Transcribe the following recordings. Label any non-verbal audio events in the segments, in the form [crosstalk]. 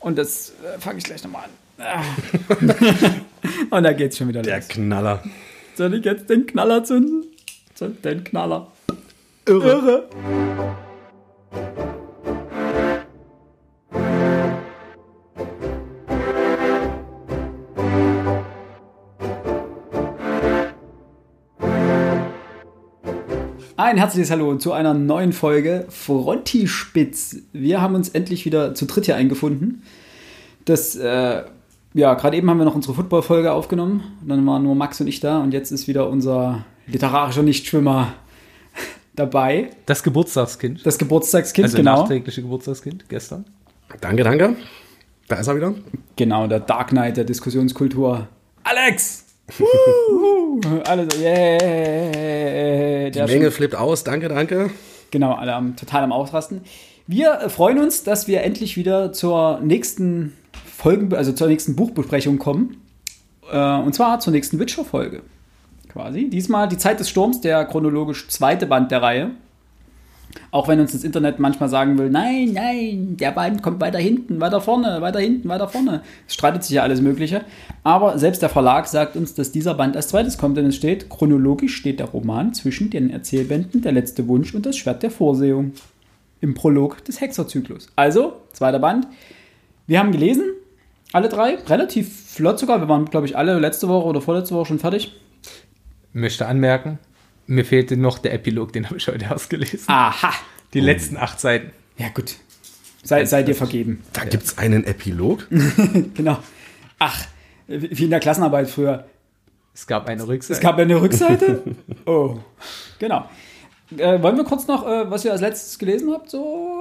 Und das äh, fange ich gleich nochmal an. Ah. [laughs] Und da geht's schon wieder Der los. Knaller. Soll ich jetzt den Knaller zünden? Zünd den Knaller. Irre. Irre. Ein herzliches Hallo zu einer neuen Folge Frontispitz. Wir haben uns endlich wieder zu dritt hier eingefunden. Das, äh, ja, gerade eben haben wir noch unsere Football-Folge aufgenommen. Dann waren nur Max und ich da und jetzt ist wieder unser literarischer Nichtschwimmer [laughs] dabei. Das Geburtstagskind. Das Geburtstagskind, also genau. nachträgliche Geburtstagskind gestern. Danke, danke. Da ist er wieder. Genau, der Dark Knight der Diskussionskultur. Alex! Alle so, yeah! Die Menge flippt aus. Danke, danke. Genau, alle am, total am Ausrasten. Wir äh, freuen uns, dass wir endlich wieder zur nächsten Folgen, also zur nächsten Buchbesprechung kommen. Äh, und zwar zur nächsten Witcher-Folge. Quasi. Diesmal die Zeit des Sturms, der chronologisch zweite Band der Reihe. Auch wenn uns das Internet manchmal sagen will, nein, nein, der Band kommt weiter hinten, weiter vorne, weiter hinten, weiter vorne. Es streitet sich ja alles Mögliche. Aber selbst der Verlag sagt uns, dass dieser Band als zweites kommt, denn es steht, chronologisch steht der Roman zwischen den Erzählbänden Der letzte Wunsch und das Schwert der Vorsehung. Im Prolog des Hexerzyklus. Also, zweiter Band. Wir haben gelesen, alle drei, relativ flott sogar. Wir waren, glaube ich, alle letzte Woche oder vorletzte Woche schon fertig. Möchte anmerken, mir fehlte noch der Epilog, den habe ich heute erst gelesen. Aha. Die letzten acht Seiten. Ja, gut. Sei, sei dir vergeben. Da gibt's einen Epilog. [laughs] Genau. Ach, wie in der Klassenarbeit früher. Es gab eine Rückseite. Es gab eine Rückseite. [laughs] Oh, genau. Äh, wollen wir kurz noch, äh, was ihr als letztes gelesen habt? So,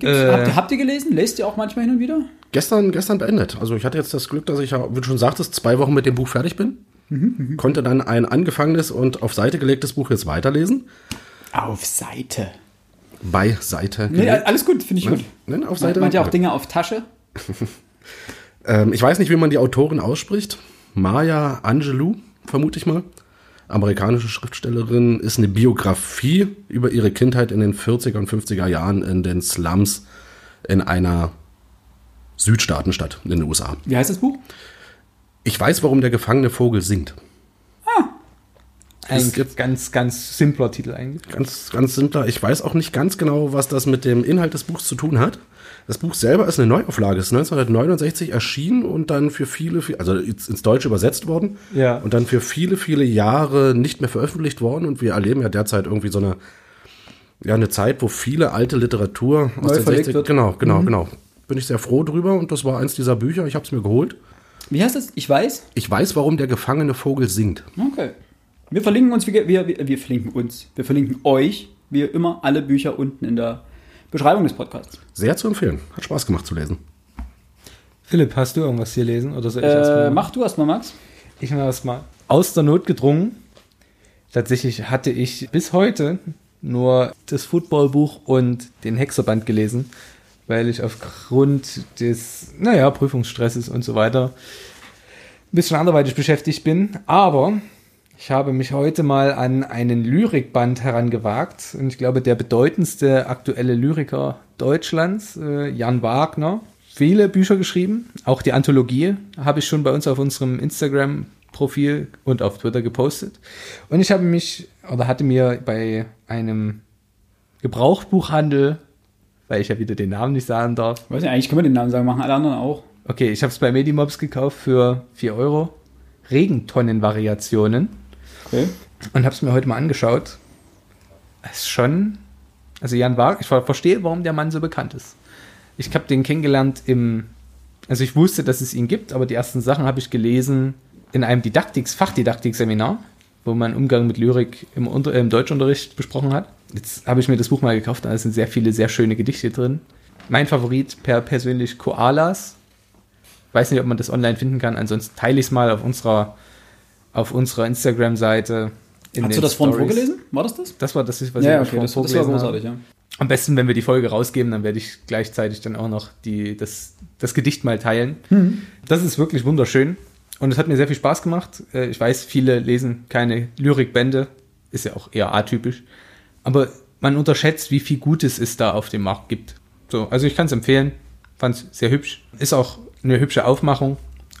Äh. habt, ihr, habt ihr gelesen? Lest ihr auch manchmal hin und wieder? Gestern, gestern beendet. Also ich hatte jetzt das Glück, dass ich ja, wie du schon sagtest, zwei Wochen mit dem Buch fertig bin. Konnte dann ein angefangenes und auf Seite gelegtes Buch jetzt weiterlesen. Auf Seite. Bei Seite Nee, alles gut, finde ich gut. Nein, auf Man Seite. meint ja auch Dinge auf Tasche. [laughs] Ähm, ich weiß nicht, wie man die Autorin ausspricht. Maya Angelou, vermute ich mal. Amerikanische Schriftstellerin, ist eine Biografie über ihre Kindheit in den 40er und 50er Jahren in den Slums in einer Südstaatenstadt in den USA. Wie heißt das Buch? Ich weiß, warum der gefangene Vogel singt. Ein ist jetzt- ganz, ganz simpler Titel eigentlich. Ganz, ganz simpler. Ich weiß auch nicht ganz genau, was das mit dem Inhalt des Buchs zu tun hat. Das Buch selber ist eine Neuauflage, ist 1969 erschienen und dann für viele, viele- also ins Deutsche übersetzt worden Ja. und dann für viele, viele Jahre nicht mehr veröffentlicht worden. Und wir erleben ja derzeit irgendwie so eine, ja, eine Zeit, wo viele alte Literatur aus Neu den verlegt 60 wird. Genau, genau, genau. Bin ich sehr froh drüber und das war eins dieser Bücher. Ich habe es mir geholt. Wie heißt das? Ich weiß. Ich weiß, warum der gefangene Vogel singt. Okay. Wir verlinken uns, wir, wir, wir verlinken uns, wir verlinken euch, wie immer, alle Bücher unten in der Beschreibung des Podcasts. Sehr zu empfehlen. Hat Spaß gemacht zu lesen. Philipp, hast du irgendwas hier lesen? Oder soll ich erst Äh, mal? mach du erstmal, Max. Ich mache das mal. Aus der Not gedrungen. Tatsächlich hatte ich bis heute nur das Footballbuch und den Hexerband gelesen, weil ich aufgrund des, naja, Prüfungsstresses und so weiter ein bisschen anderweitig beschäftigt bin. Aber ich habe mich heute mal an einen Lyrikband herangewagt und ich glaube, der bedeutendste aktuelle Lyriker Deutschlands, äh, Jan Wagner, viele Bücher geschrieben, auch die Anthologie habe ich schon bei uns auf unserem Instagram-Profil und auf Twitter gepostet. Und ich habe mich oder hatte mir bei einem Gebrauchbuchhandel, weil ich ja wieder den Namen nicht sagen darf, Weiß nicht, eigentlich können wir den Namen sagen, machen alle anderen auch. Okay, ich habe es bei Medimobs gekauft für 4 Euro. Regentonnenvariationen. Okay. Und habe es mir heute mal angeschaut. Es ist schon. Also Jan Wagner, ich ver- verstehe, warum der Mann so bekannt ist. Ich habe den kennengelernt im. Also ich wusste, dass es ihn gibt, aber die ersten Sachen habe ich gelesen in einem Didaktiks, Fachdidaktik-Seminar, wo man Umgang mit Lyrik im, Unter im Deutschunterricht besprochen hat. Jetzt habe ich mir das Buch mal gekauft, da sind sehr viele sehr schöne Gedichte drin. Mein Favorit per persönlich Koalas. Weiß nicht, ob man das online finden kann. Ansonsten teile ich es mal auf unserer, auf unserer Instagram-Seite. in Hast du das vorhin vorgelesen? War das das? Das war das, was Ja, ich okay, vorhin das, das war großartig, habe. ja. Am besten, wenn wir die Folge rausgeben, dann werde ich gleichzeitig dann auch noch die, das, das Gedicht mal teilen. Mhm. Das ist wirklich wunderschön und es hat mir sehr viel Spaß gemacht. Äh, Ich weiß, viele lesen keine Lyrikbände, ist ja auch eher atypisch, aber man unterschätzt, wie viel Gutes es da auf dem Markt gibt. So, also ich kann es empfehlen. fand es sehr hübsch. Ist auch eine hübsche Aufmachung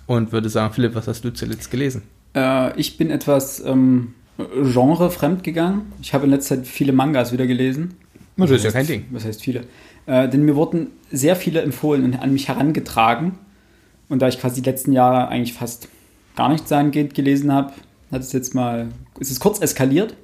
und würde sagen, Philipp, was hast du zuletzt gelesen? Äh, ich bin etwas ähm, genrefremd gegangen. Ich habe in letzter Zeit viele Mangas wieder gelesen. Das ist ja kein Ding. Was heißt viele? Äh, denn mir wurden sehr viele empfohlen und an mich herangetragen. Und da ich quasi die letzten Jahre eigentlich fast gar nichts dahingehend gelesen habe, hat es jetzt mal, ist es kurz eskaliert.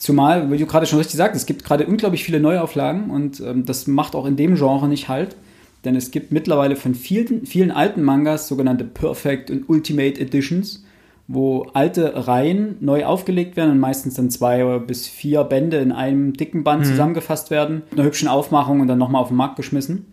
Zumal, wie du gerade schon richtig sagst, es gibt gerade unglaublich viele Neuauflagen und ähm, das macht auch in dem Genre nicht halt. Denn es gibt mittlerweile von vielen, vielen alten Mangas sogenannte Perfect und Ultimate Editions, wo alte Reihen neu aufgelegt werden und meistens dann zwei bis vier Bände in einem dicken Band mhm. zusammengefasst werden, mit einer hübschen Aufmachung und dann nochmal auf den Markt geschmissen.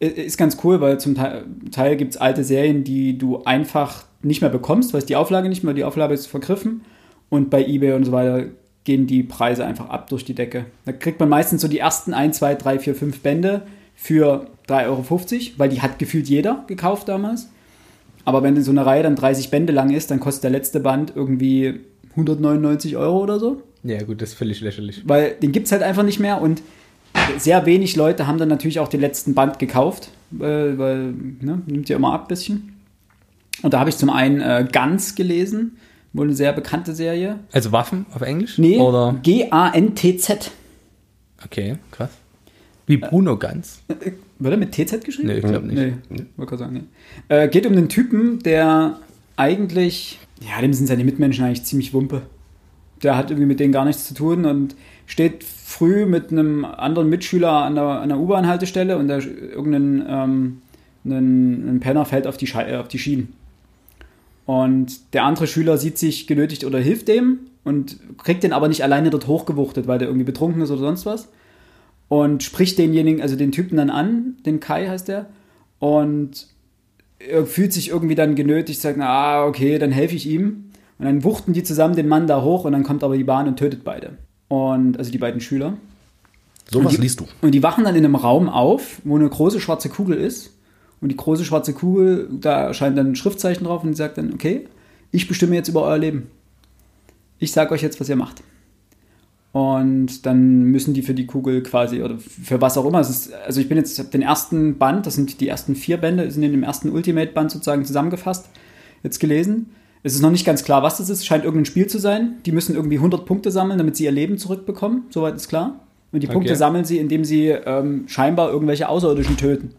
Ist ganz cool, weil zum Teil, Teil gibt es alte Serien, die du einfach nicht mehr bekommst, weil es die Auflage nicht mehr, die Auflage ist vergriffen. Und bei eBay und so weiter gehen die Preise einfach ab durch die Decke. Da kriegt man meistens so die ersten 1, 2, 3, 4, 5 Bände für 3,50 Euro, weil die hat gefühlt jeder gekauft damals. Aber wenn so eine Reihe dann 30 Bände lang ist, dann kostet der letzte Band irgendwie 199 Euro oder so. Ja, gut, das ist völlig lächerlich. Weil den gibt es halt einfach nicht mehr und sehr wenig Leute haben dann natürlich auch den letzten Band gekauft, weil, weil ne, nimmt ja immer ab ein bisschen. Und da habe ich zum einen äh, Guns gelesen, wohl eine sehr bekannte Serie. Also Waffen auf Englisch? Nee, G-A-N-T-Z. Okay, krass. Wie Bruno Ganz. Wird er mit TZ geschrieben? Nee, ich glaube nicht. Nee, nee. wollte gerade sagen, nee. Äh, geht um den Typen, der eigentlich, ja, dem sind seine Mitmenschen eigentlich ziemlich Wumpe. Der hat irgendwie mit denen gar nichts zu tun und steht früh mit einem anderen Mitschüler an der, an der U-Bahn-Haltestelle und der, irgendein ähm, ein, ein Penner fällt auf die, Schei auf die Schienen. Und der andere Schüler sieht sich genötigt oder hilft dem und kriegt den aber nicht alleine dort hochgewuchtet, weil der irgendwie betrunken ist oder sonst was und spricht denjenigen, also den Typen dann an, den Kai heißt der, und er fühlt sich irgendwie dann genötigt, sagt, ah, okay, dann helfe ich ihm. Und dann wuchten die zusammen den Mann da hoch und dann kommt aber die Bahn und tötet beide. Und, also die beiden Schüler. Sowas liest du. Und die wachen dann in einem Raum auf, wo eine große schwarze Kugel ist. Und die große schwarze Kugel, da erscheint dann ein Schriftzeichen drauf und die sagt dann, okay, ich bestimme jetzt über euer Leben. Ich sage euch jetzt, was ihr macht. Und dann müssen die für die Kugel quasi, oder für was auch immer. Ist, also ich bin jetzt, ich den ersten Band, das sind die ersten vier Bände, sind in dem ersten Ultimate-Band sozusagen zusammengefasst, jetzt gelesen. Es ist noch nicht ganz klar, was das ist. Scheint irgendein Spiel zu sein. Die müssen irgendwie 100 Punkte sammeln, damit sie ihr Leben zurückbekommen. Soweit ist klar. Und die okay. Punkte sammeln sie, indem sie ähm, scheinbar irgendwelche Außerirdischen töten.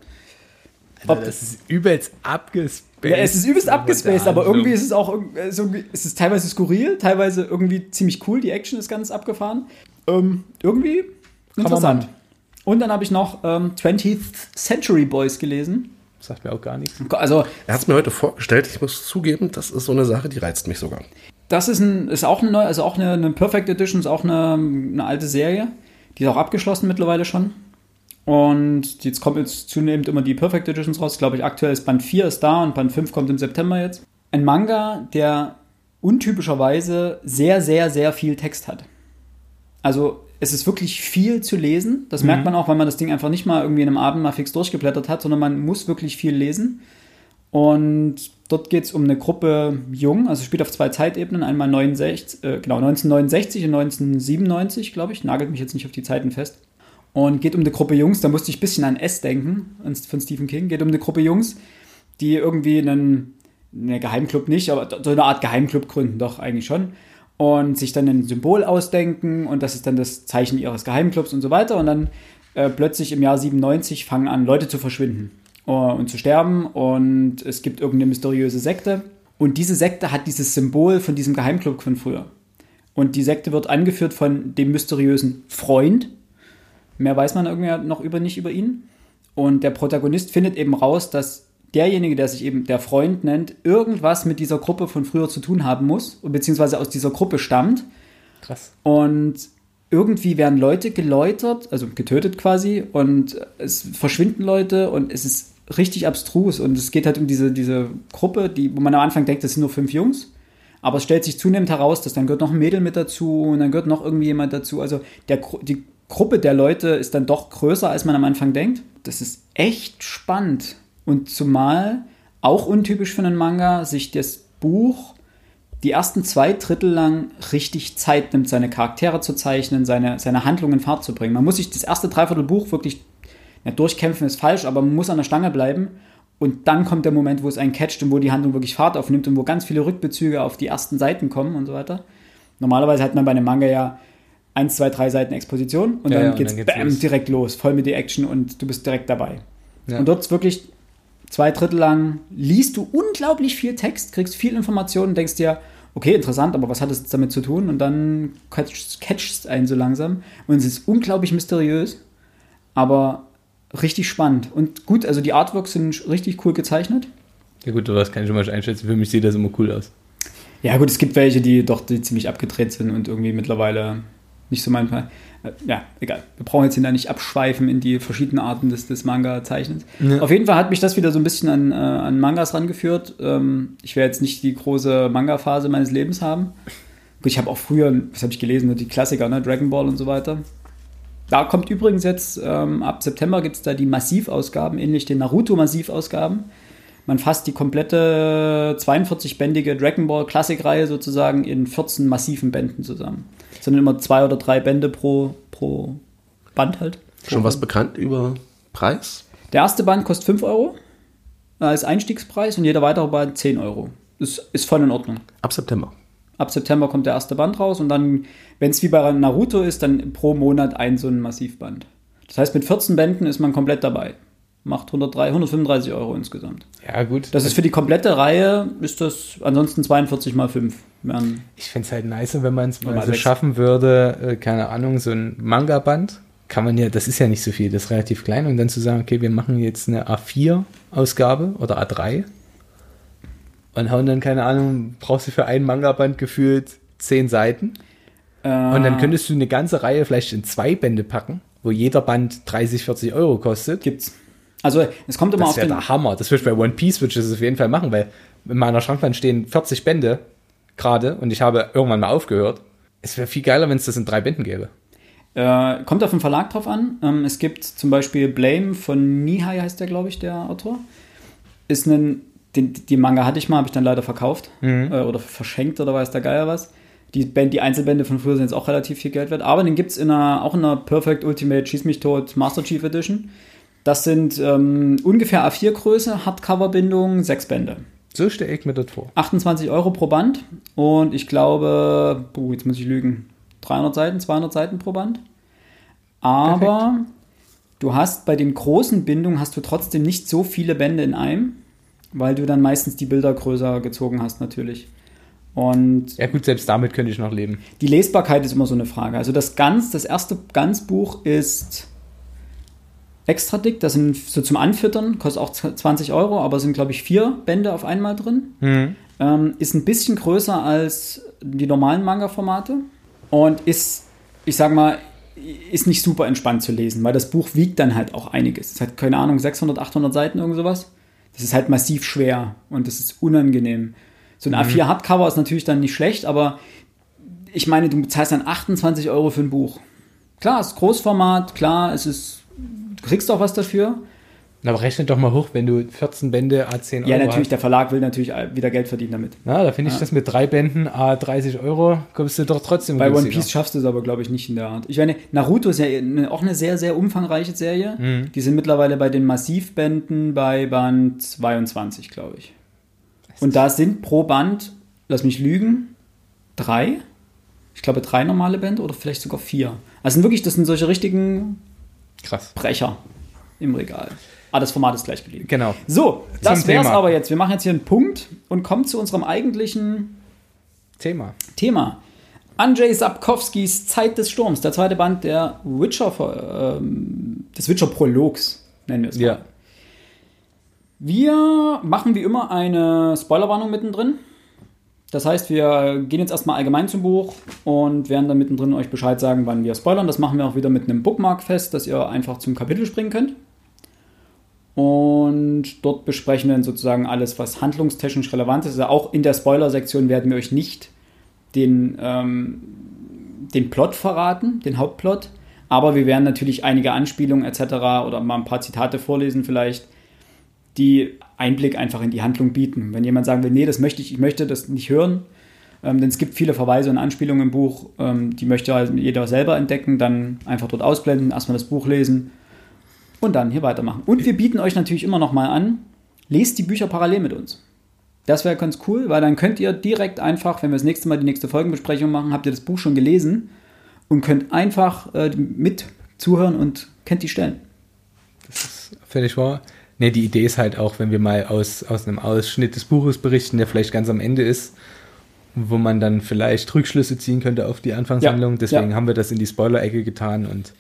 Ob, das ist übelst abgespaced. Ja, es ist übelst abgespaced, aber irgendwie ist es auch so, es ist teilweise skurril, teilweise irgendwie ziemlich cool. Die Action ist ganz abgefahren. Ähm, irgendwie interessant. Und dann habe ich noch ähm, 20th Century Boys gelesen. sagt mir auch gar nichts. Also, er hat es mir heute vorgestellt. Ich muss zugeben, das ist so eine Sache, die reizt mich sogar. Das ist, ein, ist auch eine neue, also auch eine, eine Perfect Edition, ist auch eine, eine alte Serie. Die ist auch abgeschlossen mittlerweile schon. Und jetzt kommen jetzt zunehmend immer die Perfect Editions raus. Glaube ich, aktuell ist Band 4 ist da und Band 5 kommt im September jetzt. Ein Manga, der untypischerweise sehr, sehr, sehr viel Text hat. Also es ist wirklich viel zu lesen. Das mhm. merkt man auch, weil man das Ding einfach nicht mal irgendwie in einem Abend mal fix durchgeblättert hat, sondern man muss wirklich viel lesen. Und dort geht es um eine Gruppe Jung, also spielt auf zwei Zeitebenen, einmal 69, äh, genau, 1969 und 1997, glaube ich, nagelt mich jetzt nicht auf die Zeiten fest. Und geht um eine Gruppe Jungs, da musste ich ein bisschen an S denken, von Stephen King. Geht um eine Gruppe Jungs, die irgendwie einen, ne Geheimclub nicht, aber so eine Art Geheimclub gründen, doch eigentlich schon. Und sich dann ein Symbol ausdenken und das ist dann das Zeichen ihres Geheimclubs und so weiter. Und dann äh, plötzlich im Jahr 97 fangen an, Leute zu verschwinden uh, und zu sterben. Und es gibt irgendeine mysteriöse Sekte. Und diese Sekte hat dieses Symbol von diesem Geheimclub von früher. Und die Sekte wird angeführt von dem mysteriösen Freund, Mehr weiß man irgendwie noch über nicht über ihn. Und der Protagonist findet eben raus, dass derjenige, der sich eben der Freund nennt, irgendwas mit dieser Gruppe von früher zu tun haben muss, beziehungsweise aus dieser Gruppe stammt. Krass. Und irgendwie werden Leute geläutert, also getötet quasi, und es verschwinden Leute und es ist richtig abstrus. Und es geht halt um diese, diese Gruppe, die, wo man am Anfang denkt, das sind nur fünf Jungs. Aber es stellt sich zunehmend heraus, dass dann gehört noch ein Mädel mit dazu und dann gehört noch irgendwie jemand dazu. Also der, die Gruppe der Leute ist dann doch größer, als man am Anfang denkt. Das ist echt spannend. Und zumal auch untypisch für einen Manga, sich das Buch die ersten zwei Drittel lang richtig Zeit nimmt, seine Charaktere zu zeichnen, seine, seine Handlungen in Fahrt zu bringen. Man muss sich das erste Dreiviertel Buch wirklich ja, durchkämpfen ist falsch, aber man muss an der Stange bleiben. Und dann kommt der Moment, wo es einen catcht und wo die Handlung wirklich Fahrt aufnimmt und wo ganz viele Rückbezüge auf die ersten Seiten kommen und so weiter. Normalerweise hat man bei einem Manga ja eins, zwei, drei Seiten Exposition und Ja, dann ja, und geht's, dann geht's bam, los. direkt los, voll mit die Action und du bist direkt dabei. Ja. Und dort wirklich zwei Drittel lang liest du unglaublich viel Text, kriegst viel Informationen und denkst dir, okay, interessant, aber was hat es damit zu tun? Und dann catchst catchst einen so langsam. Und es ist unglaublich mysteriös, aber richtig spannend. Und gut, also die Artworks sind richtig cool gezeichnet. Ja gut, das kann ich schon mal einschätzen. Für mich sieht das immer cool aus. Ja, gut, es gibt welche, die doch die ziemlich abgedreht sind und irgendwie mittlerweile nicht so mein Fall. Äh, Ja, egal. Wir brauchen jetzt hier da nicht abschweifen in die verschiedenen Arten des, des Manga-Zeichnens. Ja. Auf jeden Fall hat mich das wieder so ein bisschen an, äh, an Mangas rangeführt. Ähm, ich werde jetzt nicht die große Manga-Phase meines Lebens haben. Gut, ich habe auch früher, was habe ich gelesen, die Klassiker, ne? Dragon Ball und so weiter. Da kommt übrigens jetzt, ähm, ab September gibt es da die Massivausgaben, ähnlich den Naruto-Massivausgaben. Man fasst die komplette 42-bändige Dragon Ball Klassikreihe sozusagen in 14 massiven Bänden zusammen. Es sind immer zwei oder drei Bände pro, pro Band halt. Schon was bekannt über Preis? Der erste Band kostet 5 Euro äh, als Einstiegspreis und jeder weitere Band 10 Euro. Das ist voll in Ordnung. Ab September. Ab September kommt der erste Band raus und dann, wenn es wie bei Naruto ist, dann pro Monat ein so ein Massivband. Das heißt, mit 14 Bänden ist man komplett dabei. Macht 103, 135 Euro insgesamt. Ja gut. Das ist für die komplette Reihe, ist das ansonsten 42 mal 5. Wären, ich fände es halt nice, wenn man es mal so schaffen würde, äh, keine Ahnung, so ein Manga-Band. Kann man ja, das ist ja nicht so viel, das ist relativ klein. Und dann zu sagen, okay, wir machen jetzt eine A4-Ausgabe oder A3 und hauen dann, keine Ahnung, brauchst du für ein Manga-Band gefühlt zehn Seiten. äh, Und dann könntest du eine ganze Reihe vielleicht in zwei Bände packen, wo jeder Band 30, 40 Euro kostet. gibt's. Also es kommt immer Das auf wäre den. der Hammer. Das würde ich bei One Piece würde ich das auf jeden Fall machen, weil in meiner Schrankwand stehen 40 Bände gerade und ich habe irgendwann mal aufgehört. Es wäre viel geiler, wenn es das in drei Bänden gäbe. Äh, kommt auf den Verlag drauf an. Ähm, es gibt zum Beispiel Blame von Nihai, heißt der, glaube ich, der Autor. Ist ein, den, die Manga hatte ich mal, habe ich dann leider verkauft äh, oder verschenkt oder weiß der Geier was. Die, Band, die Einzelbände von früher sind jetzt auch relativ viel Geld wert, aber den gibt es auch in einer Perfect Ultimate Schieß mich tot Master Chief Edition. Das sind ähm, ungefähr A4-Größe, Hardcover-Bindung, sechs Bände. So stelle ich mir das vor. 28 Euro pro Band und ich glaube, puh, jetzt muss ich lügen, 300 Seiten, 200 Seiten pro Band. Aber du hast bei den großen Bindungen hast du trotzdem nicht so viele Bände in einem, weil du dann meistens die Bilder größer gezogen hast natürlich. Und Ja gut, selbst damit könnte ich noch leben. die Lesbarkeit ist immer so eine Frage. Also das ganz, das erste Ganzbuch ist extra dick, das sind so zum Anfüttern, kostet auch 20 Euro, aber sind glaube ich vier Bände auf einmal drin. Ähm, ist ein bisschen größer als die normalen Manga-Formate und ist, ich sag mal, ist nicht super entspannt zu lesen, weil das Buch wiegt dann halt auch einiges. Es hat, keine Ahnung, 600, 800 Seiten, irgend sowas. Das ist halt massiv schwer und das ist unangenehm. So ein A4 Hardcover ist natürlich dann nicht schlecht, aber ich meine, du zahlst dann 28 Euro für ein Buch. Klar, es ist Großformat, klar, es ist, du kriegst auch was dafür. Aber rechne doch mal hoch, wenn du 14 Bände A10 Euro Ja, natürlich, hast. der Verlag will natürlich wieder Geld verdienen damit. Na, da finde ich das mit drei Bänden A30 Euro, kommst du doch trotzdem Bei One. Piece schaffst du es aber, glaube ich, nicht in der Art. Ich meine, Naruto ist ja eine- auch eine sehr, sehr umfangreiche Serie. Mhm. Die sind mittlerweile bei den Massivbänden bei Band 22, glaube ich. Und da sind pro Band, lass mich lügen, drei. Ich glaube, drei normale Bände oder vielleicht sogar vier. Also sind wirklich, das sind solche richtigen Krass. Brecher im Regal. Ah, das Format ist gleich geblieben. Genau. So, das wäre es aber jetzt. Wir machen jetzt hier einen Punkt und kommen zu unserem eigentlichen Thema. Thema. Andrzej Sapkowskis Zeit des Sturms, der zweite Band der Witcher, ähm, des Witcher-Prologs, nennen wir es mal. Ja. Wir machen wie immer eine Spoilerwarnung mittendrin. Das heißt, wir gehen jetzt erstmal allgemein zum Buch und werden dann mittendrin euch Bescheid sagen, wann wir spoilern. Das machen wir auch wieder mit einem Bookmark fest, dass ihr einfach zum Kapitel springen könnt. Und dort besprechen wir dann sozusagen alles, was handlungstechnisch relevant ist. Also auch in der Spoiler-Sektion werden wir euch nicht den, ähm, den Plot verraten, den Hauptplot. Aber wir werden natürlich einige Anspielungen etc. oder mal ein paar Zitate vorlesen vielleicht, die Einblick einfach in die Handlung bieten. Wenn jemand sagen will, nee, das möchte ich, ich möchte das nicht hören, ähm, denn es gibt viele Verweise und Anspielungen im Buch, ähm, die möchte halt jeder selber entdecken, dann einfach dort ausblenden, erstmal das Buch lesen und dann hier weitermachen. Und wir bieten euch natürlich immer noch mal an, lest die Bücher parallel mit uns. Das wäre ganz cool, weil dann könnt ihr direkt einfach, wenn wir das nächste Mal die nächste Folgenbesprechung machen, habt ihr das Buch schon gelesen und könnt einfach äh, mit zuhören und kennt die Stellen. Das ist völlig wahr. Ne, die Idee ist halt auch, wenn wir mal aus, aus einem Ausschnitt des Buches berichten, der vielleicht ganz am Ende ist, wo man dann vielleicht Rückschlüsse ziehen könnte auf die Anfangshandlung. Ja, Deswegen ja. haben wir das in die Spoiler-Ecke getan und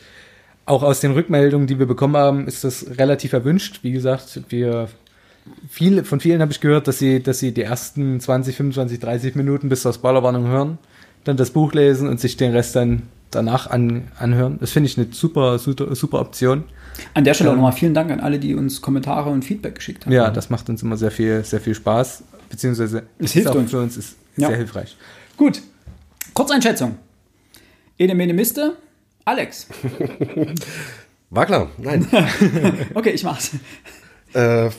auch aus den Rückmeldungen, die wir bekommen haben, ist das relativ erwünscht. Wie gesagt, wir viele, von vielen habe ich gehört, dass sie, dass sie die ersten 20, 25, 30 Minuten bis zur Spoilerwarnung hören, dann das Buch lesen und sich den Rest dann danach an, anhören. Das finde ich eine super, super, super Option. An der Stelle auch Ähm, nochmal vielen Dank an alle, die uns Kommentare und Feedback geschickt haben. Ja, das macht uns immer sehr viel, sehr viel Spaß, beziehungsweise Es hilft ist auch uns. für uns ist Ja. sehr hilfreich. Gut. Kurzeinschätzung. Ene Mene Miste. Alex. [laughs] War klar, nein. [laughs] Okay, ich mach's. äh,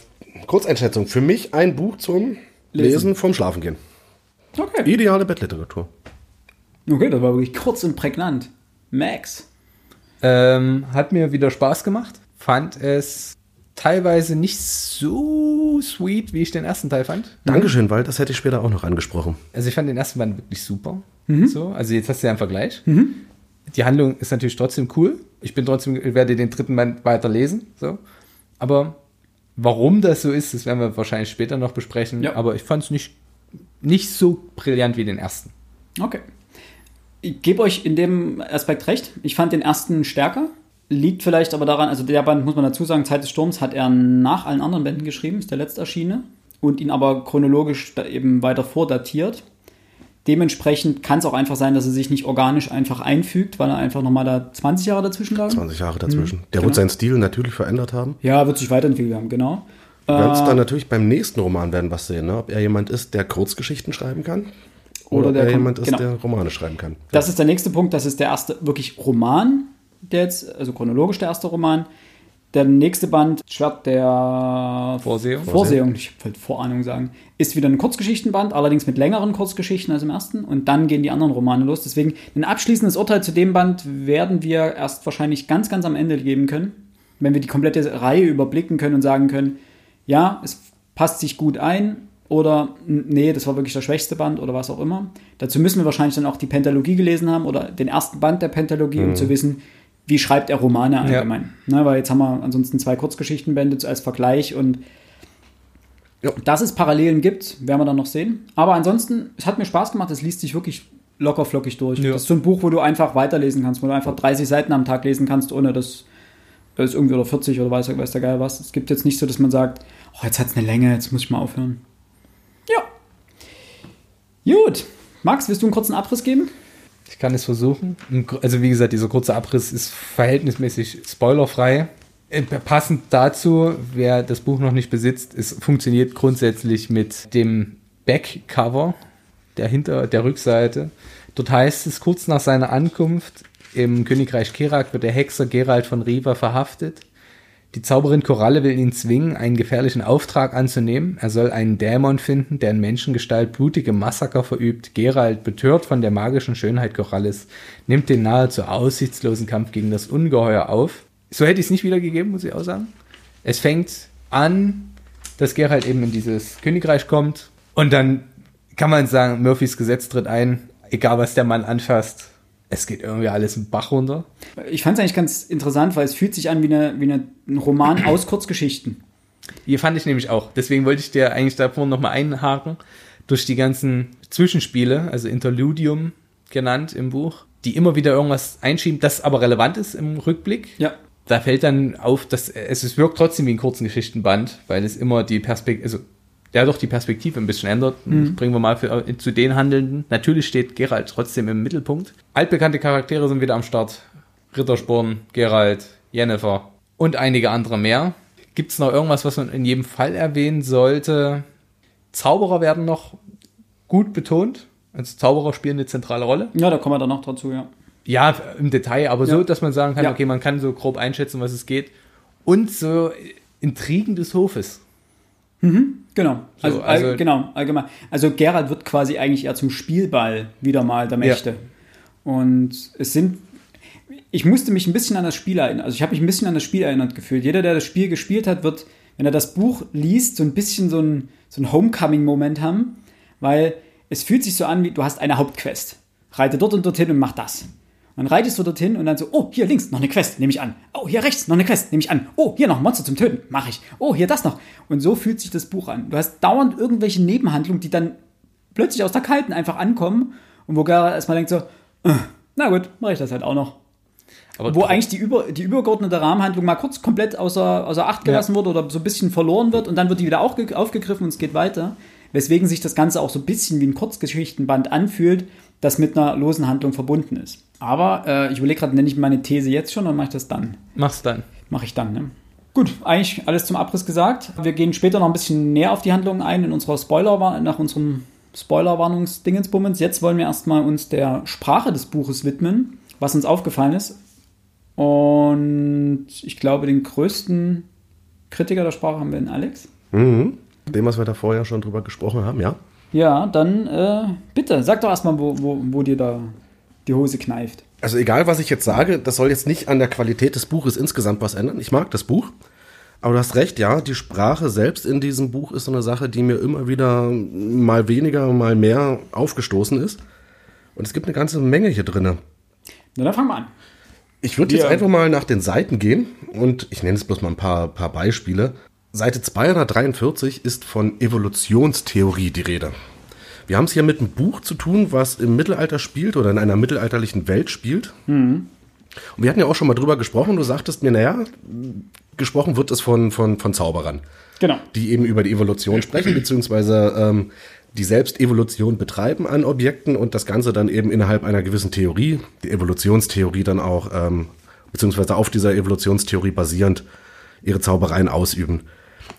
Kurzeinschätzung. Für mich ein Buch zum Lesen. Lesen, vom Schlafengehen. Okay. Ideale Bettliteratur. Okay, das war wirklich kurz und prägnant. Max. Ähm, hat mir wieder Spaß gemacht. Fand es teilweise nicht so sweet, wie ich den ersten Teil fand. Dankeschön, weil das hätte ich später auch noch angesprochen. Also ich fand den ersten Band wirklich super. Mhm. So, also jetzt hast du ja einen Vergleich. Die Handlung ist natürlich trotzdem cool. Ich bin trotzdem, werde den dritten Band weiter lesen. So. Aber warum das so ist, das werden wir wahrscheinlich später noch besprechen. Ja. Aber ich fand es nicht, nicht so brillant wie den ersten. Okay. Ich gebe euch in dem Aspekt recht. Ich fand den ersten stärker. Liegt vielleicht aber daran, also der Band, muss man dazu sagen, Zeit des Sturms hat er nach allen anderen Bänden geschrieben, ist der letzte erschienene. Und ihn aber chronologisch eben weiter vordatiert. Dementsprechend kann es auch einfach sein, dass er sich nicht organisch einfach einfügt, weil er einfach nochmal da 20 Jahre dazwischen lag. 20 Jahre dazwischen. Der genau. wird seinen Stil natürlich verändert haben. Ja, wird sich weiterentwickelt haben, genau. Wir werden es dann natürlich beim nächsten Roman werden was sehen, ne? ob er jemand ist, der Kurzgeschichten schreiben kann oder, Oder der er jemand ist, genau. der Romane schreiben kann. Das ist der nächste Punkt. Das ist der erste wirklich Roman, der jetzt, also chronologisch der erste Roman. Der nächste Band, Schwert der Vorsehung. Vorsehung, ich wollte Vorahnung sagen, ist wieder ein Kurzgeschichtenband, allerdings mit längeren Kurzgeschichten als im ersten. Und dann gehen die anderen Romane los. Deswegen ein abschließendes Urteil zu dem Band werden wir erst wahrscheinlich ganz, ganz am Ende geben können, wenn wir die komplette Reihe überblicken können und sagen können, ja, es passt sich gut ein oder nee, das war wirklich der schwächste Band oder was auch immer. Dazu müssen wir wahrscheinlich dann auch die Pentalogie gelesen haben oder den ersten Band der Pentalogie, um zu wissen, wie schreibt er Romane allgemein. Ne, weil jetzt haben wir ansonsten zwei Kurzgeschichtenbände als Vergleich und Ja. dass es Parallelen gibt, werden wir dann noch sehen. Aber ansonsten, es hat mir Spaß gemacht, es liest sich wirklich locker flockig durch. Ja. Das ist so ein Buch, wo du einfach weiterlesen kannst, wo du einfach 30 Seiten am Tag lesen kannst, ohne dass es irgendwie oder 40 oder weiß, weiß der Geil was. Es gibt jetzt nicht so, dass man sagt, oh, jetzt hat es eine Länge, jetzt muss ich mal aufhören. Gut. Max, willst du einen kurzen Abriss geben? Ich kann es versuchen. Also wie gesagt, dieser kurze Abriss ist verhältnismäßig spoilerfrei. Äh, Passend dazu, wer das Buch noch nicht besitzt, es funktioniert grundsätzlich mit dem Backcover der hinter der Rückseite. Dort heißt es kurz nach seiner Ankunft im Königreich Kerak wird der Hexer Gerald von Riva verhaftet. Die Zauberin Koralle will ihn zwingen, einen gefährlichen Auftrag anzunehmen. Er soll einen Dämon finden, der in Menschengestalt blutige Massaker verübt. Gerald, betört von der magischen Schönheit Koralles, nimmt den nahezu aussichtslosen Kampf gegen das Ungeheuer auf. So hätte ich es nicht wiedergegeben, muss ich auch sagen. Es fängt an, dass Gerald eben in dieses Königreich kommt und dann kann man sagen, Murphys Gesetz tritt ein, egal was der Mann anfasst, es geht irgendwie alles im Bach runter. Ich fand es eigentlich ganz interessant, weil es fühlt sich an wie, eine, wie eine, ein Roman aus Kurzgeschichten. Hier fand ich nämlich auch. Deswegen wollte ich dir eigentlich davor nochmal einhaken. Durch die ganzen Zwischenspiele, also Interludium genannt im Buch, die immer wieder irgendwas einschieben, das aber relevant ist im Rückblick. Ja. Da fällt dann auf, dass es, es wirkt trotzdem wie ein kurzen Geschichtenband, weil es immer die Perspektive, also ja doch die Perspektive ein bisschen ändert. Das Bringen wir mal für, zu den Handelnden. Natürlich steht Geralt trotzdem im Mittelpunkt. Altbekannte Charaktere sind wieder am Start. Rittersporn, Geralt, Jennifer und einige andere mehr. Gibt es noch irgendwas, was man in jedem Fall erwähnen sollte? Zauberer werden noch gut betont. Also Zauberer spielen eine zentrale Rolle. Ja, da kommen wir dann noch dazu, ja. Ja, im Detail, aber so, Ja. dass man sagen kann, Ja. okay, man kann so grob einschätzen, was es geht. Und so Intrigen des Hofes. Genau. Also, So, also- all, genau, allgemein. Also Gerald wird quasi eigentlich eher zum Spielball wieder mal der Mächte. Und es sind, ich musste mich ein bisschen an das Spiel erinnern. Also ich habe mich ein bisschen an das Spiel erinnert gefühlt. Jeder, der das Spiel gespielt hat, wird, wenn er das Buch liest, so ein bisschen so ein, so ein Homecoming-Moment haben, weil es fühlt sich so an, wie du hast eine Hauptquest. Reite dort und dorthin und mach das. Dann reitest du dorthin und dann so, oh, hier links noch eine Quest, nehme ich an. Oh, hier rechts noch eine Quest, nehme ich an. Oh, hier noch ein Monster zum Töten, mache ich. Oh, hier das noch. Und so fühlt sich das Buch an. Du hast dauernd irgendwelche Nebenhandlungen, die dann plötzlich aus der Kalten einfach ankommen und wo Gara erstmal denkt so, äh, na gut, mache ich das halt auch noch. Aber Wo eigentlich die, über, die übergeordnete Rahmenhandlung mal kurz komplett außer, außer Acht gelassen wurde oder so ein bisschen verloren wird und dann wird die wieder aufge, aufgegriffen und es geht weiter. Weswegen sich das Ganze auch so ein bisschen wie ein Kurzgeschichtenband anfühlt, das mit einer losen Handlung verbunden ist. Aber äh, ich überlege gerade, nenne ich meine These jetzt schon oder mache ich das dann? mach's dann. Mache ich dann, ne? Gut, eigentlich alles zum Abriss gesagt. Wir gehen später noch ein bisschen näher auf die Handlung ein in unserer Spoiler, nach unserem Spoilerwarnungsdingensbummens. Jetzt wollen wir erstmal uns der Sprache des Buches widmen, was uns aufgefallen ist. Und ich glaube, den größten Kritiker der Sprache haben wir in Alex. Mhm. Dem, was wir da vorher schon drüber gesprochen haben, ja. Ja, dann äh, bitte, sag doch erstmal, wo, wo, wo dir da die Hose kneift. Also egal, was ich jetzt sage, das soll jetzt nicht an der Qualität des Buches insgesamt was ändern. Ich mag das Buch. Aber du hast recht, ja, die Sprache selbst in diesem Buch ist so eine Sache, die mir immer wieder mal weniger, mal mehr aufgestoßen ist. Und es gibt eine ganze Menge hier drinne. Na, dann fangen wir an. Ich würde jetzt einfach mal nach den Seiten gehen und ich nenne jetzt bloß mal ein paar, paar Beispiele. Seite 243 ist von Evolutionstheorie die Rede. Wir haben es hier mit einem Buch zu tun, was im Mittelalter spielt oder in einer mittelalterlichen Welt spielt. Und wir hatten ja auch schon mal drüber gesprochen. Du sagtest mir, naja, gesprochen wird es von, von, von Zauberern, Genau. die eben über die Evolution sprechen, beziehungsweise ähm, die selbst Evolution betreiben an Objekten und das Ganze dann eben innerhalb einer gewissen Theorie, die Evolutionstheorie dann auch, ähm, beziehungsweise auf dieser Evolutionstheorie basierend, ihre Zaubereien ausüben.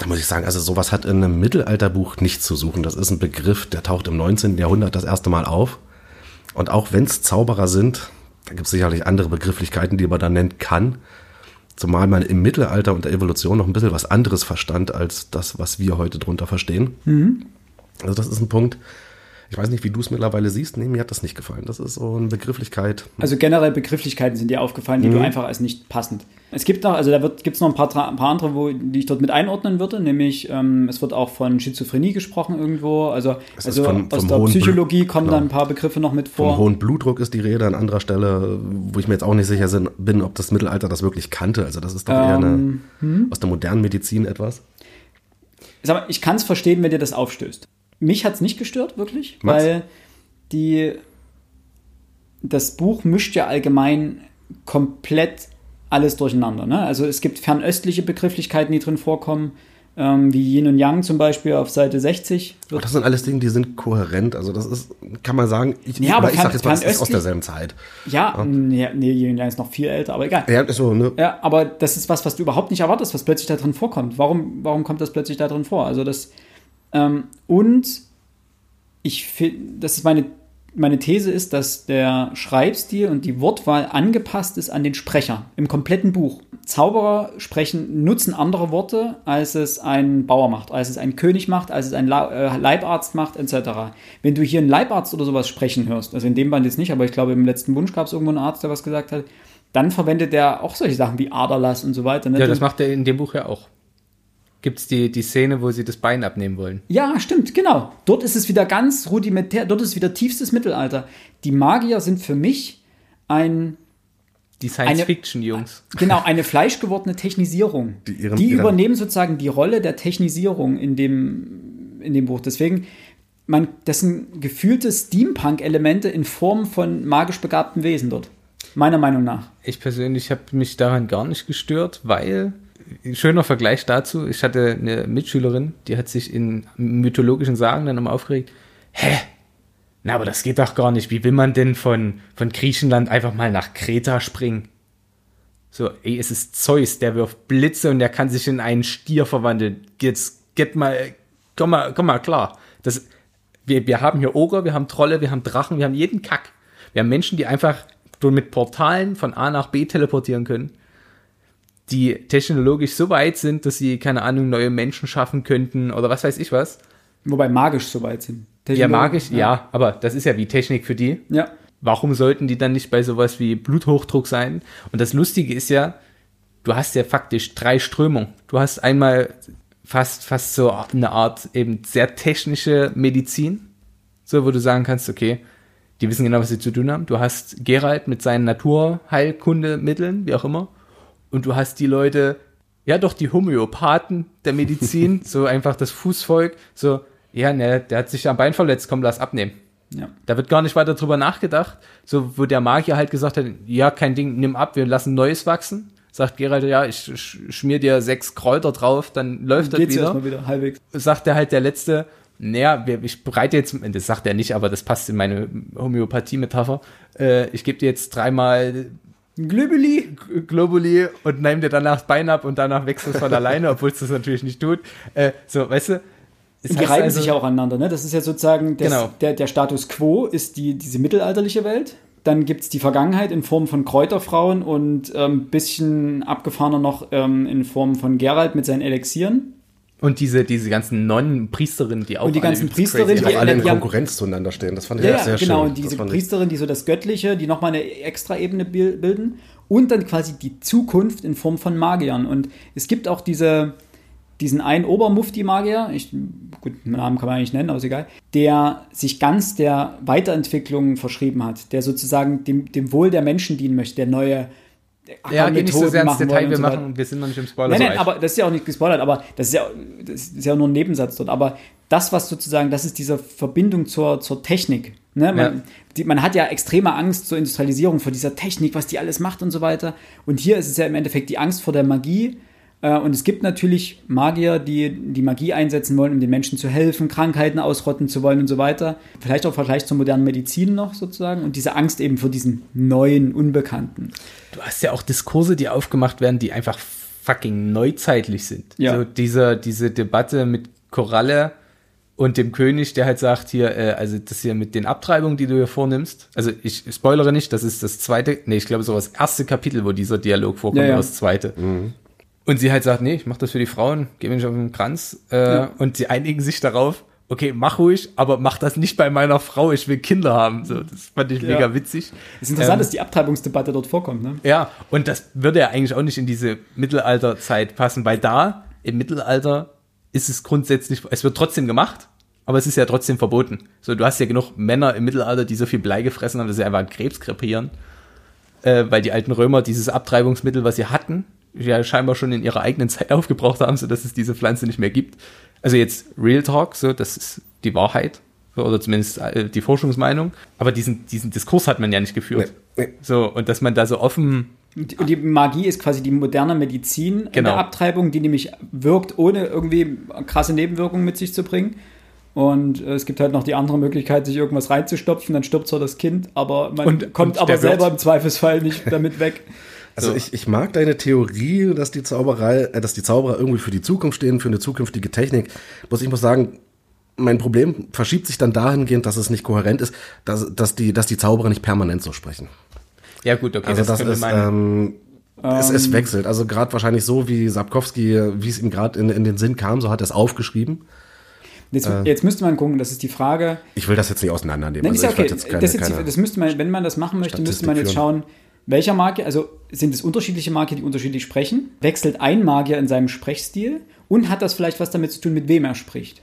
Da muss ich sagen, also sowas hat in einem Mittelalterbuch nichts zu suchen. Das ist ein Begriff, der taucht im 19. Jahrhundert das erste Mal auf. Und auch wenn es Zauberer sind, da gibt es sicherlich andere Begrifflichkeiten, die man dann nennen kann. Zumal man im Mittelalter und der Evolution noch ein bisschen was anderes verstand als das, was wir heute drunter verstehen. Also das ist ein Punkt. Ich weiß nicht, wie du es mittlerweile siehst. Nee, mir hat das nicht gefallen. Das ist so eine Begrifflichkeit. Also generell Begrifflichkeiten sind dir aufgefallen, die du einfach als nicht passend. Es gibt noch, also da gibt es noch ein paar, ein paar andere, wo, die ich dort mit einordnen würde, nämlich ähm, es wird auch von Schizophrenie gesprochen irgendwo. Also, Es also von- aus vom der Psychologie kommen genau. dann ein paar Begriffe noch mit Vom vor. hohen Blutdruck ist die Rede an anderer Stelle, wo ich mir jetzt auch nicht sicher bin, ob das Mittelalter das wirklich kannte. Also das ist doch eher eine, Ähm, aus der modernen Medizin etwas. Mal, ich kann es verstehen, wenn dir das aufstößt. Mich hat es nicht gestört, wirklich, Was? weil die, das Buch mischt ja allgemein komplett alles durcheinander. Ne? Also es gibt fernöstliche Begrifflichkeiten, die drin vorkommen, ähm, wie Yin und Yang zum Beispiel auf Seite 60. Aber das sind alles Dinge, die sind kohärent. Also das ist, kann man sagen, ich, Ja, aber ich fern- sag jetzt mal, das ist aus derselben Zeit. ja, nee, nee, Yin und Yang ist noch viel älter, aber egal. Ja, so, ne? Ja, aber das ist was, was du überhaupt nicht erwartest, was plötzlich da drin vorkommt. Warum, warum kommt das plötzlich da drin vor? Also das ähm, und ich finde, das ist meine meine These ist, dass der Schreibstil und die Wortwahl angepasst ist an den Sprecher im kompletten Buch. Zauberer sprechen, nutzen andere Worte, als es ein Bauer macht, als es ein König macht, als es ein äh, Leibarzt macht, etc. Wenn du hier einen Leibarzt oder sowas sprechen hörst, also in dem Band jetzt nicht, aber ich glaube, im letzten Wunsch gab es irgendwo einen Arzt, der was gesagt hat, dann verwendet der auch solche Sachen wie Aderlass und so weiter. Ne? Ja, das macht er in dem Buch ja auch. Gibt's die, die Szene, wo sie das Bein abnehmen wollen. Ja, stimmt, genau. Dort ist es wieder ganz rudimentär, dort ist es wieder tiefstes Mittelalter. Die Magier sind für mich ein, Die Science-Fiction-Jungs. genau, eine fleischgewordene Technisierung. Die [laughs] Die, ihren- ihren- übernehmen sozusagen die Rolle der Technisierung in dem, in dem Buch. Deswegen, man, das sind gefühlte Steampunk-Elemente in Form von magisch begabten Wesen dort. Meiner Meinung nach. Ich persönlich habe mich daran gar nicht gestört, weil, schöner Vergleich dazu, ich hatte eine Mitschülerin, die hat sich in mythologischen Sagen dann immer aufgeregt, hä? Na, aber das geht doch gar nicht. Wie will man denn von, von Griechenland einfach mal nach Kreta springen? So, ey, es ist Zeus, der wirft Blitze und der kann sich in einen Stier verwandeln. Jetzt, get mal, komm mal, komm mal klar. Das, wir, wir haben hier Oger, wir haben Trolle, wir haben Drachen, wir haben jeden Kack. Wir haben Menschen, die einfach mit Portalen von A nach B teleportieren können, die technologisch so weit sind, dass sie, keine Ahnung, neue Menschen schaffen könnten oder was weiß ich was. Wobei magisch so weit sind. Ja, magisch, ja. aber das ist ja wie Technik für die. Ja. warum sollten die dann nicht bei sowas wie Bluthochdruck sein? Und das Lustige ist ja, du hast ja faktisch drei Strömungen. Du hast einmal fast, fast so eine Art eben sehr technische Medizin, so wo du sagen kannst, okay, die wissen genau, was sie zu tun haben. Du hast Gerald mit seinen Naturheilkundemitteln, wie auch immer. Und du hast die Leute, ja doch, die Homöopathen der Medizin, [laughs] so einfach das Fußvolk, so, ja, ne, der hat sich am Bein verletzt, komm, lass abnehmen. Ja. Da wird gar nicht weiter drüber nachgedacht. So, wo der Magier halt gesagt hat, ja, kein Ding, nimm ab, wir lassen Neues wachsen. Sagt Gerald, ja, ich sch- schmier dir sechs Kräuter drauf, dann läuft das Geht's wieder. wieder halbwegs. Sagt er halt der Letzte, naja, ich bereite jetzt, das sagt er nicht, aber das passt in meine Homöopathie-Metapher, äh, ich gebe dir jetzt dreimal Glübeli. Globuli und nimm dir danach das Bein ab und danach wächst es von alleine, obwohl es das natürlich nicht tut. Äh, so, weißt du? es Die reiben also- sich ja auch aneinander, ne? Das ist ja sozusagen das, Genau. der, der Status quo ist die, diese mittelalterliche Welt. Dann gibt es die Vergangenheit in Form von Kräuterfrauen und ein ähm, bisschen abgefahrener noch ähm, in Form von Gerald mit seinen Elixieren. Und diese, diese ganzen Nonnen, Priesterinnen, die auch Und die alle ganzen Priesterinnen, crazy Die die- auch alle in die haben- Konkurrenz zueinander stehen. Das fand ich Ja, sehr genau. schön. Und diese Das fand ich- Priesterin, die so das Göttliche, die nochmal eine extra Ebene bil- bilden. Und dann quasi die Zukunft in Form von Magiern. Und es gibt auch diese, diesen einen Obermufti-Magier, ich, gut, den Namen kann man eigentlich nennen, aber ist egal, der sich ganz der Weiterentwicklung verschrieben hat, der sozusagen dem, dem Wohl der Menschen dienen möchte, der neue Ja, geh nicht so sehr ins machen Detail, wir so machen, wir sind noch nicht im Spoiler. Nein, nein, aber das ist ja auch nicht gespoilert, aber das ist ja, das ist ja nur ein Nebensatz dort. Aber das, was sozusagen, das ist diese Verbindung zur, zur Technik. Ne? Man, Ja. die, man hat ja extreme Angst zur Industrialisierung, vor dieser Technik, was die alles macht und so weiter. Und hier ist es ja im Endeffekt die Angst vor der Magie. Äh, Und es gibt natürlich Magier, die die Magie einsetzen wollen, um den Menschen zu helfen, Krankheiten ausrotten zu wollen und so weiter. Vielleicht auch im Vergleich zur modernen Medizin noch sozusagen. Und diese Angst eben vor diesen neuen, Unbekannten. du hast ja auch Diskurse, die aufgemacht werden, die einfach fucking neuzeitlich sind. Ja. So dieser, diese Debatte mit Koralle und dem König, der halt sagt hier, äh, also das hier mit den Abtreibungen, die du hier vornimmst. Also ich spoilere nicht, das ist das zweite, nee, ich glaube so das erste Kapitel, wo dieser Dialog vorkommt, Ja, ja. das zweite. Und sie halt sagt, nee, ich mach das für die Frauen, geh mir nicht auf den Kranz. Äh, Ja. Und sie einigen sich darauf, okay, mach ruhig, aber mach das nicht bei meiner Frau, ich will Kinder haben. So, das fand ich Ja. mega witzig. Es ist interessant, Ähm, dass die Abtreibungsdebatte dort vorkommt. Ne? ja, und das würde ja eigentlich auch nicht in diese Mittelalterzeit passen, weil da im Mittelalter ist es grundsätzlich, es wird trotzdem gemacht, aber es ist ja trotzdem verboten. So, du hast ja genug Männer im Mittelalter, die so viel Blei gefressen haben, dass sie einfach an Krebs krepieren, äh, weil die alten Römer dieses Abtreibungsmittel, was sie hatten, ja scheinbar schon in ihrer eigenen Zeit [laughs] aufgebraucht haben, so dass es diese Pflanze nicht mehr gibt. Also jetzt Real Talk, so, das ist die Wahrheit. Oder zumindest äh, die Forschungsmeinung. Aber diesen, diesen Diskurs hat man ja nicht geführt. Nee, nee. So, und dass man da so offen Und die- und die Magie ist quasi die moderne Medizin in Genau. der Abtreibung, die nämlich wirkt, ohne irgendwie krasse Nebenwirkungen mit sich zu bringen. Und äh, es gibt halt noch die andere Möglichkeit, sich irgendwas reinzustopfen, dann stirbt zwar das Kind, aber man Und- kommt und aber selber im Zweifelsfall nicht damit weg. [laughs] Also So. ich, ich mag deine Theorie, dass die Zauberei, äh, dass die Zauberer irgendwie für die Zukunft stehen, für eine zukünftige Technik. Bloß ich muss sagen, mein Problem verschiebt sich dann dahingehend, dass es nicht kohärent ist, dass, dass, die, dass die Zauberer nicht permanent so sprechen. Ja, gut, okay, Also das, könnte ist, ähm, es, es wechselt. Also gerade wahrscheinlich so, wie Sapkowski, wie es ihm gerade in, in den Sinn kam, so hat er es aufgeschrieben. Jetzt, Äh. jetzt müsste man gucken, das ist die Frage. Ich will das jetzt nicht auseinandernehmen. Nein, Also okay. keine, das, keine, das müsste man, wenn man das machen möchte, müsste man jetzt Statistik schauen, welcher Magier, also sind es unterschiedliche Magier, die unterschiedlich sprechen? Wechselt ein Magier in seinem Sprechstil und hat das vielleicht was damit zu tun, mit wem er spricht?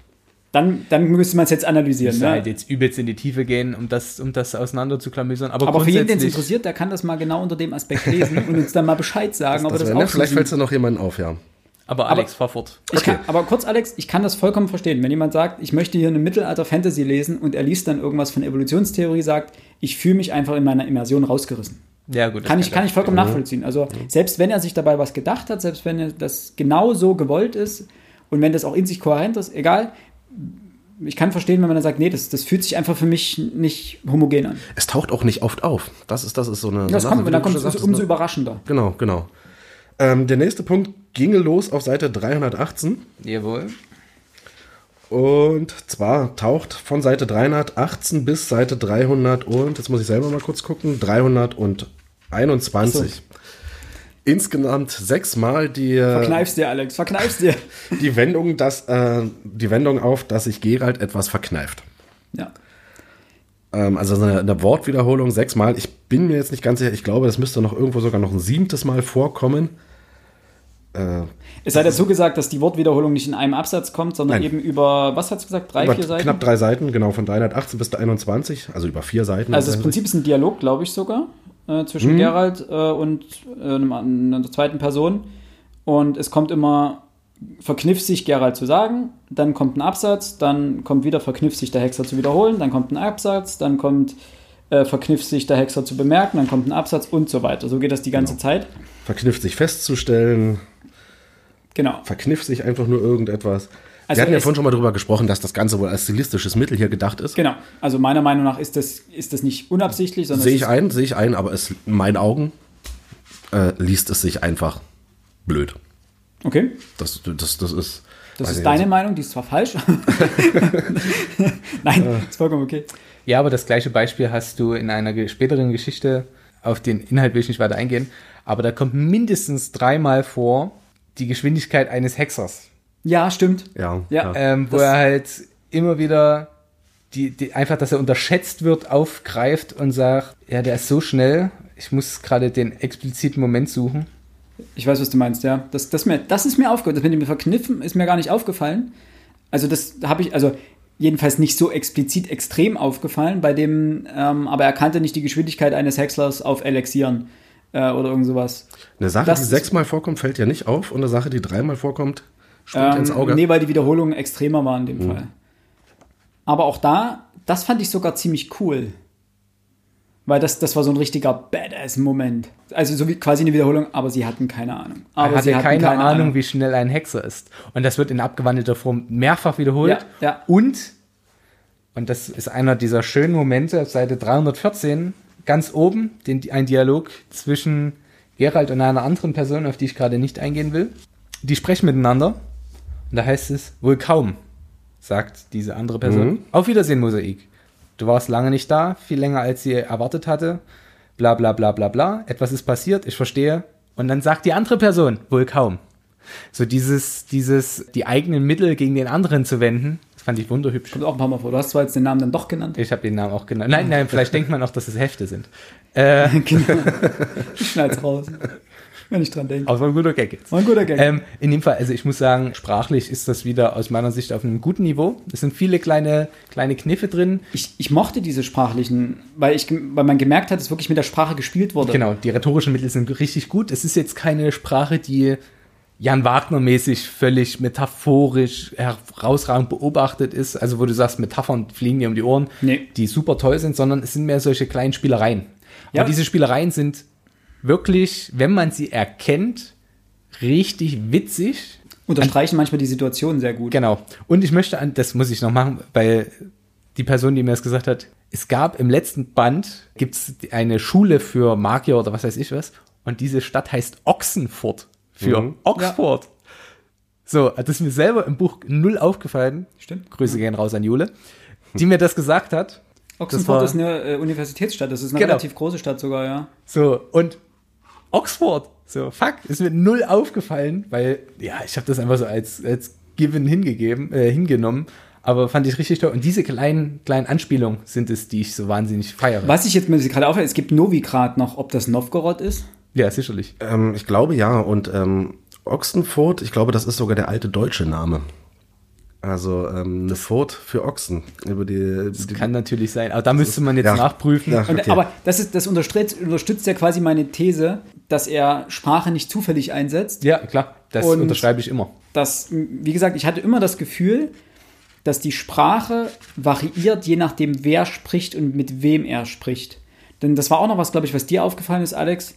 Dann, dann müsste man es jetzt analysieren. müsste Ne? halt jetzt übelst in die Tiefe gehen, um das, um das auseinander zu klamüsern. Aber, Aber für jeden, den es interessiert, der kann das mal genau unter dem Aspekt lesen und uns dann mal Bescheid sagen, ob er das das auch. Vielleicht fällt es noch jemanden auf, ja. Aber Alex, fahr fort. Ich Okay. kann, aber kurz, Alex, ich kann das vollkommen verstehen. Wenn jemand sagt, ich möchte hier eine Mittelalter-Fantasy lesen und er liest dann irgendwas von Evolutionstheorie, sagt, ich fühle mich einfach in meiner Immersion rausgerissen. Ja, gut. Kann ich, kann ich vollkommen nachvollziehen. Also, selbst wenn er sich dabei was gedacht hat, selbst wenn er das genau so gewollt ist und wenn das auch in sich kohärent ist, egal. Ich kann verstehen, wenn man dann sagt, nee, das, das fühlt sich einfach für mich nicht homogen an. Es taucht auch nicht oft auf. Das ist, das ist so eine. Das Sache, kommt, wie dann kommt es umso ne? überraschender. Genau, genau. Ähm, der nächste Punkt ginge los auf Seite 318. Jawohl. Und zwar taucht von Seite 318 bis Seite 300 und, jetzt muss ich selber mal kurz gucken, 321. Insgesamt sechsmal die, äh, Verkneifst dir, Alex, verkneifst dir. [laughs] die, Wendung, dass, äh, die Wendung auf, dass sich Gerald etwas verkneift. Ja. Ähm, also eine, eine Wortwiederholung sechsmal. Ich bin mir jetzt nicht ganz sicher. Ich glaube, das müsste noch irgendwo sogar noch ein siebtes Mal vorkommen. Äh, Es sei dazu gesagt, dass die Wortwiederholung nicht in einem Absatz kommt, sondern Nein. eben über, was hat es gesagt, drei, über vier Seiten? knapp drei Seiten, genau, von 318 bis 21, also über vier Seiten. Also das Prinzip ist ein Dialog, glaube ich sogar, äh, zwischen Mhm. Gerald äh, und äh, einer zweiten Person. Und es kommt immer, verkniff sich Gerald zu sagen, dann kommt ein Absatz, dann kommt wieder verkniff sich der Hexer zu wiederholen, dann kommt ein Absatz, dann kommt äh, verkniff sich der Hexer zu bemerken, dann kommt ein Absatz und so weiter. So geht das die ganze Genau. Zeit. Verknifft sich festzustellen, Genau. verknifft sich einfach nur irgendetwas. Also Wir hatten ja vorhin schon mal darüber gesprochen, dass das Ganze wohl als stilistisches Mittel hier gedacht ist. Genau. Also meiner Meinung nach ist das, ist das nicht unabsichtlich, sondern Sehe es ich ist, ein, sehe ich ein, aber es, in meinen Augen äh, liest es sich einfach blöd. Okay. Das, das, das ist. Das ist deine also- Meinung, die ist zwar falsch. [laughs] Nein, ist vollkommen okay. Ja, aber das gleiche Beispiel hast du in einer späteren Geschichte. Auf den Inhalt will ich nicht weiter eingehen. Aber da kommt mindestens dreimal vor die Geschwindigkeit eines Hexers. Ja, stimmt. Ja, Ja, ja. Ähm, wo Das- er halt immer wieder die, die, einfach, dass er unterschätzt wird, aufgreift und sagt, ja, der ist so schnell, ich muss gerade den expliziten Moment suchen. Ich weiß, was du meinst, ja. Das, das, mir, das ist mir aufgefallen. Das mit dem Verkniffen ist mir gar nicht aufgefallen. Also, das habe ich, also jedenfalls nicht so explizit extrem aufgefallen, bei dem, ähm, aber er kannte nicht die Geschwindigkeit eines Häckslers auf Elixieren äh, oder irgend sowas. Eine Sache, das die ist- sechsmal vorkommt, fällt ja nicht auf. Und eine Sache, die dreimal vorkommt, springt Ähm, ins Auge. nee, weil die Wiederholungen extremer waren in dem Fall. Aber auch da, das fand ich sogar ziemlich cool. Weil das, das war so ein richtiger Badass-Moment. Also so wie quasi eine Wiederholung, aber sie hatten keine Ahnung. Aber er sie hatte hatten keine, Ahnung, wie schnell ein Hexer ist. Und das wird in abgewandelter Form mehrfach wiederholt. Ja, ja. Und, und das ist einer dieser schönen Momente, auf Seite 314, ganz oben, den, ein Dialog zwischen Gerald und einer anderen Person, auf die ich gerade nicht eingehen will. Die sprechen miteinander. Und da heißt es, wohl kaum, sagt diese andere Person. Mhm. Auf Wiedersehen, Mosaik. Du warst lange nicht da, viel länger als sie erwartet hatte. Bla bla bla bla bla. Etwas ist passiert, ich verstehe. Und dann sagt die andere Person, wohl kaum. So dieses, dieses, die eigenen Mittel gegen den anderen zu wenden, das fand ich wunderhübsch. Kommt auch ein paar Mal vor. Du hast zwar jetzt den Namen dann doch genannt. Ich habe den Namen auch genannt. Nein, nein, [laughs] vielleicht denkt man auch, dass es Hefte sind. Äh, [laughs] genau. [laughs] Ich schneid's raus. Wenn ich dran denke. aber ein guter Gag jetzt. War ein guter Gag. Ähm, in dem Fall, also ich muss sagen, sprachlich ist das wieder aus meiner Sicht auf einem guten Niveau. Es sind viele kleine, kleine Kniffe drin. ich, ich mochte diese sprachlichen, weil, ich, weil man gemerkt hat, dass wirklich mit der Sprache gespielt wurde. Genau, die rhetorischen Mittel sind richtig gut. Es ist jetzt keine Sprache, die Jan Wagner-mäßig völlig metaphorisch herausragend beobachtet ist, also wo du sagst, Metaphern fliegen dir um die Ohren, Nee. die super toll sind, sondern es sind mehr solche kleinen Spielereien. Ja. Und diese Spielereien sind wirklich, wenn man sie erkennt, richtig witzig. Unterstreichen manchmal die Situation sehr gut. Genau. Und ich möchte an, das muss ich noch machen, weil die Person, die mir das gesagt hat, es gab im letzten Band, gibt es eine Schule für Magier oder was weiß ich was, und diese Stadt heißt Ochsenfurt für Mhm. Oxford. So, das ist mir selber im Buch null aufgefallen. Stimmt. Grüße gehen raus an Jule, die mir das gesagt hat. Oxenfurt war- ist eine äh, Universitätsstadt. Das ist eine Genau. relativ große Stadt sogar, ja. So, und Oxford, so, fuck, ist mir null aufgefallen, weil, ja, ich habe das einfach so als, als Given hingegeben, äh, hingenommen, aber fand ich richtig toll. Und diese kleinen, kleinen Anspielungen sind es, die ich so wahnsinnig feiere. Was ich jetzt mir gerade auffällt, es gibt Novigrad noch, ob das Novgorod ist. Ja, sicherlich. Ähm, ich glaube ja. Und ähm, Ochsenfurt, ich glaube, das ist sogar der alte deutsche Name. Also ähm, eine Furt für Ochsen. Über die, die Kann natürlich sein, aber da müsste man jetzt Ja. nachprüfen. Ja. Und, Okay. Aber das, ist, das unterstützt, unterstützt ja quasi meine These, dass er Sprache nicht zufällig einsetzt. Ja, klar, das Und- unterschreibe ich immer. Dass, wie gesagt, ich hatte immer das Gefühl, dass die Sprache variiert, je nachdem, wer spricht und mit wem er spricht. Denn das war auch noch was, glaube ich, was dir aufgefallen ist, Alex.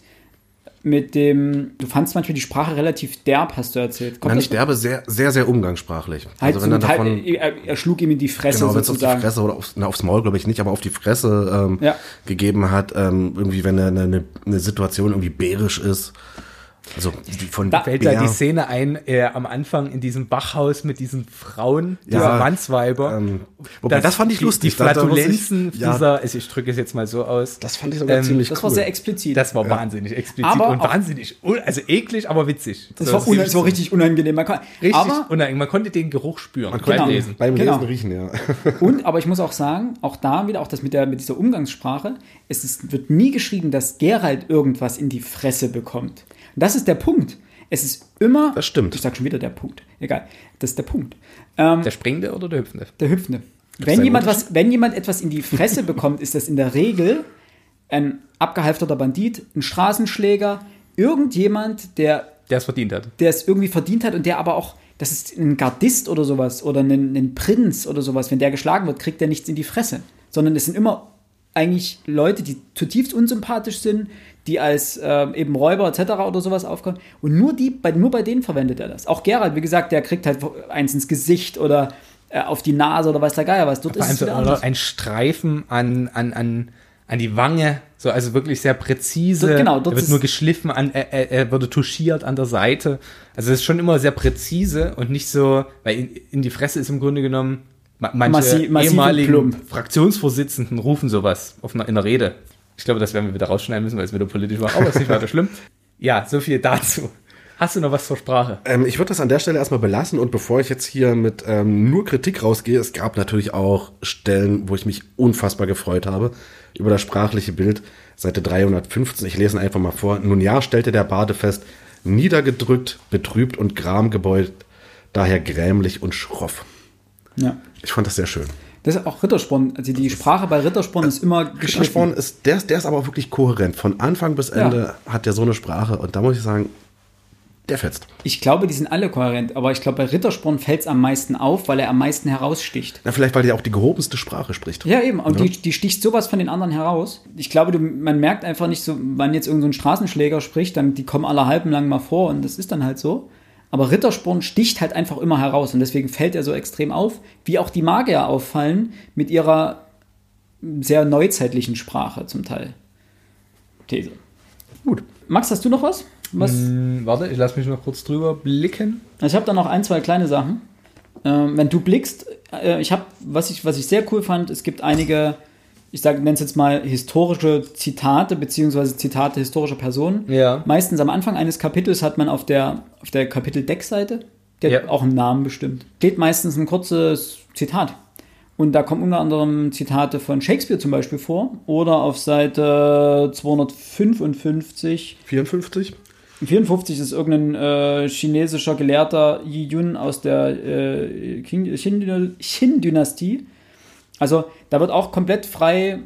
Mit dem, du fandst manchmal die Sprache relativ derb, hast du erzählt. Kommt das nicht derbe, sehr, sehr, sehr umgangssprachlich. Halt also so wenn er mit halt, davon, er, schlug ihm in die Fresse genau, wenn es auf die sozusagen. Fresse oder aufs, na, aufs Maul, glaube ich nicht, aber auf die Fresse ähm, Ja. gegeben hat, ähm, irgendwie, wenn eine, eine, eine Situation irgendwie bärisch ist. Also die von Da Fällt Bär, da die Szene ein, äh, am Anfang in diesem Bachhaus mit diesen Frauen, Ja, dieser Mannsweiber. ähm, wobei, das fand ich die, lustig. Die da muss ich- Flatulenzen ja. dieser, also ich drücke es jetzt mal so aus. Das fand ich sogar Ähm, ziemlich Das cool. war sehr explizit. Das war wahnsinnig explizit Aber und wahnsinnig, also eklig, aber witzig. das, So, war, das ich war richtig unangenehm. Man kann, richtig aber, unangenehm. Man konnte den Geruch spüren Man beim konnte Lesen. beim Genau. Lesen riechen, ja. [laughs] und, aber ich muss auch sagen, auch da wieder, auch das mit, der, mit dieser Umgangssprache, es ist, wird nie geschrieben, dass Gerald irgendwas in die Fresse bekommt. Das ist der Punkt. Es ist immer. Das stimmt. Ich sag schon wieder der Punkt. Egal. Das ist der Punkt. Ähm, Der Springende oder der Hüpfende? der Hüpfende. Wenn jemand, was, wenn jemand etwas in die Fresse bekommt, ist das in der Regel ein abgehalfterter Bandit, ein Straßenschläger, irgendjemand, der Der es verdient hat. der es irgendwie verdient hat und der aber auch, das ist ein Gardist oder sowas oder ein, ein Prinz oder sowas, wenn der geschlagen wird, kriegt der nichts in die Fresse. Sondern es sind immer eigentlich Leute, die zutiefst unsympathisch sind, die als ähm, eben Räuber etc. oder sowas aufkommen. Und nur, die, bei, nur bei denen verwendet er das. Auch Gerald, wie gesagt, der kriegt halt eins ins Gesicht oder äh, auf die Nase oder weiß der Geier was. Dort Vor ist es anders. ein Streifen an, an, an, an die Wange, so also wirklich sehr präzise. Dort- genau, dort er wird nur geschliffen, an, er, er, er wurde touchiert an der Seite. Also es ist schon immer sehr präzise und nicht so, weil in, in die Fresse ist im Grunde genommen manche Massi- ehemaligen plump. Fraktionsvorsitzenden rufen sowas auf einer, in der Rede. Ich glaube, das werden wir wieder rausschneiden müssen, weil es wieder politisch war, aber ist nicht weiter schlimm. [laughs] Ja, so viel dazu. Hast du noch was zur Sprache? Ähm, ich würde das an der Stelle erstmal belassen und bevor ich jetzt hier mit ähm, nur Kritik rausgehe, es gab natürlich auch Stellen, wo ich mich unfassbar gefreut habe über das sprachliche Bild. Seite 315, ich lese ihn einfach mal vor. Nun ja, stellte der Bade fest, niedergedrückt, betrübt und gramgebeut, daher grämlich und schroff. Ja. Ich fand das sehr schön. Das ist auch Rittersporn. Also die Sprache bei Rittersporn ist immer geschliffen. Rittersporn ist, der, der ist aber auch wirklich kohärent. Von Anfang bis Ende hat der so eine Sprache und da muss ich sagen, der fetzt. Ich glaube, die sind alle kohärent, aber ich glaube, bei Rittersporn fällt es am meisten auf, weil er am meisten heraussticht. Na, vielleicht, weil der auch die gehobenste Sprache spricht. Ja, eben. Und die, die sticht sowas von den anderen heraus. Ich glaube, du, man merkt einfach nicht so, wenn jetzt irgendein so ein Straßenschläger spricht, dann die kommen alle halben lang mal vor und das ist dann halt so. Aber Rittersporn sticht halt einfach immer heraus und deswegen fällt er so extrem auf, wie auch die Magier auffallen mit ihrer sehr neuzeitlichen Sprache zum Teil. These. Gut. Max, hast du noch was? was? Hm, warte, ich lasse mich noch kurz drüber blicken. Ich habe da noch ein, zwei kleine Sachen. Ähm, wenn du blickst, äh, ich habe, was ich, was ich sehr cool fand, es gibt einige, ich sage, nenne es jetzt mal historische Zitate, beziehungsweise Zitate historischer Personen. Ja. Meistens am Anfang eines Kapitels hat man auf der, auf der Kapitel-Deckseite, der Ja. auch einen Namen bestimmt, steht meistens ein kurzes Zitat. Und da kommen unter anderem Zitate von Shakespeare zum Beispiel vor. Oder auf Seite 255 54? 54 ist irgendein äh, chinesischer Gelehrter Yi Yun aus der äh, Qin-Dynastie. Also da wird auch komplett frei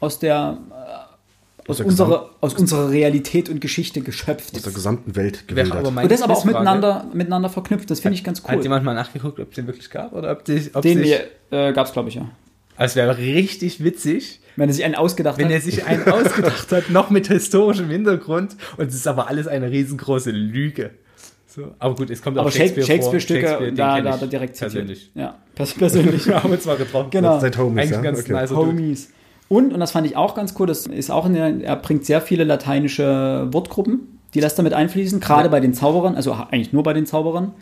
aus der, äh, aus, der unserer, aus unserer Realität und Geschichte geschöpft. Aus der gesamten Welt gewildert. Und das aber auch miteinander, miteinander verknüpft. Das finde ich ganz Hat cool. jemand mal nachgeguckt, ob es den wirklich gab? Oder ob, die, ob Den äh, gab es, glaube ich, ja. Also es wäre richtig witzig, Wenn er sich einen ausgedacht wenn hat. er sich einen ausgedacht hat, noch mit historischem Hintergrund. Und es ist aber alles eine riesengroße Lüge. So, aber gut, es kommt auch aber Shakespeare, Shakespeare-Stücke, vor. Shakespeare, den da, da er direkt zitiert. persönlich. Ja, pers persönlich. [laughs] Wir haben uns mal getroffen. Genau. Seit Homies, Eigentlich ja? ganz Okay. Dude. Homies. Und, und das fand ich auch ganz cool, das ist auch in der, er bringt sehr viele lateinische Wortgruppen, die das damit einfließen, gerade Ja. bei den Zauberern, also eigentlich nur bei den Zauberern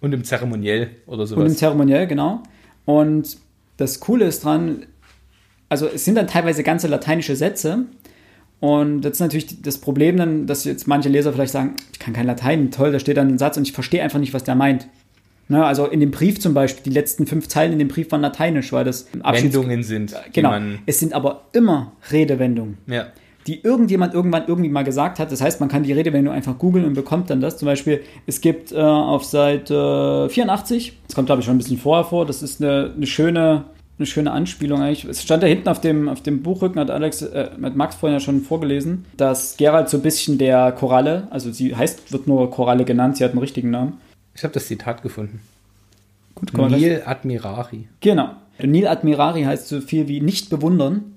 Und im Zeremoniell oder und im sowas. Zeremoniell, genau. Und das Coole ist dran, also es sind dann teilweise ganze lateinische Sätze. Und das ist natürlich das Problem dann, dass jetzt manche Leser vielleicht sagen, ich kann kein Latein, toll, da steht dann ein Satz und ich verstehe einfach nicht, was der meint. Ne, also in dem Brief zum Beispiel, die letzten fünf Zeilen in dem Brief waren lateinisch, weil das Abschieds- Wendungen sind, Genau. Es sind aber immer Redewendungen Ja. die irgendjemand irgendwann irgendwie mal gesagt hat. Das heißt, man kann die Redewendung einfach googeln und bekommt dann das. Zum Beispiel, es gibt äh, auf Seite 84, das kommt glaube ich schon ein bisschen vorher vor, das ist eine, eine schöne eine schöne Anspielung eigentlich. Es stand da hinten auf dem, auf dem Buchrücken, hat Alex, äh, hat Max vorhin ja schon vorgelesen, dass Gerald so ein bisschen der Koralle, also sie heißt, wird nur Koralle genannt, sie hat einen richtigen Namen. Ich habe das Zitat gefunden. Gut, Nil Admirari. Genau. Nil Admirari heißt so viel wie nicht bewundern.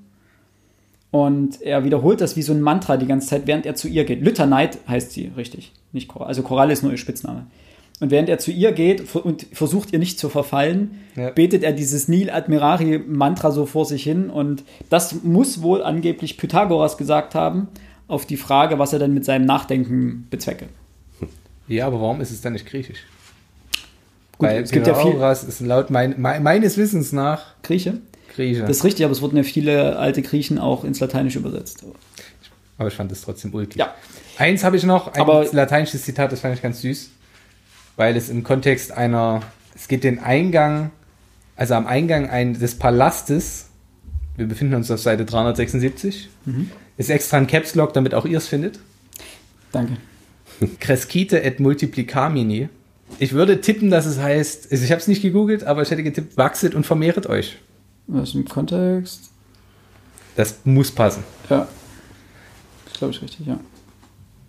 Und er wiederholt das wie so ein Mantra die ganze Zeit, während er zu ihr geht. Lüterneit heißt sie, richtig. Nicht Koralle. Also Koralle ist nur ihr Spitzname. Und während er zu ihr geht und versucht ihr nicht zu verfallen, Ja. betet er dieses Nil Admirari Mantra so vor sich hin. Und das muss wohl angeblich Pythagoras gesagt haben, auf die Frage, was er denn mit seinem Nachdenken bezwecke. Ja, aber warum ist es dann nicht griechisch? Gut, Weil es gibt ja viel Pythagoras ist laut mein, me- meines Wissens nach Grieche. Grieche. Das ist richtig, aber es wurden ja viele alte Griechen auch ins Lateinische übersetzt. aber ich fand es trotzdem ulkig. Ja. Eins habe ich noch, ein Aber- lateinisches Zitat, das fand ich ganz süß, weil es im Kontext einer, es geht den Eingang, also am Eingang ein, des Palastes, wir befinden uns auf Seite 376, Mhm. ist extra ein Caps Lock, damit auch ihr es findet. Danke. Crescite et multiplicamini. Ich würde tippen, dass es heißt, also ich habe es nicht gegoogelt, aber ich hätte getippt, wachset und vermehret euch. Was im Kontext? Das muss passen. Ja. Das glaube ich richtig, ja.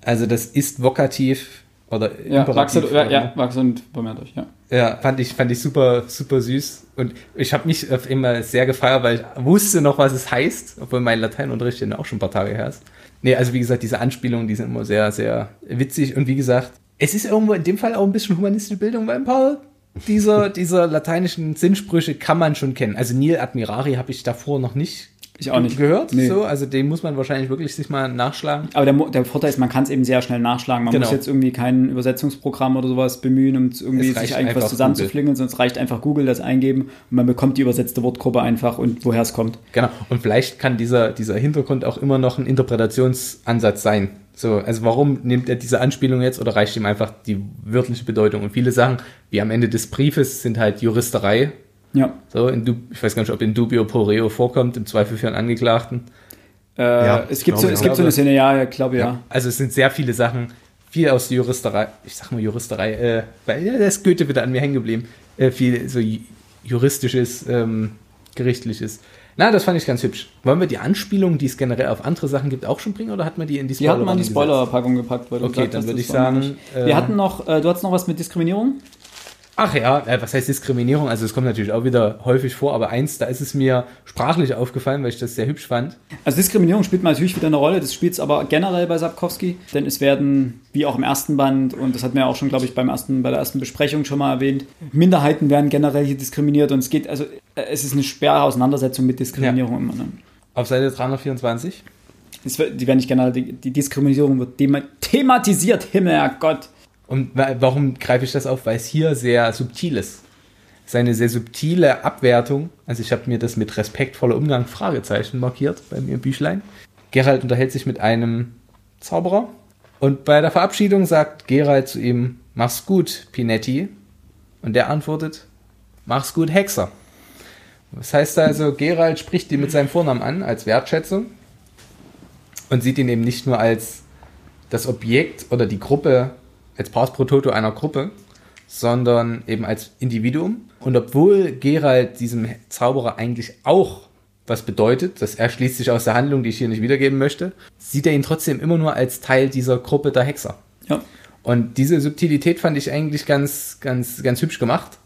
Also das ist vokativ oder Ja, Wachs und, ja, ja, Wachs und euch, ja. Ja, fand ich, fand ich super, super süß. Und ich habe mich auf immer sehr gefeiert, weil ich wusste noch, was es heißt, obwohl mein Lateinunterricht ja auch schon ein paar Tage her ist. Nee, also wie gesagt, diese Anspielungen, die sind immer sehr, sehr witzig. Und wie gesagt, es ist irgendwo in dem Fall auch ein bisschen humanistische Bildung, weil ein paar dieser, dieser lateinischen Sinnsprüche kann man schon kennen. Also Nil Admirari habe ich davor noch nicht, Ich auch nicht. gehört. Nee. So, also den muss man wahrscheinlich wirklich sich mal nachschlagen. Aber der, der Vorteil ist, man kann es eben sehr schnell nachschlagen. Man Genau. muss jetzt irgendwie kein Übersetzungsprogramm oder sowas bemühen, um irgendwie sich irgendwas zusammenzuflingen, sonst reicht einfach Google das eingeben und man bekommt die übersetzte Wortgruppe einfach und woher es kommt. Genau. Und vielleicht kann dieser, dieser Hintergrund auch immer noch ein Interpretationsansatz sein. So, also warum nimmt er diese Anspielung jetzt oder reicht ihm einfach die wörtliche Bedeutung? Und viele Sachen, wie am Ende des Briefes, sind halt Juristerei. Ja. So, in Du- ich weiß gar nicht, ob in Dubio pro reo vorkommt, im Zweifel für einen Angeklagten. Äh, Ja, es gibt, so, es ja. gibt so eine Szene, ja, ich glaube ja. Also es sind sehr viele Sachen, viel aus der Juristerei, ich sag mal Juristerei, äh, weil ja, da ist Goethe wieder an mir hängen geblieben, äh, viel so ju- juristisches, ähm, gerichtliches. Na, das fand ich ganz hübsch. Wollen wir die Anspielungen, die es generell auf andere Sachen gibt, auch schon bringen oder hat man die in die Die hat man in die? Spoilerpackung gepackt. Weil du Okay, gesagt dann würde das ich sagen, nicht- äh, Wir hatten noch, äh, du hattest noch was mit Diskriminierung? Ach ja, äh, was heißt Diskriminierung? Also es kommt natürlich auch wieder häufig vor, aber eins, da ist es mir sprachlich aufgefallen, weil ich das sehr hübsch fand. Also Diskriminierung spielt natürlich wieder eine Rolle, das spielt es aber generell bei Sapkowski, denn es werden, wie auch im ersten Band, und das hatten wir auch schon, glaube ich, beim ersten, bei der ersten Besprechung schon mal erwähnt, Minderheiten werden generell hier diskriminiert und es geht, also äh, es ist eine schwere Auseinandersetzung mit Diskriminierung immer. Ne? Auf Seite 324. Es wird, die werden nicht generell, die, die Diskriminierung wird thema thematisiert, Himmelherrgott. Und wa- warum greife ich das auf? Weil es hier sehr subtil ist. Es ist eine sehr subtile Abwertung. Also ich habe mir das mit respektvoller Umgang Fragezeichen markiert bei mir im Büchlein. Gerald unterhält sich mit einem Zauberer und bei der Verabschiedung sagt Gerald zu ihm, mach's gut, Pinetti. Und der antwortet, mach's gut, Hexer. Das heißt also, Gerald spricht ihn mit seinem Vornamen an, als Wertschätzung und sieht ihn eben nicht nur als das Objekt oder die Gruppe, als Pars pro Toto einer Gruppe, sondern eben als Individuum. Und obwohl Gerald diesem Zauberer eigentlich auch was bedeutet, das erschließt sich aus der Handlung, die ich hier nicht wiedergeben möchte, sieht er ihn trotzdem immer nur als Teil dieser Gruppe der Hexer. Ja. Und diese Subtilität fand ich eigentlich ganz, ganz, ganz hübsch gemacht,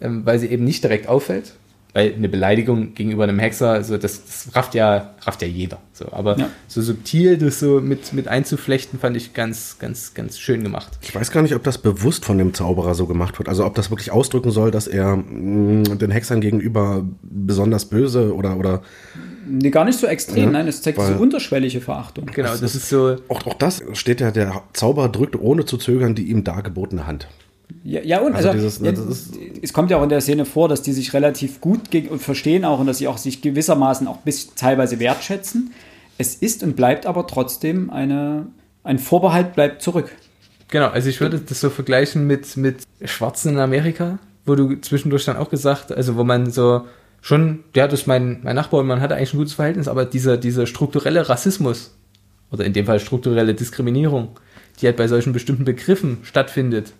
ähm, weil sie eben nicht direkt auffällt. Weil eine Beleidigung gegenüber einem Hexer, also das, das rafft ja, rafft ja jeder. So, aber Ja. so subtil das so mit, mit einzuflechten, fand ich ganz, ganz, ganz schön gemacht. Ich weiß gar nicht, ob das bewusst von dem Zauberer so gemacht wird. Also ob das wirklich ausdrücken soll, dass er mh, den Hexern gegenüber besonders böse oder, oder Nee, gar nicht so extrem, Ja, nein, es zeigt weil- so unterschwellige Verachtung. Genau, das ist so, auch, auch das steht ja, der Zauberer drückt ohne zu zögern die ihm dargebotene Hand. Ja, ja und Also also, dieses, ne, ja, das ist- es kommt ja auch in der Szene vor, dass die sich relativ gut verstehen auch und dass sie auch sich gewissermaßen auch bis teilweise wertschätzen. Es ist und bleibt aber trotzdem eine, ein Vorbehalt bleibt zurück. Genau, also ich würde das so vergleichen mit, mit Schwarzen in Amerika, wo du zwischendurch dann auch gesagt, also wo man so schon, ja, das ist mein, mein Nachbar und man hatte eigentlich ein gutes Verhältnis, aber dieser, dieser strukturelle Rassismus oder in dem Fall strukturelle Diskriminierung, die halt bei solchen bestimmten Begriffen stattfindet,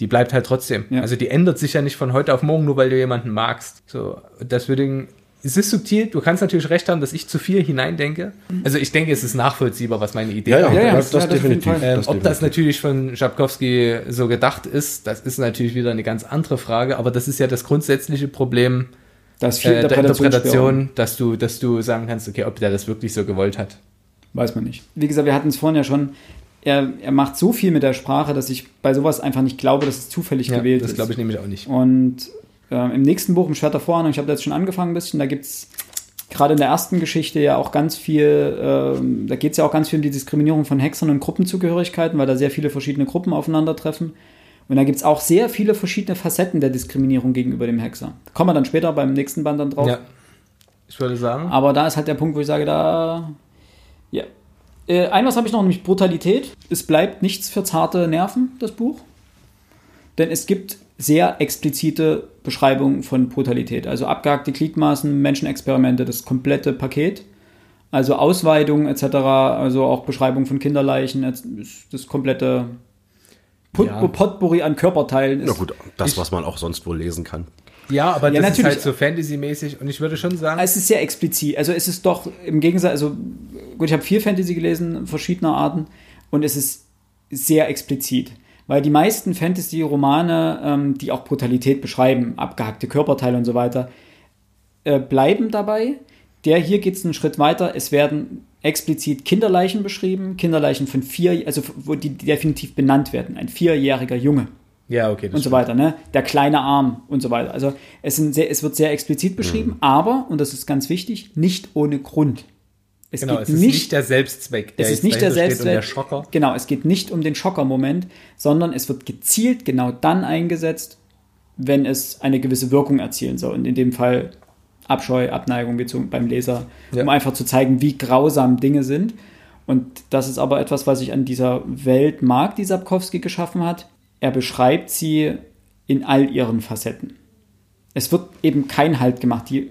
die bleibt halt trotzdem. Ja. Also die ändert sich ja nicht von heute auf morgen, nur weil du jemanden magst. So, deswegen, es ist subtil, du kannst natürlich recht haben, dass ich zu viel hineindenke. Also ich denke, es ist nachvollziehbar, was meine Idee Ja, ja, Ja, ja, das, das- das, ja, das definitiv. Ähm, das ob das natürlich von Schabkowski so gedacht ist, das ist natürlich wieder eine ganz andere Frage, aber das ist ja das grundsätzliche Problem Da ist viel äh, der. Interpretation, dass du, dass du sagen kannst, okay, ob der das wirklich so gewollt hat. Weiß man nicht. Wie gesagt, wir hatten es vorhin ja schon. Er, er macht so viel mit der Sprache, dass ich bei sowas einfach nicht glaube, dass es zufällig gewählt das ist. glaube ich nämlich auch nicht. Und äh, im nächsten Buch, im Schwert der Vorahnung, ich habe da jetzt schon angefangen ein bisschen, da gibt es gerade in der ersten Geschichte ja auch ganz viel, ähm, da geht es ja auch ganz viel um die Diskriminierung von Hexern und Gruppenzugehörigkeiten, weil da sehr viele verschiedene Gruppen aufeinandertreffen. Und da gibt es auch sehr viele verschiedene Facetten der Diskriminierung gegenüber dem Hexer. Kommen wir dann später beim nächsten Band dann drauf. Ja. Ich würde sagen. Aber da ist halt der Punkt, wo ich sage, da. Ja. Äh, ein was habe ich noch, nämlich Brutalität. Es bleibt nichts für zarte Nerven, das Buch. Denn es gibt sehr explizite Beschreibungen von Brutalität. Also abgehackte Gliedmaßen, Menschenexperimente, das komplette Paket. Also Ausweidung etc., also auch Beschreibung von Kinderleichen, das, komplette Pot Ja. Potpourri an Körperteilen. Ist, Na gut, das, was man auch sonst wohl lesen kann. Ja, aber Ja, das ist natürlich. halt so Fantasy-mäßig und ich würde schon sagen, Es ist sehr explizit. Also es ist doch im Gegensatz, also gut, ich habe viel Fantasy gelesen, verschiedener Arten, und es ist sehr explizit. Weil die meisten Fantasy-Romane, ähm, die auch Brutalität beschreiben, abgehackte Körperteile und so weiter, äh, bleiben dabei. Der hier geht es einen Schritt weiter. Es werden explizit Kinderleichen beschrieben, Kinderleichen von vier, also wo die definitiv benannt werden. Ein vierjähriger Junge ja, okay, und so weiter, ne? Der kleine Arm und so weiter. Also es, sind sehr, es wird sehr explizit beschrieben, aber, und das ist ganz wichtig, nicht ohne Grund. Es Genau, geht es ist nicht der Selbstzweck, der es ist nicht der Selbstzweck. der Schocker. Genau, es geht nicht um den Schocker-Moment, sondern es wird gezielt genau dann eingesetzt, wenn es eine gewisse Wirkung erzielen soll. Und in dem Fall Abscheu, Abneigung zum- beim Leser, Ja. um einfach zu zeigen, wie grausam Dinge sind. Und das ist aber etwas, was ich an dieser Welt mag, die Sapkowski geschaffen hat. Er beschreibt sie in all ihren Facetten. Es wird eben kein Halt gemacht. Die,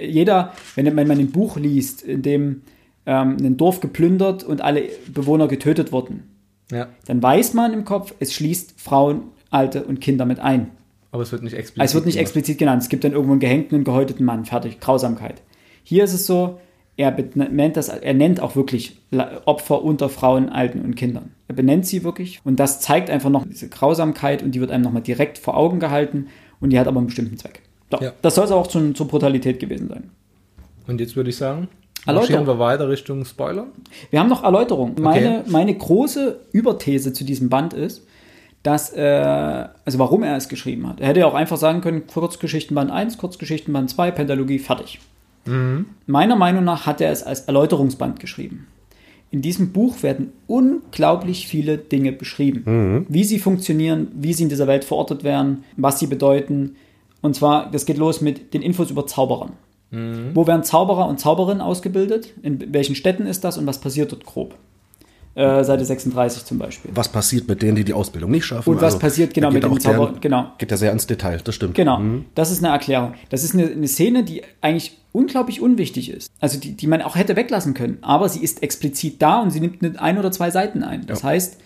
jeder, wenn, man ein Buch liest, in dem ähm, ein Dorf geplündert und alle Bewohner getötet wurden, Ja, dann weiß man im Kopf, es schließt Frauen, Alte und Kinder mit ein. aber es wird nicht explizit. Es wird nicht explizit genannt. Es gibt dann irgendwo einen gehängten und gehäuteten Mann. Fertig. Grausamkeit. Hier ist es so, er benennt das, er nennt auch wirklich Opfer unter Frauen, Alten und Kindern. Er benennt sie wirklich und das zeigt einfach noch diese Grausamkeit und die wird einem nochmal direkt vor Augen gehalten und die hat aber einen bestimmten Zweck. So, Ja. Das soll es auch zum, zur Brutalität gewesen sein. Und jetzt würde ich sagen, marschieren wir weiter Richtung Spoiler. Wir haben noch Erläuterung. Meine, meine große Überthese zu diesem Band ist, dass, äh, also warum er es geschrieben hat. Er hätte ja auch einfach sagen können, Kurzgeschichtenband 1, Kurzgeschichtenband 2, Pentalogie, fertig. Meiner Meinung nach hat er es als Erläuterungsband geschrieben. In diesem Buch werden unglaublich viele Dinge beschrieben. Wie sie funktionieren, wie sie in dieser Welt verortet werden, was sie bedeuten. Und zwar, das geht los mit den Infos über Zauberern. Wo werden Zauberer und Zauberinnen ausgebildet? In welchen Städten ist das und was passiert dort grob? Äh, Seite 36 zum Beispiel. Was passiert mit denen, die die Ausbildung nicht schaffen? Und was passiert genau mit den sehr- Zauber- genau. Geht ja sehr ins Detail, das stimmt. Genau, Mhm. das ist eine Erklärung. Das ist eine, eine Szene, die eigentlich unglaublich unwichtig ist. Also die, die man auch hätte weglassen können. Aber sie ist explizit da und sie nimmt eine, ein oder zwei Seiten ein. Das heißt,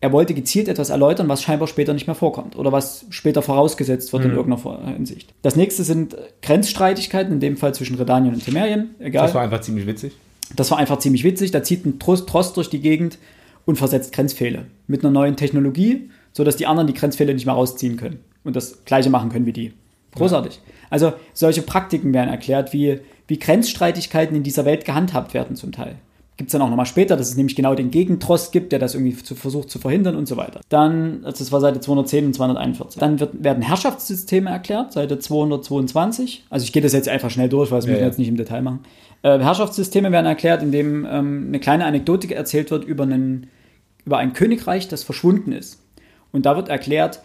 er wollte gezielt etwas erläutern, was scheinbar später nicht mehr vorkommt oder was später vorausgesetzt wird in irgendeiner Vor- Hinsicht. Das nächste sind Grenzstreitigkeiten, in dem Fall zwischen Redanien und Temerien. Egal. Das war einfach ziemlich witzig. Das war einfach ziemlich witzig. Da zieht ein Trost, durch die Gegend und versetzt Grenzpfähle mit einer neuen Technologie, sodass die anderen die Grenzpfähle nicht mehr rausziehen können und das gleiche machen können wie die. Großartig. Also solche Praktiken werden erklärt, wie, wie Grenzstreitigkeiten in dieser Welt gehandhabt werden zum Teil. Gibt es dann auch nochmal später, dass es nämlich genau den Gegentrost gibt, der das irgendwie zu, versucht zu verhindern und so weiter. Dann, also das war Seite 210 und 241. Dann wird, werden Herrschaftssysteme erklärt, Seite 222. Also ich gehe das jetzt einfach schnell durch, weil es Ja, müssen wir ja. jetzt nicht im Detail machen. Äh, Herrschaftssysteme werden erklärt, indem ähm, eine kleine Anekdote erzählt wird über, einen, über ein Königreich, das verschwunden ist. Und da wird erklärt,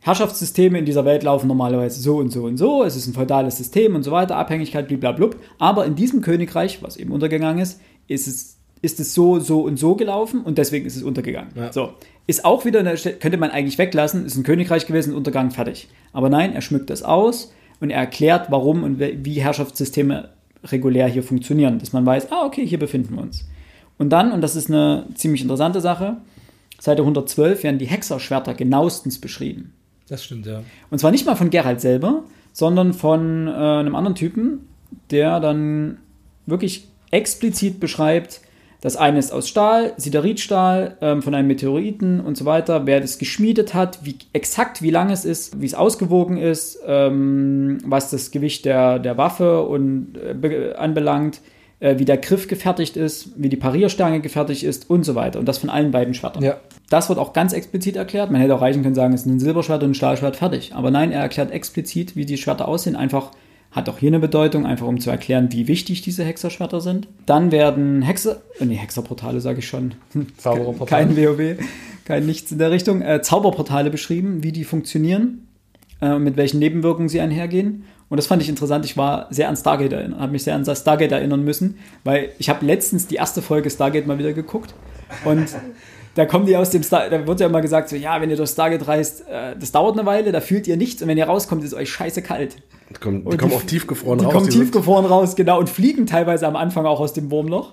Herrschaftssysteme in dieser Welt laufen normalerweise so und so und so, es ist ein feudales System und so weiter, Abhängigkeit, blablabla. Aber in diesem Königreich, was eben untergegangen ist, ist es, ist es so, so und so gelaufen und deswegen ist es untergegangen. Ja. So. Ist auch wieder, eine, könnte man eigentlich weglassen, ist ein Königreich gewesen, Untergang, fertig. Aber nein, er schmückt das aus und er erklärt, warum und wie Herrschaftssysteme regulär hier funktionieren, dass man weiß, ah, okay, hier befinden wir uns. Und dann, und das ist eine ziemlich interessante Sache, Seite 112 werden die Hexerschwerter genauestens beschrieben. Das stimmt, ja. Und zwar nicht mal von Geralt selber, sondern von äh, einem anderen Typen, der dann wirklich explizit beschreibt, das eine ist aus Stahl, Sideritstahl, ähm, von einem Meteoriten und so weiter, wer das geschmiedet hat, wie exakt wie lang es ist, wie es ausgewogen ist, ähm, was das Gewicht der, der Waffe und, äh, be- anbelangt, äh, wie der Griff gefertigt ist, wie die Parierstange gefertigt ist und so weiter. Und das von allen beiden Schwertern. Ja. Das wird auch ganz explizit erklärt. Man hätte auch reichen können sagen, es ist ein Silberschwert und ein Stahlschwert fertig. Aber nein, er erklärt explizit, wie die Schwerter aussehen, einfach Hat auch hier eine Bedeutung, einfach um zu erklären, wie wichtig diese Hexerschwerter sind. Dann werden Hexer, äh, nee, Hexerportale sage ich schon. [laughs] Zaubererportale. Kein WoW, kein nichts in der Richtung. Äh, Zauberportale beschrieben, wie die funktionieren, äh, mit welchen Nebenwirkungen sie einhergehen. Und das fand ich interessant. Ich war sehr an Stargate erinnert, habe mich sehr an Stargate erinnern müssen, weil ich habe letztens die erste Folge Stargate mal wieder geguckt und [laughs] da kommen die aus dem Star, da wird ja immer gesagt so, ja, wenn ihr durch Stargate reist, äh, das dauert eine Weile, da fühlt ihr nichts und wenn ihr rauskommt, ist euch scheiße kalt. Die kommen, die Und kommen die- auch tiefgefroren Die raus. kommen die sind- tiefgefroren raus, genau, und fliegen teilweise am Anfang auch aus dem Wurmloch.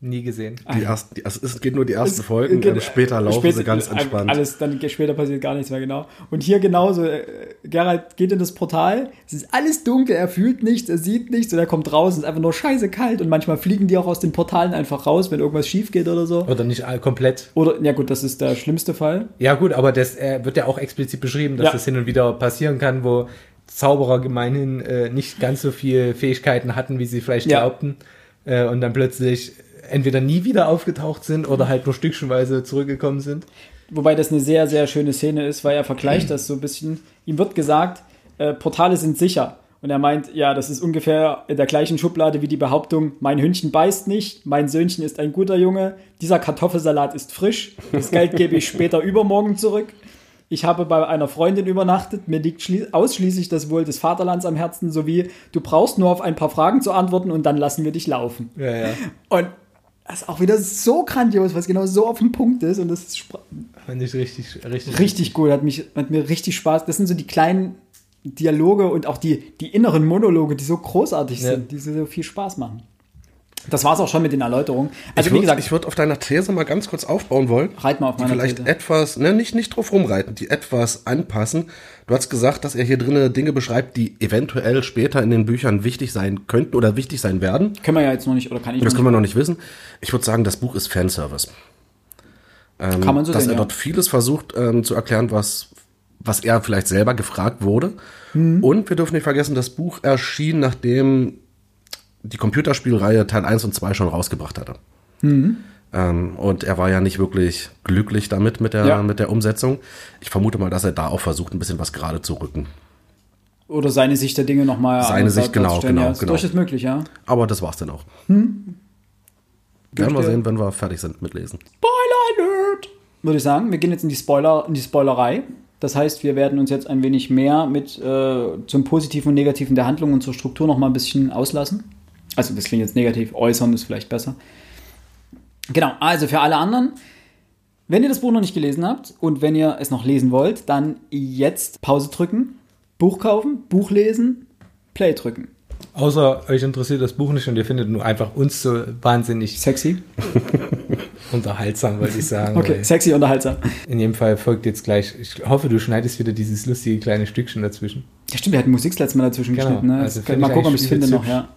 Nie gesehen. Die ersten, die, also es geht nur die ersten Es- Folgen, genau, später laufen später- sie ganz entspannt. Alles, dann später passiert gar nichts mehr, genau. Und hier genauso, äh, Geralt geht in das Portal, es ist alles dunkel, er fühlt nichts, er sieht nichts und er kommt raus, es ist einfach nur scheiße kalt und manchmal fliegen die auch aus den Portalen einfach raus, wenn irgendwas schief geht oder so. Oder nicht all- komplett. Oder, ja gut, das ist der schlimmste Fall. Ja gut, aber das äh, wird ja auch explizit beschrieben, dass Ja. das hin und wieder passieren kann, wo Zauberer gemeinhin äh, nicht ganz so viel Fähigkeiten hatten, wie sie vielleicht Ja. glaubten. Äh, und dann plötzlich entweder nie wieder aufgetaucht sind oder halt nur stückchenweise zurückgekommen sind. Wobei das eine sehr, sehr schöne Szene ist, weil er vergleicht das so ein bisschen. Ihm wird gesagt, äh, Portale sind sicher. Und er meint, ja, das ist ungefähr in der gleichen Schublade wie die Behauptung, mein Hündchen beißt nicht, mein Söhnchen ist ein guter Junge, dieser Kartoffelsalat ist frisch, das Geld gebe ich später übermorgen zurück. Ich habe bei einer Freundin übernachtet, mir liegt schlie- ausschließlich das Wohl des Vaterlands am Herzen, sowie du brauchst nur auf ein paar Fragen zu antworten und dann lassen wir dich laufen. Ja, ja. Und das ist auch wieder so grandios, was genau so auf dem Punkt ist und das ist Fand ich richtig, richtig. richtig gut, hat, mich, hat mir richtig Spaß. Das sind so die kleinen Dialoge und auch die, die inneren Monologe, die so großartig Ja. sind, die so viel Spaß machen. Das war's auch schon mit den Erläuterungen. Also ich wie würde gesagt, ich würd auf deiner These mal ganz kurz aufbauen wollen. reit mal auf die meiner vielleicht These. etwas, ne, nicht, nicht drauf rumreiten, die etwas anpassen. Du hast gesagt, dass er hier drinnen Dinge beschreibt, die eventuell später in den Büchern wichtig sein könnten oder wichtig sein werden. Können wir ja jetzt noch nicht, oder kann ich Das können wir noch nicht wissen. Ich würde sagen, das Buch ist Fanservice. Ähm, Kann man so dass sehen, er ja. dort vieles versucht ähm, zu erklären, was, was er vielleicht selber gefragt wurde. Mhm. Und wir dürfen nicht vergessen, das Buch erschien, nachdem die Computerspielreihe Teil 1 und 2 schon rausgebracht hatte. Mhm. Ähm, und er war ja nicht wirklich glücklich damit, mit der, Ja. mit der Umsetzung. Ich vermute mal, dass er da auch versucht, ein bisschen was gerade zu rücken. Oder seine Sicht der Dinge nochmal Seine Sicht, genau, genau, ja, ist genau. durchaus möglich, ja. Aber das war's dann auch. Hm. Werden wir sehen, wenn wir fertig sind mit Lesen. Spoiler Alert! Würde ich sagen, wir gehen jetzt in die Spoiler, in die Spoilerei. Das heißt, wir werden uns jetzt ein wenig mehr mit äh, zum Positiven und Negativen der Handlung und zur Struktur noch mal ein bisschen auslassen. Also das klingt jetzt negativ, äußern ist vielleicht besser. Genau, also für alle anderen, wenn ihr das Buch noch nicht gelesen habt und wenn ihr es noch lesen wollt, dann jetzt Pause drücken, Buch kaufen, Buch lesen, Play drücken. Außer euch interessiert das Buch nicht und ihr findet nur einfach uns so wahnsinnig Sexy. [laughs] unterhaltsam, wollte ich sagen. Okay, sexy, unterhaltsam. In jedem Fall folgt jetzt gleich, ich hoffe, du schneidest wieder dieses lustige kleine Stückchen dazwischen. Ja, stimmt, wir hatten Musik das letzte Mal dazwischen Genau, geschnitten. Ne? also mal gucken, ob ich es finde noch, ja.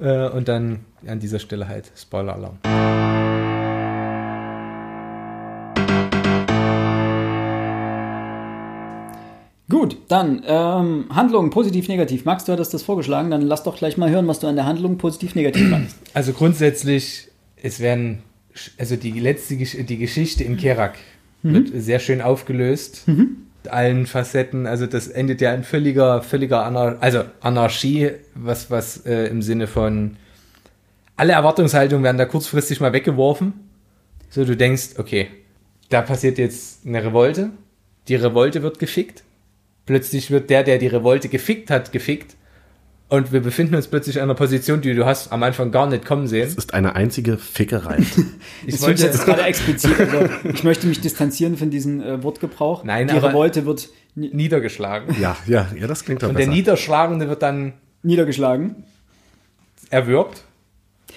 Äh, und dann an dieser Stelle halt Spoiler-Alarm. Gut, dann ähm, Handlung positiv, negativ. Max, du hattest das vorgeschlagen, dann lass doch gleich mal hören, was du an der Handlung positiv, negativ fandest. [clears throat] Also grundsätzlich, es werden, also die letzte die Geschichte in Kerak wird sehr schön aufgelöst. Mit allen Facetten. Also das endet ja in völliger, völliger Anar also Anarchie, was, was äh, im Sinne von alle Erwartungshaltungen werden da kurzfristig mal weggeworfen. So, du denkst, okay, da passiert jetzt eine Revolte. Die Revolte wird gefickt. Plötzlich wird der, der die Revolte gefickt hat, gefickt. Und wir befinden uns plötzlich in einer Position, die du hast am Anfang gar nicht kommen sehen. Es ist eine einzige Fickerei. [laughs] Ich Das wollte jetzt gerade explizit. Also ich möchte mich distanzieren von diesem äh, Wortgebrauch. Nein, Die aber- Revolte wird ni niedergeschlagen. ja, ja, ja, das klingt doch Und der besser. Niederschlagende wird dann niedergeschlagen. erwürgt.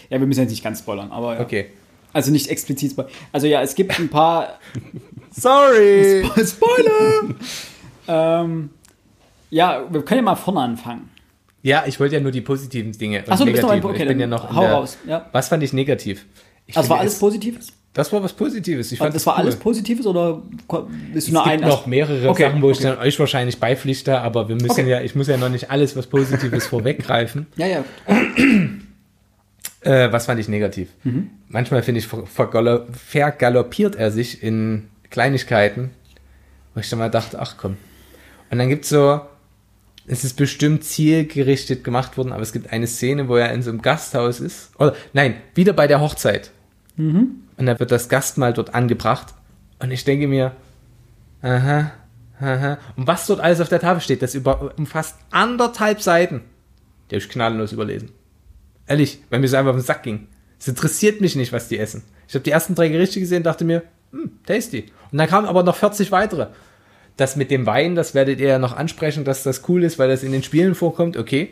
Ja, wir müssen jetzt nicht ganz spoilern, aber ja. Okay. Also nicht explizit spoilern. Also ja, es gibt ein paar [laughs] Sorry! Spoiler! [laughs] ähm, ja, wir können ja mal vorne anfangen. Ja, ich wollte ja nur die positiven Dinge. und Ach so, du bist noch ein- okay, ich bin ja noch hau der, raus, ja. Was fand ich negativ? Ich Also war alles es- Positives? Das war was Positives. Ich fand Das war cool. alles Positives oder bist du Es nur gibt ein? noch mehrere Okay, Sachen, wo ich okay. dann euch wahrscheinlich beipflichte, aber wir müssen Okay. ja, ich muss ja noch nicht alles was Positives [laughs] vorweggreifen. Ja, ja. Äh, was fand ich negativ? Mhm. Manchmal finde ich, ver- vergalo- vergaloppiert er sich in Kleinigkeiten, wo ich dann mal dachte, ach komm. Und dann gibt es so es ist bestimmt zielgerichtet gemacht worden, aber es gibt eine Szene, wo er in so einem Gasthaus ist. Oder nein, wieder bei der Hochzeit. Und dann wird das Gastmahl dort angebracht. Und ich denke mir, aha, aha. Und was dort alles auf der Tafel steht, das über, umfasst anderthalb Seiten. Die habe ich knalllos überlesen. Ehrlich, weil mir so einfach auf den Sack ging. Es interessiert mich nicht, was die essen. Ich habe die ersten drei Gerichte gesehen und dachte mir, hm, tasty. Und dann kamen aber noch 40 weitere. Das mit dem Wein, das werdet ihr ja noch ansprechen, dass das cool ist, weil das in den Spielen vorkommt, okay.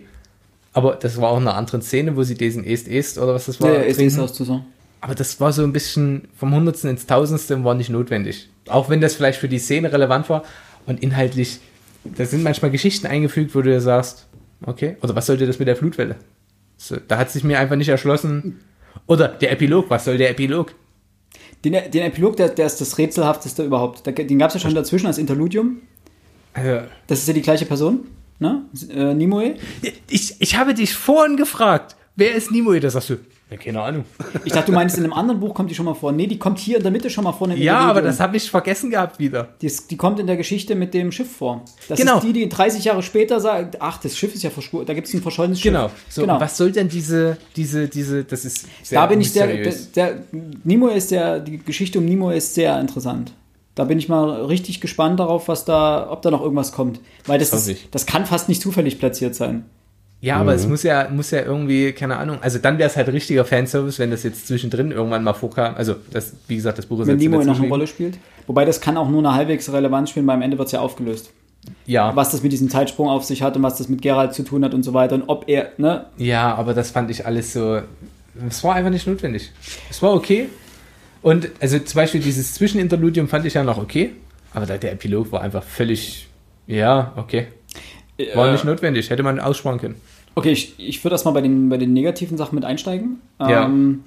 Aber das war auch in einer anderen Szene, wo sie diesen Est Est oder was das war. Ja, ist trinken. es aus zusammen. Aber das war so ein bisschen vom Hundertsten ins Tausendste und war nicht notwendig. Auch wenn das vielleicht für die Szene relevant war und inhaltlich, da sind manchmal Geschichten eingefügt, wo du dir sagst, okay, oder was sollte das mit der Flutwelle? So, da hat sich mir einfach nicht erschlossen. Oder der Epilog, was soll der Epilog? Den, den Epilog, der, der ist das rätselhafteste überhaupt. Den gab es ja schon dazwischen als Interludium. Also, Das ist ja die gleiche Person, ne? Äh, Nimue. ich, ich habe dich vorhin gefragt, wer ist Nimue? Da sagst du, ja, keine Ahnung. Ich dachte, du meinst, in einem anderen Buch kommt die schon mal vor. Nee, die kommt hier in der Mitte schon mal vor. Ja, aber das habe ich vergessen gehabt wieder. Die, die kommt in der Geschichte mit dem Schiff vor. Das Genau. ist die, die 30 Jahre später sagt, ach, das Schiff ist ja verschwunden, da gibt es ein verschollenes Schiff. Genau. So, genau. Was soll denn diese, diese, diese, das ist da bin ich sehr, der, mysteriös. der, Nimue ist der, die Geschichte um Nimue ist sehr interessant. Da bin ich mal richtig gespannt darauf, was da, ob da noch irgendwas kommt. Weil das, Das ist, das kann fast nicht zufällig platziert sein. Ja, aber es muss ja, muss ja irgendwie, keine Ahnung, also dann wäre es halt richtiger Fanservice, wenn das jetzt zwischendrin irgendwann mal vorkam. Also, das, wie gesagt, das Buch ist Wenn Nimue noch eine. Rolle spielt. Wobei das kann auch nur eine halbwegs Relevanz spielen, weil am Ende wird es ja aufgelöst. Ja, Was das mit diesem Zeitsprung auf sich hat und was das mit Geralt zu tun hat und so weiter. Und ob er, ne, ja, aber das fand ich alles so, es war einfach nicht notwendig. Es war okay. Und, also zum Beispiel dieses Zwischeninterludium fand ich ja noch okay, aber der Epilog war einfach völlig, ja, okay. War Äh, nicht notwendig, hätte man aussparen können. Okay, ich, ich würde erstmal bei den, bei den negativen Sachen mit einsteigen. Ja. Ähm,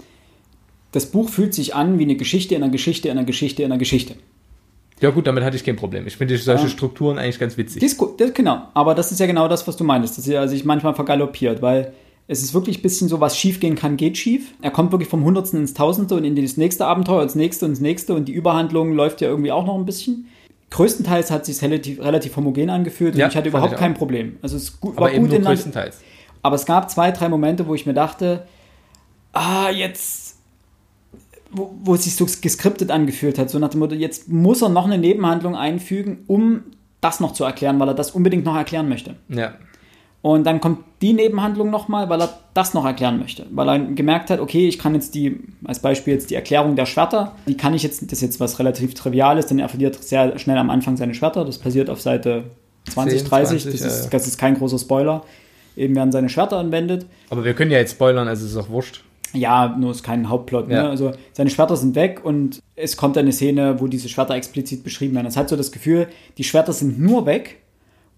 das Buch fühlt sich an wie eine Geschichte in einer Geschichte in einer Geschichte in einer Geschichte. Ja gut, damit hatte ich kein Problem. Ich finde solche Ja. Strukturen eigentlich ganz witzig. ist gut, das, genau. Aber das ist ja genau das, was du meintest, dass er sich manchmal vergaloppiert, weil es ist wirklich ein bisschen so, was schief gehen kann, geht schief. Er kommt wirklich vom Hundertsten ins Tausendste und in das nächste Abenteuer, ins nächste und ins nächste und die Überhandlung läuft ja irgendwie auch noch ein bisschen. Größtenteils hat es sich relativ, relativ homogen angefühlt und Ja, ich hatte überhaupt ich kein Problem. Also es gu- aber war gut in größtenteils. Aber es gab zwei, drei Momente, wo ich mir dachte, ah, jetzt, wo, wo es sich so geskriptet angefühlt hat, so nach dem Motto, jetzt muss er noch eine Nebenhandlung einfügen, um das noch zu erklären, weil er das unbedingt noch erklären möchte. Ja. Und dann kommt die Nebenhandlung nochmal, weil er das noch erklären möchte. Weil er gemerkt hat, okay, ich kann jetzt die, als Beispiel jetzt die Erklärung der Schwerter, die kann ich jetzt, das ist jetzt was relativ Triviales, denn er verliert sehr schnell am Anfang seine Schwerter. Das passiert auf Seite 20, 10, 30. 20, das, ist, ja. das ist kein großer Spoiler. Eben werden seine Schwerter anwendet. Aber wir können ja jetzt spoilern, also ist auch wurscht. Ja, nur ist kein Hauptplot. Ja. Ne? Also seine Schwerter sind weg und es kommt eine Szene, wo diese Schwerter explizit beschrieben werden. Es hat so das Gefühl, die Schwerter sind nur weg,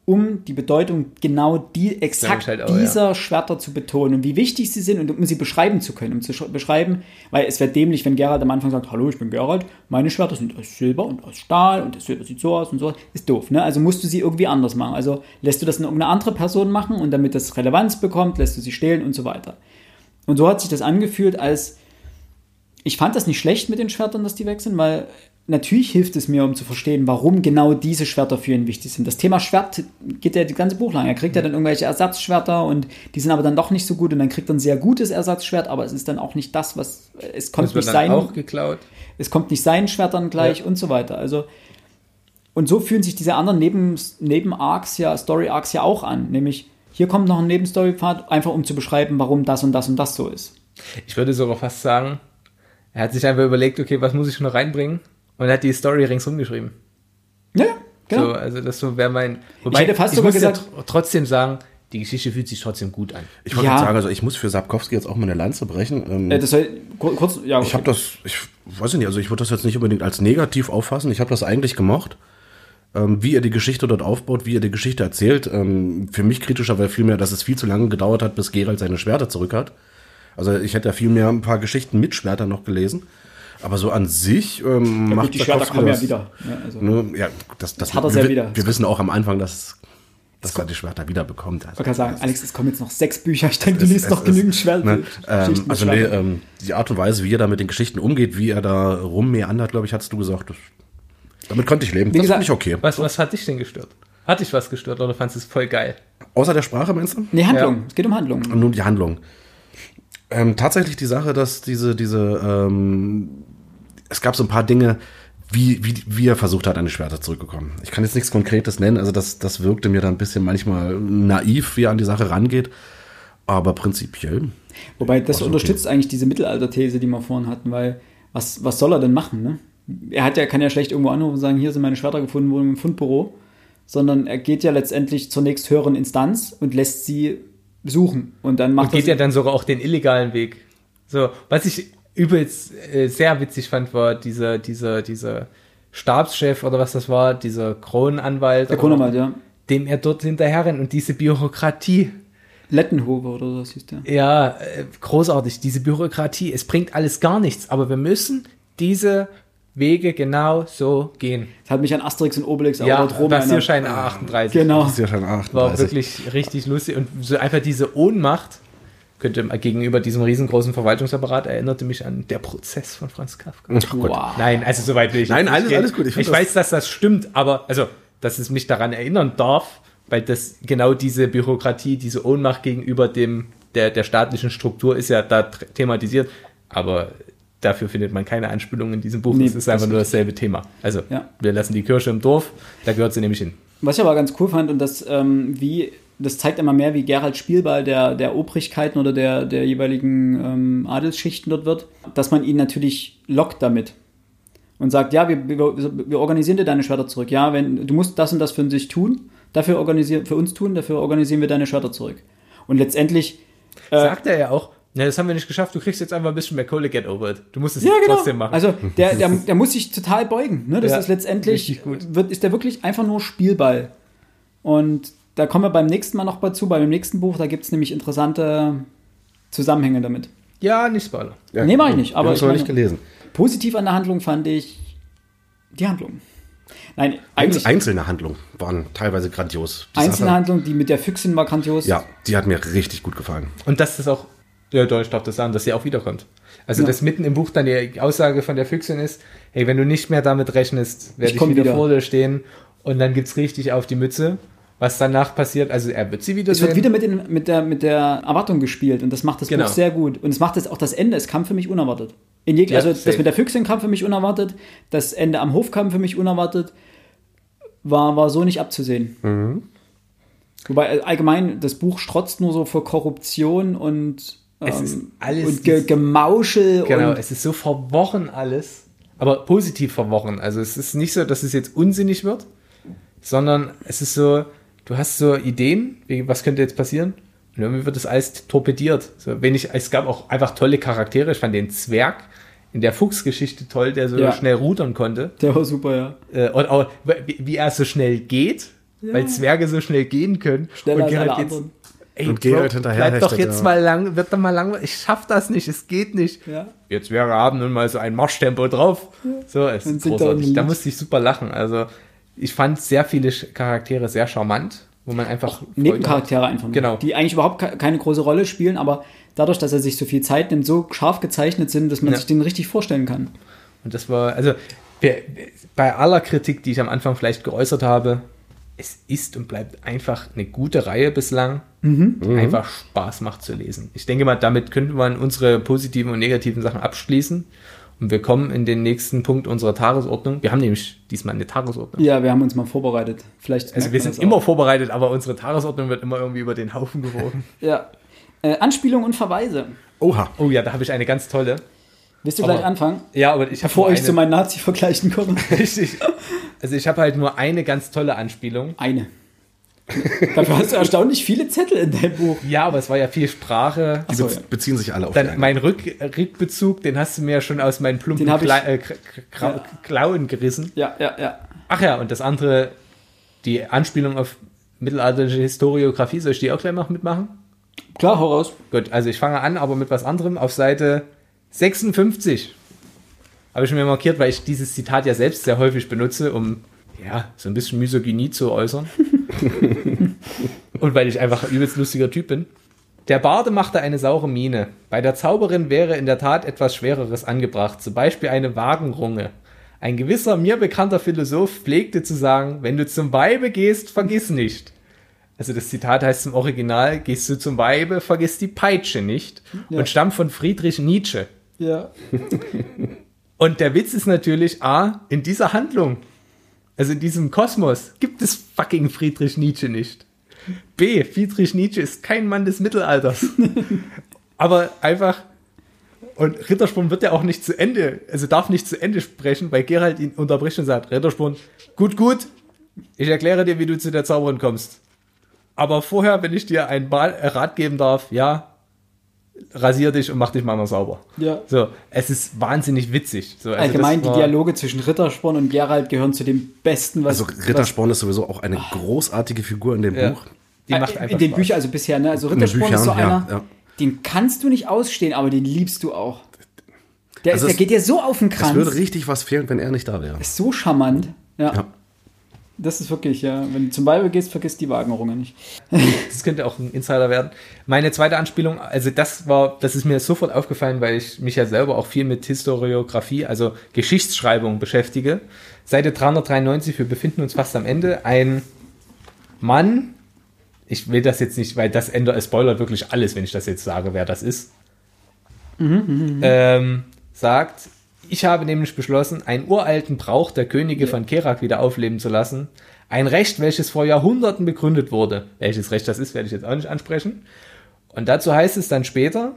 um die Bedeutung genau die exakt halt auch, dieser Schwerter zu betonen und wie wichtig sie sind und um sie beschreiben zu können, um zu sch- beschreiben, weil es wäre dämlich, wenn Geralt am Anfang sagt, hallo, ich bin Geralt, meine Schwerter sind aus Silber und aus Stahl und das Silber sieht so aus und so, ist doof, ne? Also musst du sie irgendwie anders machen. Also lässt du das in irgendeine andere Person machen und damit das Relevanz bekommt, lässt du sie stehlen und so weiter. Und so hat sich das angefühlt, als ich fand das nicht schlecht mit den Schwertern, dass die weg sind, weil natürlich hilft es mir, um zu verstehen, warum genau diese Schwerter für ihn wichtig sind. Das Thema Schwert geht ja das ganze Buch lang. Er kriegt ja dann irgendwelche Ersatzschwerter und die sind aber dann doch nicht so gut und dann kriegt er ein sehr gutes Ersatzschwert, aber es ist dann auch nicht das, was es kommt nicht sein auch geklaut. es kommt nicht seinen Schwertern gleich Ja. und so weiter. Also und so fühlen sich diese anderen Neben, Neben-Arcs ja, Story-Arcs ja auch an. Nämlich, hier kommt noch ein Nebenstory-Pfad, einfach um zu beschreiben, warum das und das und das so ist. Ich würde sogar fast sagen, er hat sich einfach überlegt, okay, was muss ich noch reinbringen? Und er hat die Story ringsum geschrieben. Ja, genau. So, also das so wäre mein. Wobei, hätte fast sogar muss ja gesagt- tr trotzdem sagen, die Geschichte fühlt sich trotzdem gut an. Ich wollte Ja. gerade sagen, also ich muss für Sapkowski jetzt auch mal eine Lanze brechen. Ähm, Äh, das soll, kur- kurz, ja, ich habe das, ich weiß nicht, also ich würde das jetzt nicht unbedingt als negativ auffassen. Ich habe das eigentlich gemocht, ähm, wie er die Geschichte dort aufbaut, wie er die Geschichte erzählt. Ähm, für mich kritischer wäre vielmehr, dass es viel zu lange gedauert hat, bis Geralt seine Schwerter zurück hat. Also ich hätte ja viel mehr ein paar Geschichten mit Schwertern noch gelesen. Aber so an sich ähm, ja, macht gut, die Schwerter kommen ja das- wieder. Ja, also. Ne, ja, das, das, hat er wir- wieder. Wir wissen auch am Anfang, dass, dass er die Schwerter wieder bekommt. Also, Ich kann sagen, das- Alex, es kommen jetzt noch sechs Bücher. Ich denke, du es- liest es noch ist, genügend Schwerter. Ne, ähm, also nee, ähm, die Art und Weise, wie er da mit den Geschichten umgeht, wie er da rummeandert, glaube ich, hast du gesagt. Das, damit konnte ich leben. Wie das gesagt- finde ich okay. Was, was hat dich denn gestört? Hat dich was gestört oder fandest du es voll geil? Außer der Sprache, meinst du? Nee, Handlung. Ja. Es geht um Handlung. Und nun die Handlung. Ähm, tatsächlich die Sache, dass diese, diese, ähm, es gab so ein paar Dinge, wie, wie, wie er versucht hat, an die Schwerter zurückzukommen. Ich kann jetzt nichts Konkretes nennen, also das, das wirkte mir dann ein bisschen manchmal naiv, wie er an die Sache rangeht. Aber prinzipiell. Wobei das Ach, okay. unterstützt eigentlich diese Mittelalter-These, die wir vorhin hatten, weil was, was soll er denn machen? Ne? Er hat ja, kann ja schlecht irgendwo anrufen und sagen, hier sind meine Schwerter gefunden worden im Fundbüro, sondern er geht ja letztendlich zur nächsthöheren Instanz und lässt sie suchen. Und dann macht Und geht er ja dann sogar auch den illegalen Weg. So, was ich übelst äh, sehr witzig fand, war dieser, dieser, dieser Stabschef oder was das war, dieser Kronenanwalt. der oder- Kronenwald, ja. Dem er dort hinterher rennt und diese Bürokratie. Lettenhofer oder so hieß der. Ja, äh, großartig, diese Bürokratie. Es bringt alles gar nichts, aber wir müssen diese Wege genau so gehen. Das hat mich an Asterix und Obelix Ja, erinnert. Passierschein A38. Genau. Das ist ja schon 38. War wirklich richtig lustig und so einfach diese Ohnmacht könnte gegenüber diesem riesengroßen Verwaltungsapparat erinnerte mich an der Prozess von Franz Kafka. Ach Gott. Wow. Nein, also soweit will ich Nein, alles- alles gut. Ich Ich, das- weiß, dass das stimmt, aber also, dass es mich daran erinnern darf, weil das genau diese Bürokratie, diese Ohnmacht gegenüber dem der, der staatlichen Struktur ist ja da thematisiert, aber dafür findet man keine Anspielung in diesem Buch. Nee, es ist einfach nur dasselbe Thema. Also, Ja. wir lassen die Kirche im Dorf, da gehört sie nämlich hin. Was ich aber ganz cool fand und das, ähm, wie, das zeigt immer mehr, wie Gerald Spielball der, der Obrigkeiten oder der, der jeweiligen ähm, Adelsschichten dort wird, dass man ihn natürlich lockt damit und sagt, ja, wir, wir, wir organisieren dir deine Schwerter zurück. Ja, wenn du musst das und das für sich tun, dafür organisieren, für uns tun, dafür organisieren wir deine Schwerter zurück. Und letztendlich Äh, Sagt er ja auch, na, das haben wir nicht geschafft, du kriegst jetzt einfach ein bisschen mehr Kohle, get over it. Du musst es Ja, genau. trotzdem machen. Also der, der, [laughs] der muss sich total beugen. Ne? Das Ja, ist letztendlich, wird, ist der wirklich einfach nur Spielball. Und da kommen wir beim nächsten Mal noch dazu, bei dem nächsten Buch, da gibt es nämlich interessante Zusammenhänge damit. ja, nicht Spoiler. Ja, Nee, mach ich nicht, aber ich habe nicht gelesen. Positiv an der Handlung fand ich die Handlung. Nein, einzelne Handlungen waren teilweise grandios. Die einzelne Sache- Handlung, die mit der Füchsin war grandios. Ja, die hat mir richtig gut gefallen. Und dass das auch, ja, doch, ich darf das sagen, dass sie auch wiederkommt. Also, Ja. dass mitten im Buch dann die Aussage von der Füchsin ist, hey, wenn du nicht mehr damit rechnest, werde Ich ich, wieder, wieder. vor dir stehen und dann gibt's richtig auf die Mütze. Was danach passiert, also er wird sie wieder Es wird wieder mit, den, mit, der, mit der Erwartung gespielt und das macht das Genau. Buch sehr gut. Und es macht es auch das Ende, es kam für mich unerwartet. In jeg Ja, also das safe. mit der Füchsin kam für mich unerwartet, das Ende am Hof kam für mich unerwartet, war, war so nicht abzusehen. Mhm. Wobei äh, allgemein das Buch strotzt nur so vor Korruption und, Es ist ähm, alles und Ge Gemauschel Genau, und es ist so verworren alles, aber positiv verworren. Also es ist nicht so, dass es jetzt unsinnig wird, sondern es ist so, du hast so Ideen, wie, was könnte jetzt passieren? Und irgendwie wird das alles torpediert. So, wenn ich, es gab auch einfach tolle Charaktere. Ich fand den Zwerg in der Fuchsgeschichte toll, der so Ja. schnell rudern konnte. der war super, ja. Äh, und auch, wie, wie er so schnell geht, weil Zwerge so schnell gehen können. Schneller Geralt alle geht's- anderen. Ey, Und Geralt hinterher bleib doch jetzt ja. mal lang, wird doch mal lang, ich schaff das nicht, es geht nicht. Ja. Jetzt wäre haben nun mal so ein Marschtempo drauf. So, es ist großartig. Da musste ich super lachen. Also, ich fand sehr viele Charaktere sehr charmant, wo man einfach. Freude Nebencharaktere einfach. nur, Genau. Die eigentlich überhaupt ke- keine große Rolle spielen, aber dadurch, dass er sich so viel Zeit nimmt, so scharf gezeichnet sind, dass man Ja. sich den richtig vorstellen kann. hat. Und das war, also, bei aller Kritik, die ich am Anfang vielleicht geäußert habe, es ist und bleibt einfach eine gute Reihe bislang. Mhm. Einfach Spaß macht zu lesen. Ich denke mal, damit könnte man unsere positiven und negativen Sachen abschließen. Und wir kommen in den nächsten Punkt unserer Tagesordnung. Wir haben nämlich diesmal eine Tagesordnung. Ja, wir haben uns mal vorbereitet. Vielleicht Also wir sind immer vorbereitet, aber unsere Tagesordnung wird immer irgendwie über den Haufen geworfen. [laughs] Ja. Äh, Anspielung und Verweise. Oha. Oh ja, da habe ich eine ganz tolle. Willst du Aber- gleich anfangen? Ja, aber ich habe Bevor ich zu eine, meinen Nazi-Vergleichen komme. [laughs] richtig. Also ich habe halt nur eine ganz tolle Anspielung. Eine. [laughs] Dafür hast du erstaunlich viele Zettel in deinem Buch. Ja, aber es war ja viel Sprache. Die so, beziehen sich alle auf Dann mein Rück Rückbezug, den hast du mir ja schon aus meinen plumpen Kla äh, Ja. Klauen gerissen. Ja, ja, ja. Ach ja, und das andere, die Anspielung auf mittelalterliche Historiografie, soll ich die auch gleich noch mitmachen? Klar, hau raus. Gut, also ich fange an, aber mit was anderem. Auf Seite 56 habe ich mir markiert, weil ich dieses Zitat ja selbst sehr häufig benutze, um ja, so ein bisschen Misogynie zu äußern. [laughs] [laughs] Und weil ich einfach ein übelst lustiger Typ bin. Der Barde machte eine saure Miene. Bei der Zauberin wäre in der Tat etwas Schwereres angebracht, zum Beispiel eine Wagenrunge. Ein gewisser mir bekannter Philosoph pflegte zu sagen, wenn du zum Weibe gehst, vergiss nicht. Also das Zitat heißt im Original, gehst du zum Weibe, vergiss die Peitsche nicht. Ja. Und stammt von Friedrich Nietzsche. Ja. Und der Witz ist natürlich, A, in dieser Handlung, also in diesem Kosmos, gibt es fucking Friedrich Nietzsche nicht. B, Friedrich Nietzsche ist kein Mann des Mittelalters. [laughs] Aber einfach, und Rittersporn wird ja auch nicht zu Ende, also darf nicht zu Ende sprechen, weil Gerald ihn unterbricht und sagt, Rittersporn, gut, gut, ich erkläre dir, wie du zu der Zauberin kommst. Aber vorher, wenn ich dir einen äh, Rat geben darf, ja, rasier dich und mach dich mal mal sauber. Ja. So, es ist wahnsinnig witzig. So, also Allgemein, die Dialoge zwischen Rittersporn und Geralt gehören zu dem Besten, was. Also Rittersporn ist sowieso auch eine großartige Figur in dem Ja. Buch. Die was, macht äh, einfach in den Spaß. Büchern, also bisher, ne? Also Rittersporn ist so einer, ja. den kannst du nicht ausstehen, aber den liebst du auch. Der, Also ist, der es- geht dir so auf den Es Kranz. würde richtig was fehlen, wenn er nicht da wäre. ist so charmant. Ja. Das ist wirklich, ja. Wenn du zum Bible gehst, vergiss die Wagenrunge nicht. [laughs] Das könnte auch ein Insider werden. Meine zweite Anspielung, also das war, das ist mir sofort aufgefallen, weil ich mich ja selber auch viel mit Historiografie, also Geschichtsschreibung beschäftige. Seite 393, wir befinden uns fast am Ende. Ein Mann, ich will das jetzt nicht, weil das Ende es spoilert wirklich alles, wenn ich das jetzt sage, wer das ist. ähm, sagt, ich habe nämlich beschlossen, einen uralten Brauch der Könige von Kerak wieder aufleben zu lassen. Ein Recht, welches vor Jahrhunderten begründet wurde. Welches Recht das ist, werde ich jetzt auch nicht ansprechen. Und dazu heißt es dann später,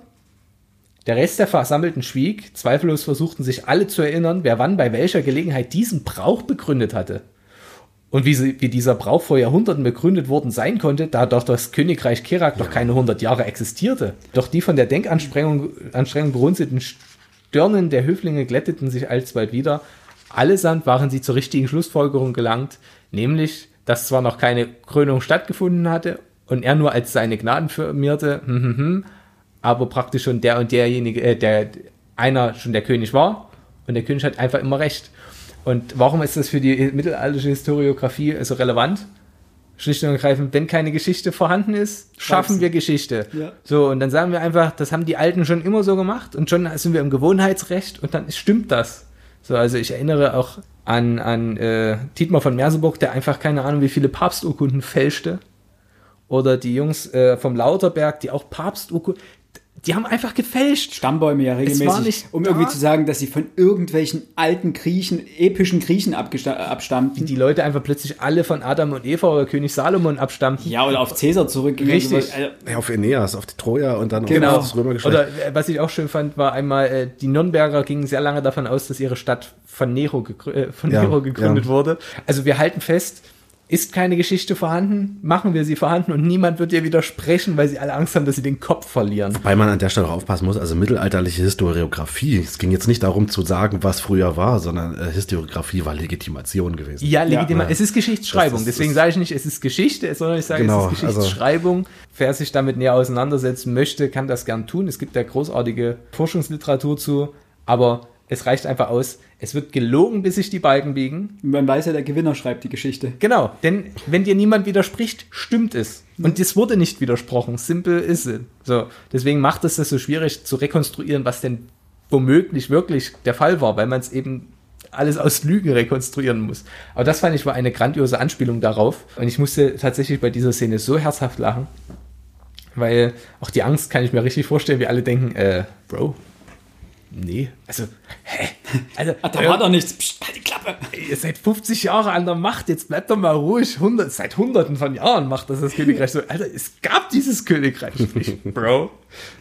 der Rest der Versammelten schwieg, zweifellos versuchten sich alle zu erinnern, wer wann bei welcher Gelegenheit diesen Brauch begründet hatte. Und wie, sie, wie dieser Brauch vor Jahrhunderten begründet worden sein konnte, da doch das Königreich Kerak doch keine 100 Jahre existierte. Doch die von der Denkanstrengung Anstrengung berunzelten Stirnen der Höflinge glätteten sich alsbald wieder. Allesamt waren sie zur richtigen Schlussfolgerung gelangt, nämlich, dass zwar noch keine Krönung stattgefunden hatte und er nur als seine Gnaden firmierte, hm, hm, hm, aber praktisch schon der und derjenige, äh, der einer schon der König war und der König hat einfach immer recht. Und warum ist das für die mittelalterliche Historiografie so relevant? Schlicht und ergreifend, wenn keine Geschichte vorhanden ist, schaffen Scheiße. wir Geschichte. Ja. So, und dann sagen wir einfach, das haben die Alten schon immer so gemacht und schon sind wir im Gewohnheitsrecht und dann stimmt das. So, also ich erinnere auch an, an äh, Dietmar von Merseburg, der einfach keine Ahnung, wie viele Papsturkunden fälschte. Oder die Jungs äh, vom Lauterberg, die auch Papsturkunden, die haben einfach gefälscht. Stammbäume ja regelmäßig, um da. irgendwie zu sagen, dass sie von irgendwelchen alten Griechen, epischen Griechen abstammten. Die Leute einfach plötzlich alle von Adam und Eva oder König Salomon abstammten. ja, oder auf Cäsar zurückgehen. Richtig. Also, also, Ja, auf Aeneas, auf die Troja und dann Genau. auf das Römergeschlecht. Oder äh, was ich auch schön fand, war einmal, äh, die Nürnberger gingen sehr lange davon aus, dass ihre Stadt von Nero, gegrü äh, von Ja, Nero gegründet ja. wurde. Also wir halten fest, ist keine Geschichte vorhanden, machen wir sie vorhanden und niemand wird ihr widersprechen, weil sie alle Angst haben, dass sie den Kopf verlieren. Weil man an der Stelle auch aufpassen muss, also mittelalterliche Historiografie, es ging jetzt nicht darum zu sagen, was früher war, sondern äh, Historiografie war Legitimation gewesen. Ja, legitim. Ja. Es ist Geschichtsschreibung. Ist- Deswegen sage ich nicht, es ist Geschichte, sondern ich sage, Genau, es ist also- Geschichtsschreibung. Wer sich damit näher auseinandersetzen möchte, kann das gern tun. Es gibt da großartige Forschungsliteratur zu, aber es reicht einfach aus. Es wird gelogen, bis sich die Balken biegen. man weiß ja, der Gewinner schreibt die Geschichte. Genau, denn wenn dir niemand widerspricht, stimmt es. Und es wurde nicht widersprochen. Simple is it. So, deswegen macht es das so schwierig zu rekonstruieren, was denn womöglich wirklich der Fall war, weil man es eben alles aus Lügen rekonstruieren muss. Aber das fand ich war eine grandiose Anspielung darauf. Und ich musste tatsächlich bei dieser Szene so herzhaft lachen, weil auch die Angst kann ich mir richtig vorstellen, wie alle denken, äh, Bro, nee, also, hä? Also, Ach, da war doch nichts. Psst, halt die Klappe. ihr seid 50 Jahre an der Macht, jetzt bleibt doch mal ruhig. 100, seit hunderten von Jahren macht das das Königreich so. Alter, es gab dieses Königreich nicht, [laughs] Bro.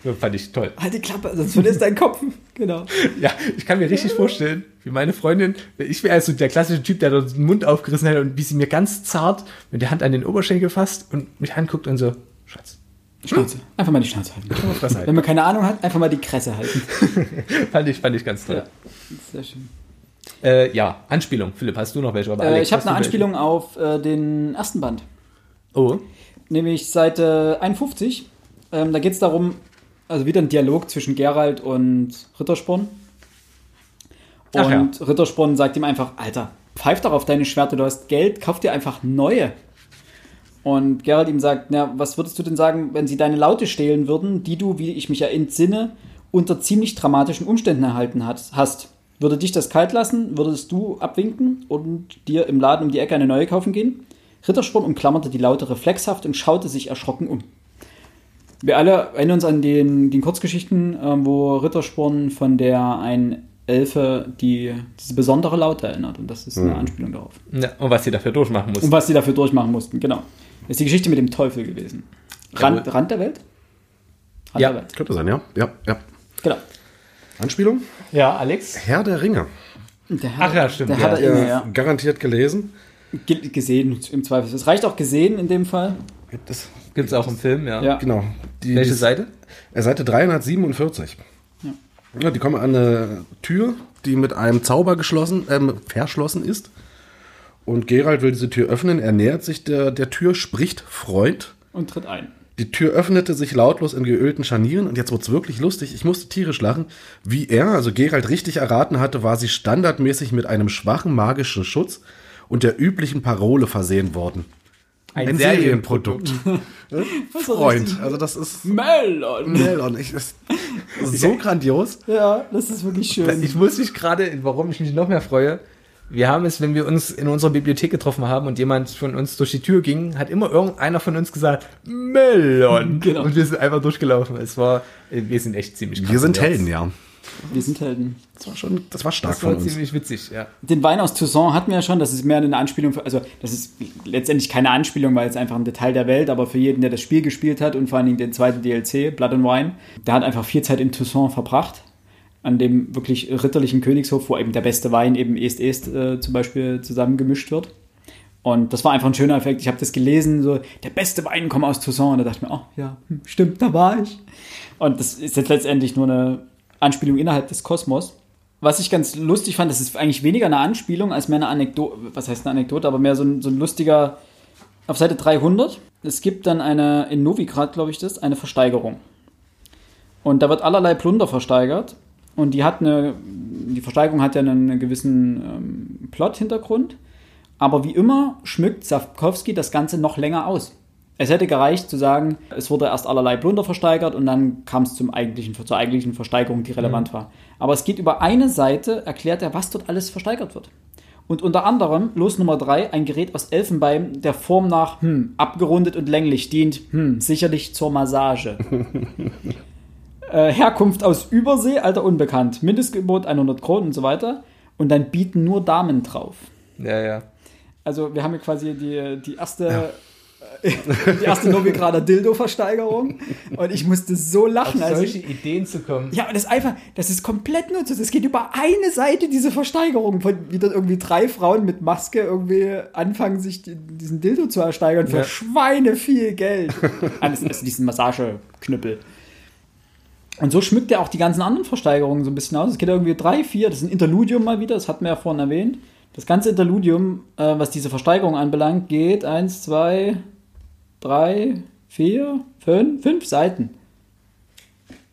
Das fand ich toll. Halt die Klappe, sonst verlierst deinen Kopf. Genau. Ja, ich kann mir richtig vorstellen, wie meine Freundin, ich wäre also der klassische Typ, der dort den Mund aufgerissen hätte und wie sie mir ganz zart mit der Hand an den Oberschenkel fasst und mich anguckt und so, Schatz, Schnauze. Einfach mal die Schnauze halten. halt. Wenn man keine Ahnung hat, einfach mal die Kresse halten. [laughs] fand, ich, fand ich ganz toll. Ja. Sehr schön. Äh, ja, Anspielung. Philipp, hast du noch welche? Äh, Alex, ich habe eine du welche? Anspielung auf äh, den ersten Band. Oh, Nämlich Seite 51. Ähm, da geht es darum, also wieder ein Dialog zwischen Gerald und Rittersporn. Ach Und Rittersporn sagt ihm einfach, Alter, pfeif doch auf deine Schwerte, du hast Geld, kauf dir einfach neue. Und Gerald ihm sagt, na, was würdest du denn sagen, wenn sie deine Laute stehlen würden, die du, wie ich mich ja entsinne, unter ziemlich dramatischen Umständen erhalten hat, hast? Würde dich das kalt lassen? Würdest du abwinken und dir im Laden um die Ecke eine neue kaufen gehen? Rittersporn umklammerte die Laute reflexhaft und schaute sich erschrocken um. Wir alle erinnern uns an den, den Kurzgeschichten, äh, wo Rittersporn von der ein Elfe die diese besondere Laute erinnert. Und das ist eine Anspielung darauf. Ja, und was sie dafür durchmachen muss. Und was sie dafür durchmachen mussten, genau. Das ist die Geschichte mit dem Teufel gewesen. Rand, Rand der Welt? Rand Ja. der Welt. Könnte sein, ja. Ja, ja. Genau. Anspielung? Ja, Alex? Herr der Ringe. Der Ach ja, stimmt, Der ja. hat er immer, ja. Garantiert gelesen. Ge- Gesehen im Zweifel. Es reicht auch gesehen in dem Fall. Das, Gibt's auch im Film, ja. Ja. genau. Die, Welche Seite? Äh, Seite 347. Ja. die kommen an eine Tür, die mit einem Zauber geschlossen, ähm, verschlossen ist. Und Gerald will diese Tür öffnen. Er nähert sich der, der Tür, spricht Freund. Und tritt ein. Die Tür öffnete sich lautlos in geölten Scharnieren und jetzt wird's wirklich lustig. Ich musste tierisch lachen. Wie er, also Gerald, richtig erraten hatte, war sie standardmäßig mit einem schwachen magischen Schutz und der üblichen Parole versehen worden. Ein, Ein Serienprodukt. [laughs] Freund. Also das ist Melon! Melon. Ich, das ist so grandios. Ja, das ist wirklich schön. Ich muss mich gerade, warum ich mich noch mehr freue, wir haben es, wenn wir uns in unserer Bibliothek getroffen haben und jemand von uns durch die Tür ging, hat immer irgendeiner von uns gesagt, Melon. [laughs] Genau. Und wir sind einfach durchgelaufen. Es war, wir sind echt ziemlich krass Wir sind. Helden, ja. Wir sind Helden. Das war schon, das war stark Das war von uns. ziemlich witzig, ja. Den Wein aus Toussaint hatten wir ja schon, das ist mehr eine Anspielung, für, also das ist letztendlich keine Anspielung, weil es einfach ein Detail der Welt, aber für jeden, der das Spiel gespielt hat und vor allen Dingen den zweiten DLC, Blood and Wine, der hat einfach viel Zeit in Toussaint verbracht, an dem wirklich ritterlichen Königshof, wo eben der beste Wein eben Est-Est äh, zum Beispiel zusammengemischt wird. Und das war einfach ein schöner Effekt. Ich habe das gelesen, so, der beste Wein kommt aus Toussaint. Und da dachte ich mir, oh ja, hm, stimmt, da war ich. Und das ist jetzt letztendlich nur eine Anspielung innerhalb des Kosmos. Was ich ganz lustig fand, das ist eigentlich weniger eine Anspielung als mehr eine Anekdote, was heißt eine Anekdote, aber mehr so ein, so ein lustiger, auf Seite 300, es gibt dann eine, in Novigrad glaube ich das, eine Versteigerung. Und da wird allerlei Plunder versteigert und die hat eine, die Versteigerung hat ja einen gewissen ähm, Plot-Hintergrund, aber wie immer schmückt Sapkowski das Ganze noch länger aus. Es hätte gereicht zu sagen, es wurde erst allerlei Plunder versteigert und dann kam es zum eigentlichen, zur eigentlichen Versteigerung, die relevant war. Aber es geht über eine Seite, erklärt er, was dort alles versteigert wird. Und unter anderem, Los Nummer 3, ein Gerät aus Elfenbein, der Form nach hm, abgerundet und länglich dient, hm, sicherlich zur Massage. [laughs] äh, Herkunft aus Übersee, Alter unbekannt, Mindestgebot 100 Kronen und so weiter. Und dann bieten nur Damen drauf. Ja, ja. Also wir haben hier quasi die, die erste, äh, die erste Novigrader Dildo-Versteigerung und ich musste so lachen. Auf Also solche Ideen zu kommen. ja, und das ist einfach, das ist komplett nutzlos. Es geht über eine Seite, diese Versteigerung, von wie dann irgendwie drei Frauen mit Maske irgendwie anfangen, sich die- diesen Dildo zu ersteigern für Ja. Schweine viel Geld. Alles, also diesen Massageknüppel. Und so schmückt er auch die ganzen anderen Versteigerungen so ein bisschen aus. Es geht irgendwie drei, vier, das ist ein Interludium mal wieder, das hatten wir ja vorhin erwähnt. Das ganze Interludium, äh, was diese Versteigerung anbelangt, geht eins, zwei, drei, vier, fünf, fünf Seiten.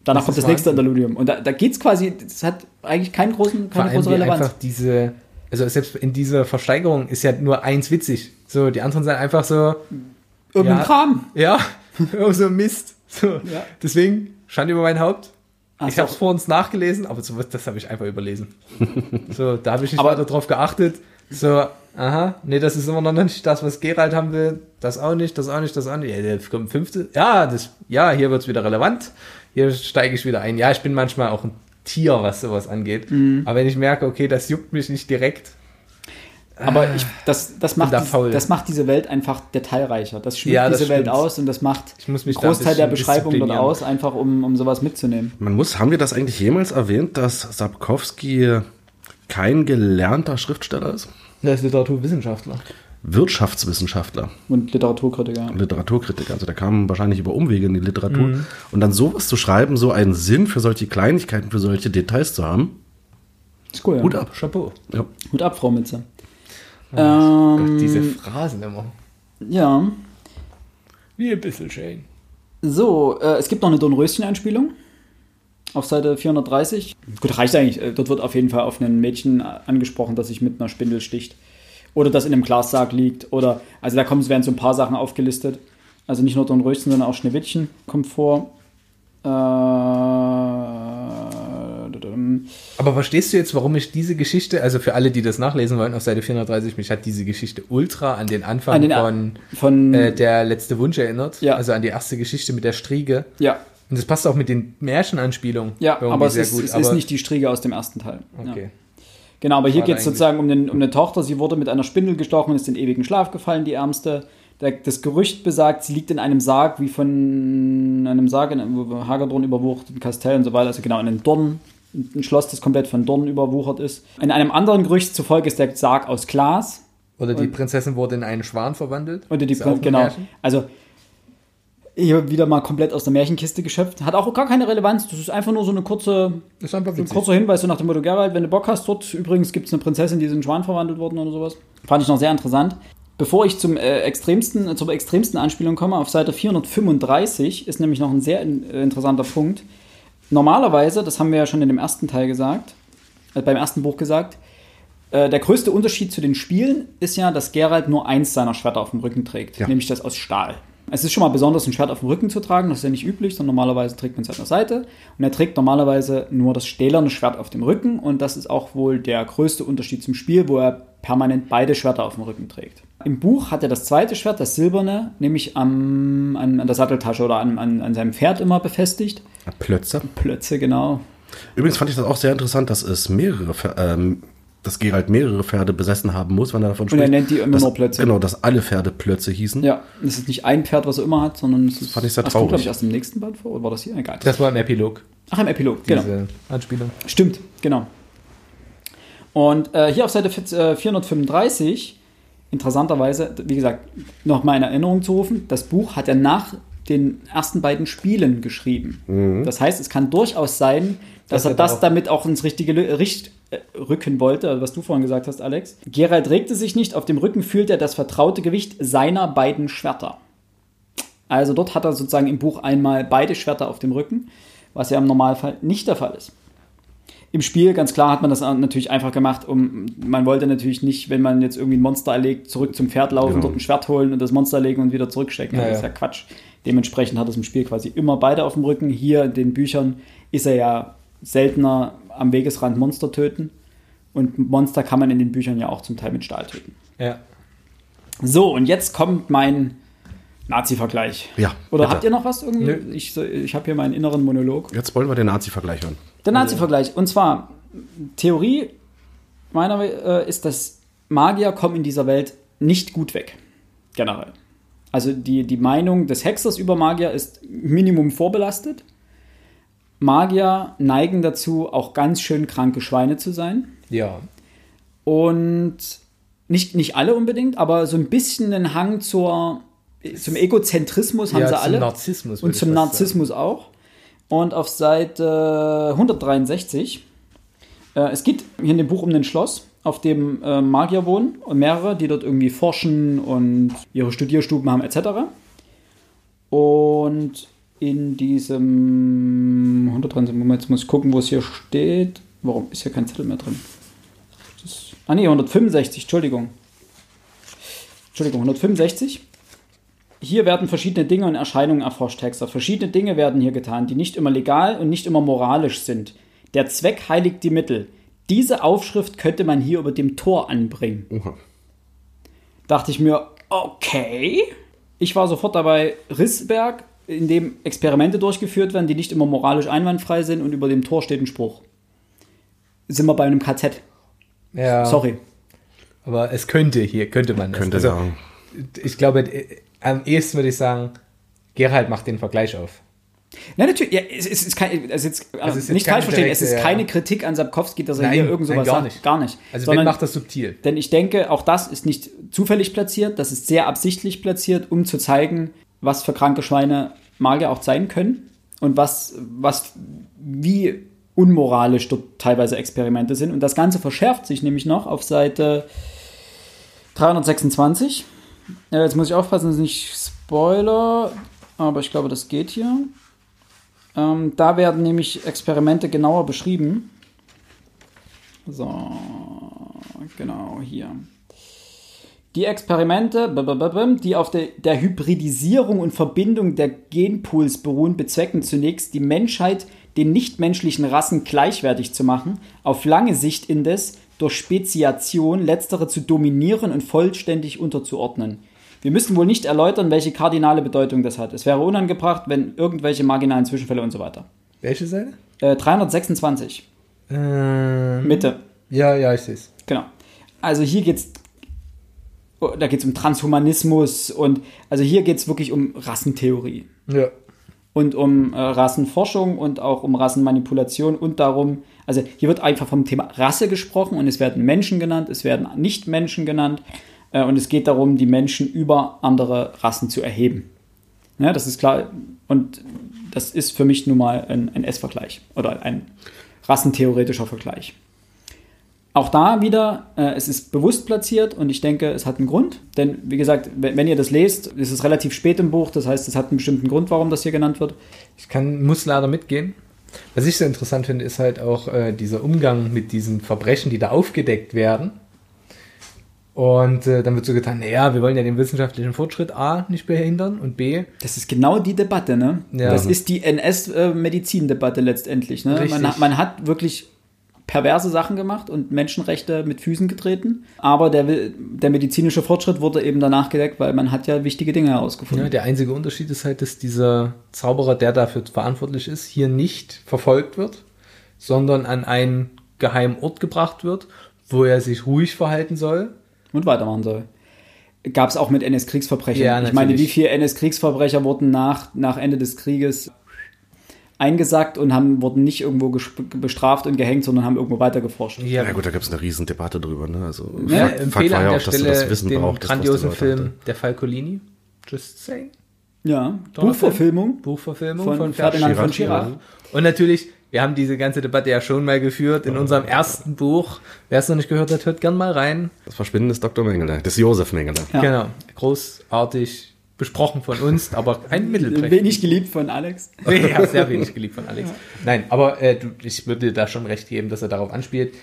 Danach Das kommt das nächste Wahnsinn. Interludium. Und da, da geht es quasi, das hat eigentlich keinen großen, keine große Relevanz. einfach diese, also selbst in dieser Versteigerung ist ja nur eins witzig. So, die anderen sind einfach so, Irgendein ja. Kram. ja, [laughs] so Mist. So, Ja. Deswegen, Schande über mein Haupt. Ach ich so. habe es vor uns nachgelesen, aber sowas, das habe ich einfach überlesen. [laughs] so, da habe ich nicht Aber- weiter drauf geachtet. So, aha, nee, das ist immer noch nicht das, was Gerald haben will. Das auch nicht, das auch nicht, das auch nicht. Ja, jetzt kommt fünfte. Ja, das, ja, hier wird's wieder relevant. Hier steige ich wieder ein. Ja, ich bin manchmal auch ein Tier, was sowas angeht. Mhm. Aber wenn ich merke, okay, das juckt mich nicht direkt, Aber ich, das, das, macht da dies, das macht diese Welt einfach detailreicher. Das schmückt Ja, das diese Welt stimmt. aus und das macht Ich muss mich einen Großteil der Beschreibung dort aus, einfach um, um sowas mitzunehmen. Man muss, haben wir das eigentlich jemals erwähnt, dass Sapkowski kein gelernter Schriftsteller ist? der ist Literaturwissenschaftler. Wirtschaftswissenschaftler, Und Literaturkritiker. Literaturkritiker. Also der kam wahrscheinlich über Umwege in die Literatur. Mhm. Und dann sowas zu schreiben, so einen Sinn für solche Kleinigkeiten, für solche Details zu haben, Ist cool, ja. Hut ab. Chapeau. Ja. Hut ab, Frau Mütze. Gott, Ähm, diese Phrasen immer. Ja. Wie ein bisschen Shane. So, äh, es gibt noch eine Dornröschen-Einspielung. Auf Seite 430. Gut, reicht eigentlich. Äh, Dort wird auf jeden Fall auf ein Mädchen äh, angesprochen, das sich mit einer Spindel sticht. Oder das in einem Glassarg liegt. Oder, also da kommen, es werden so ein paar Sachen aufgelistet. Also nicht nur Dornröschen, sondern auch Schneewittchen kommt vor. Äh, Ähm, Aber verstehst du jetzt, warum ich diese Geschichte, also für alle, die das nachlesen wollen, auf Seite 430, mich hat diese Geschichte ultra an den Anfang An den- von, von äh, Der letzte Wunsch erinnert. Ja. Also an die erste Geschichte mit der Striege. ja, Und das passt auch mit den Märchenanspielungen. ja, aber es, sehr ist, gut. es aber, ist nicht die Striege aus dem ersten Teil. Ja. Okay. Genau, aber hier geht es sozusagen um, den, um eine Tochter. Sie wurde mit einer Spindel gestochen und ist in ewigen Schlaf gefallen, die Ärmste. Der, das Gerücht besagt, sie liegt in einem Sarg, wie von einem Sarg, in einem Hagedorn überwucherten Kastell und so weiter. Also genau in einem Dorn, ein Schloss, das komplett von Dornen überwuchert ist. In einem anderen Gerücht zufolge ist der Sarg aus Glas. Oder die Prinzessin wurde in einen Schwan verwandelt. Oder die ein genau. Märchen. Also hier wieder mal komplett aus der Märchenkiste geschöpft. Hat auch gar keine Relevanz. Das ist einfach nur so eine kurze, so ein kurzer Hinweis so nach dem Motto, Gerald, wenn du Bock hast, dort übrigens gibt es eine Prinzessin, die ist in einen Schwan verwandelt worden oder sowas. Fand ich noch sehr interessant. Bevor ich zum äh, extremsten, zur extremsten Anspielung komme, auf Seite 435 ist nämlich noch ein sehr in, äh, interessanter Punkt. Normalerweise, das haben wir ja schon in dem ersten Teil gesagt, äh, beim ersten Buch gesagt, äh, der größte Unterschied zu den Spielen ist ja, dass Geralt nur eins seiner Schwerter auf dem Rücken trägt, Ja. nämlich das aus Stahl. Es ist schon mal besonders, ein Schwert auf dem Rücken zu tragen, das ist ja nicht üblich, sondern normalerweise trägt man es an der Seite. Und er trägt normalerweise nur das stählerne Schwert auf dem Rücken und das ist auch wohl der größte Unterschied zum Spiel, wo er permanent beide Schwerter auf dem Rücken trägt. Im Buch hat er das zweite Schwert, das silberne, nämlich am, an, an der Satteltasche oder an, an, an seinem Pferd immer befestigt. Plötze. Plötze, genau. Übrigens fand ich das auch sehr interessant, dass es mehrere, ähm, dass Gerald mehrere Pferde besessen haben muss, wenn er davon Und er nennt die immer dass, nur Plötze. Genau, dass alle Pferde Plötze hießen. Ja, es ist nicht ein Pferd, was er immer hat, sondern es ist. fand ich sehr das kommt, traurig. glaube ich, erst im nächsten Band vor. Oder war das hier? Egal. Das war im Epilog, Ach, im Epilog, genau. diese Anspielung. Stimmt, genau. Und äh, hier auf Seite 4- äh, 435, interessanterweise, wie gesagt, nochmal in Erinnerung zu rufen, das Buch hat er nach den ersten beiden Spielen geschrieben. Das heißt, es kann durchaus sein, dass, Dass er das damit auch ins richtige Lü- Richt äh, rücken wollte, was du vorhin gesagt hast, Alex. Gerald regte sich nicht, auf dem Rücken fühlt er das vertraute Gewicht seiner beiden Schwerter. Also dort hat er sozusagen im Buch einmal beide Schwerter auf dem Rücken, was ja im Normalfall nicht der Fall ist. Im Spiel, ganz klar, hat man das natürlich einfach gemacht, um man wollte natürlich nicht, wenn man jetzt irgendwie ein Monster erlegt, zurück zum Pferd laufen, Genau. dort ein Schwert holen und das Monster legen und wieder zurückstecken. Ja, das ist ja. ja Quatsch. Dementsprechend hat es im Spiel quasi immer beide auf dem Rücken. Hier in den Büchern ist er ja seltener am Wegesrand Monster töten. Und Monster kann man in den Büchern ja auch zum Teil mit Stahl töten. Ja. So, und jetzt kommt mein Nazi-Vergleich. Ja, Oder bitte. habt ihr noch was irgendwie? Nö. Ich, ich habe hier meinen inneren Monolog. Jetzt wollen wir den Nazi-Vergleich hören. Der Nazi-Vergleich. Und zwar, Theorie meiner äh, ist, dass Magier kommen in dieser Welt nicht gut weg. Generell. Also die, die Meinung des Hexers über Magier ist Minimum vorbelastet. Magier neigen dazu, auch ganz schön kranke Schweine zu sein. Ja. Und nicht, nicht alle unbedingt, aber so ein bisschen einen Hang zur, zum Egozentrismus haben ja, sie zum alle. Narzissmus. Und zum Narzissmus auch. Und auf Seite 163, äh, es geht hier in dem Buch um ein Schloss, auf dem äh, Magier wohnen und mehrere, die dort irgendwie forschen und ihre Studierstuben haben etc. Und in diesem 163, Moment, jetzt muss ich gucken, wo es hier steht. Warum ist hier kein Zettel mehr drin? Das, ah nee, 165, Entschuldigung. Entschuldigung, 165. Hier werden verschiedene Dinge und Erscheinungen erforscht, Hexer. Verschiedene Dinge werden hier getan, die nicht immer legal und nicht immer moralisch sind. Der Zweck heiligt die Mittel. Diese Aufschrift könnte man hier über dem Tor anbringen. Oha. Dachte ich mir, okay. Ich war sofort dabei, Rissberg, in dem Experimente durchgeführt werden, die nicht immer moralisch einwandfrei sind und über dem Tor steht ein Spruch. Sind wir bei einem KZ. Ja. Sorry. Aber es könnte hier, könnte man das. Könnte also, ja. Ich glaube, äh, am ehesten würde ich sagen, Gerald macht den Vergleich auf. Nein, natürlich, ja, es, es ist kein, ist jetzt, Also es nicht keine falsch verstehen, es ist direkte, ja. keine Kritik an Sapkowski, dass er Nein, hier irgend nein, sowas gar sagt. nicht. Gar nicht. Also Sondern- macht das subtil. Denn ich denke, auch das ist nicht zufällig platziert, das ist sehr absichtlich platziert, um zu zeigen, was für kranke Schweine Magier auch sein können und was, was, wie unmoralisch dort teilweise Experimente sind. Und das Ganze verschärft sich nämlich noch auf Seite 326. Äh, jetzt muss ich aufpassen, das ist nicht Spoiler, aber ich glaube, das geht hier. Ähm, da werden nämlich Experimente genauer beschrieben. So, genau hier. Die Experimente, die auf der Hybridisierung und Verbindung der Genpools beruhen, bezwecken zunächst, die Menschheit den nichtmenschlichen Rassen gleichwertig zu machen, auf lange Sicht indes durch Speziation letztere zu dominieren und vollständig unterzuordnen. Wir müssen wohl nicht erläutern, welche kardinale Bedeutung das hat. Es wäre unangebracht, wenn irgendwelche marginalen Zwischenfälle und so weiter. Welche Seite? Äh, 326, Ähm, Mitte. Ja, ja, ich sehe es. Genau. Also hier geht's da geht es um Transhumanismus und also hier geht es wirklich um Rassentheorie Ja. Und um äh, Rassenforschung und auch um Rassenmanipulation und darum, also hier wird einfach vom Thema Rasse gesprochen und es werden Menschen genannt, es werden Nicht-Menschen genannt äh, und es geht darum, die Menschen über andere Rassen zu erheben. Ja, das ist klar und das ist für mich nun mal ein, ein S-Vergleich oder ein rassentheoretischer Vergleich. Auch da wieder, äh, es ist bewusst platziert und ich denke, es hat einen Grund. Denn wie gesagt, wenn, wenn ihr das lest, ist es relativ spät im Buch, das heißt, es hat einen bestimmten Grund, warum das hier genannt wird. Ich kann, muss leider mitgehen. Was ich so interessant finde, ist halt auch äh, dieser Umgang mit diesen Verbrechen, die da aufgedeckt werden. Und äh, dann wird so getan, naja, wir wollen ja den wissenschaftlichen Fortschritt A nicht behindern und B, Das ist genau die Debatte, ne? Ja. Das ist die NS-Medizindebatte letztendlich. Ne? Man, man hat wirklich perverse Sachen gemacht und Menschenrechte mit Füßen getreten. Aber der, der medizinische Fortschritt wurde eben danach gedeckt, weil man hat ja wichtige Dinge herausgefunden. ja, der einzige Unterschied ist halt, dass dieser Zauberer, der dafür verantwortlich ist, hier nicht verfolgt wird, sondern an einen geheimen Ort gebracht wird, wo er sich ruhig verhalten soll. und weitermachen soll. Gab es auch mit NS-Kriegsverbrechern. Ja, ich meine, wie viele NS-Kriegsverbrecher wurden nach, nach Ende des Krieges eingesackt und haben, wurden nicht irgendwo bestraft und gehängt, sondern haben irgendwo weiter geforscht. Ja, gut, da gab es eine riesen Debatte drüber. Ne? Also, Ja, Fakt, Fakt war an ja der auch, dass du Stelle das Wissen den die grandiosen Film hatten. Der Falcolini. Just saying. Ja, Buchverfilmung. Buchverfilmung Von von, Ferdinand von Chirac. Chirac. Und natürlich, wir haben diese ganze Debatte ja schon mal geführt in unserem ersten Buch. Wer es noch nicht gehört hat, hört gern mal rein. Das Verschwinden des Dr. Mengele, des Josef Mengele. Ja. Genau. Großartig besprochen von uns, aber ein Mittelprächtig. Wenig geliebt von Alex. [laughs] ja, sehr wenig geliebt von Alex. Nein, aber äh, du, ich würde dir da schon recht geben, dass er darauf anspielt.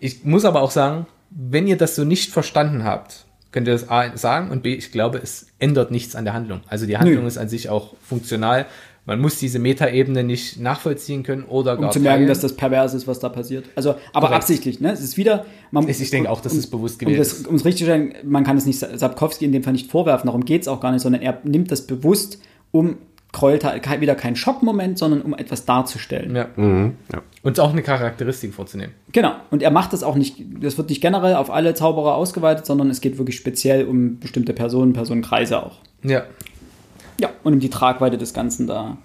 Ich muss aber auch sagen, wenn ihr das so nicht verstanden habt, könnt ihr das A sagen und B, ich glaube, es ändert nichts an der Handlung. Also die Handlung Nö. ist an sich auch funktional. Man muss diese Metaebene nicht nachvollziehen können oder gar Um zu merken, teilen. dass das pervers ist, was da passiert. Also, aber Korrekt. absichtlich, ne? Es ist wieder. Man, Ich- ich denke auch, dass es bewusst um gewählt das, ist. Um es richtig zu sagen, man kann es nicht Sapkowski in dem Fall nicht vorwerfen, darum geht es auch gar nicht, sondern er nimmt das bewusst, um kein- wieder kein Schockmoment, sondern um etwas darzustellen. ja. Mhm, ja. Und auch eine Charakteristik vorzunehmen. Genau. Und er macht das auch nicht, das wird nicht generell auf alle Zauberer ausgeweitet, sondern es geht wirklich speziell um bestimmte Personen, Personenkreise auch. Ja. Ja, und um die Tragweite des Ganzen da.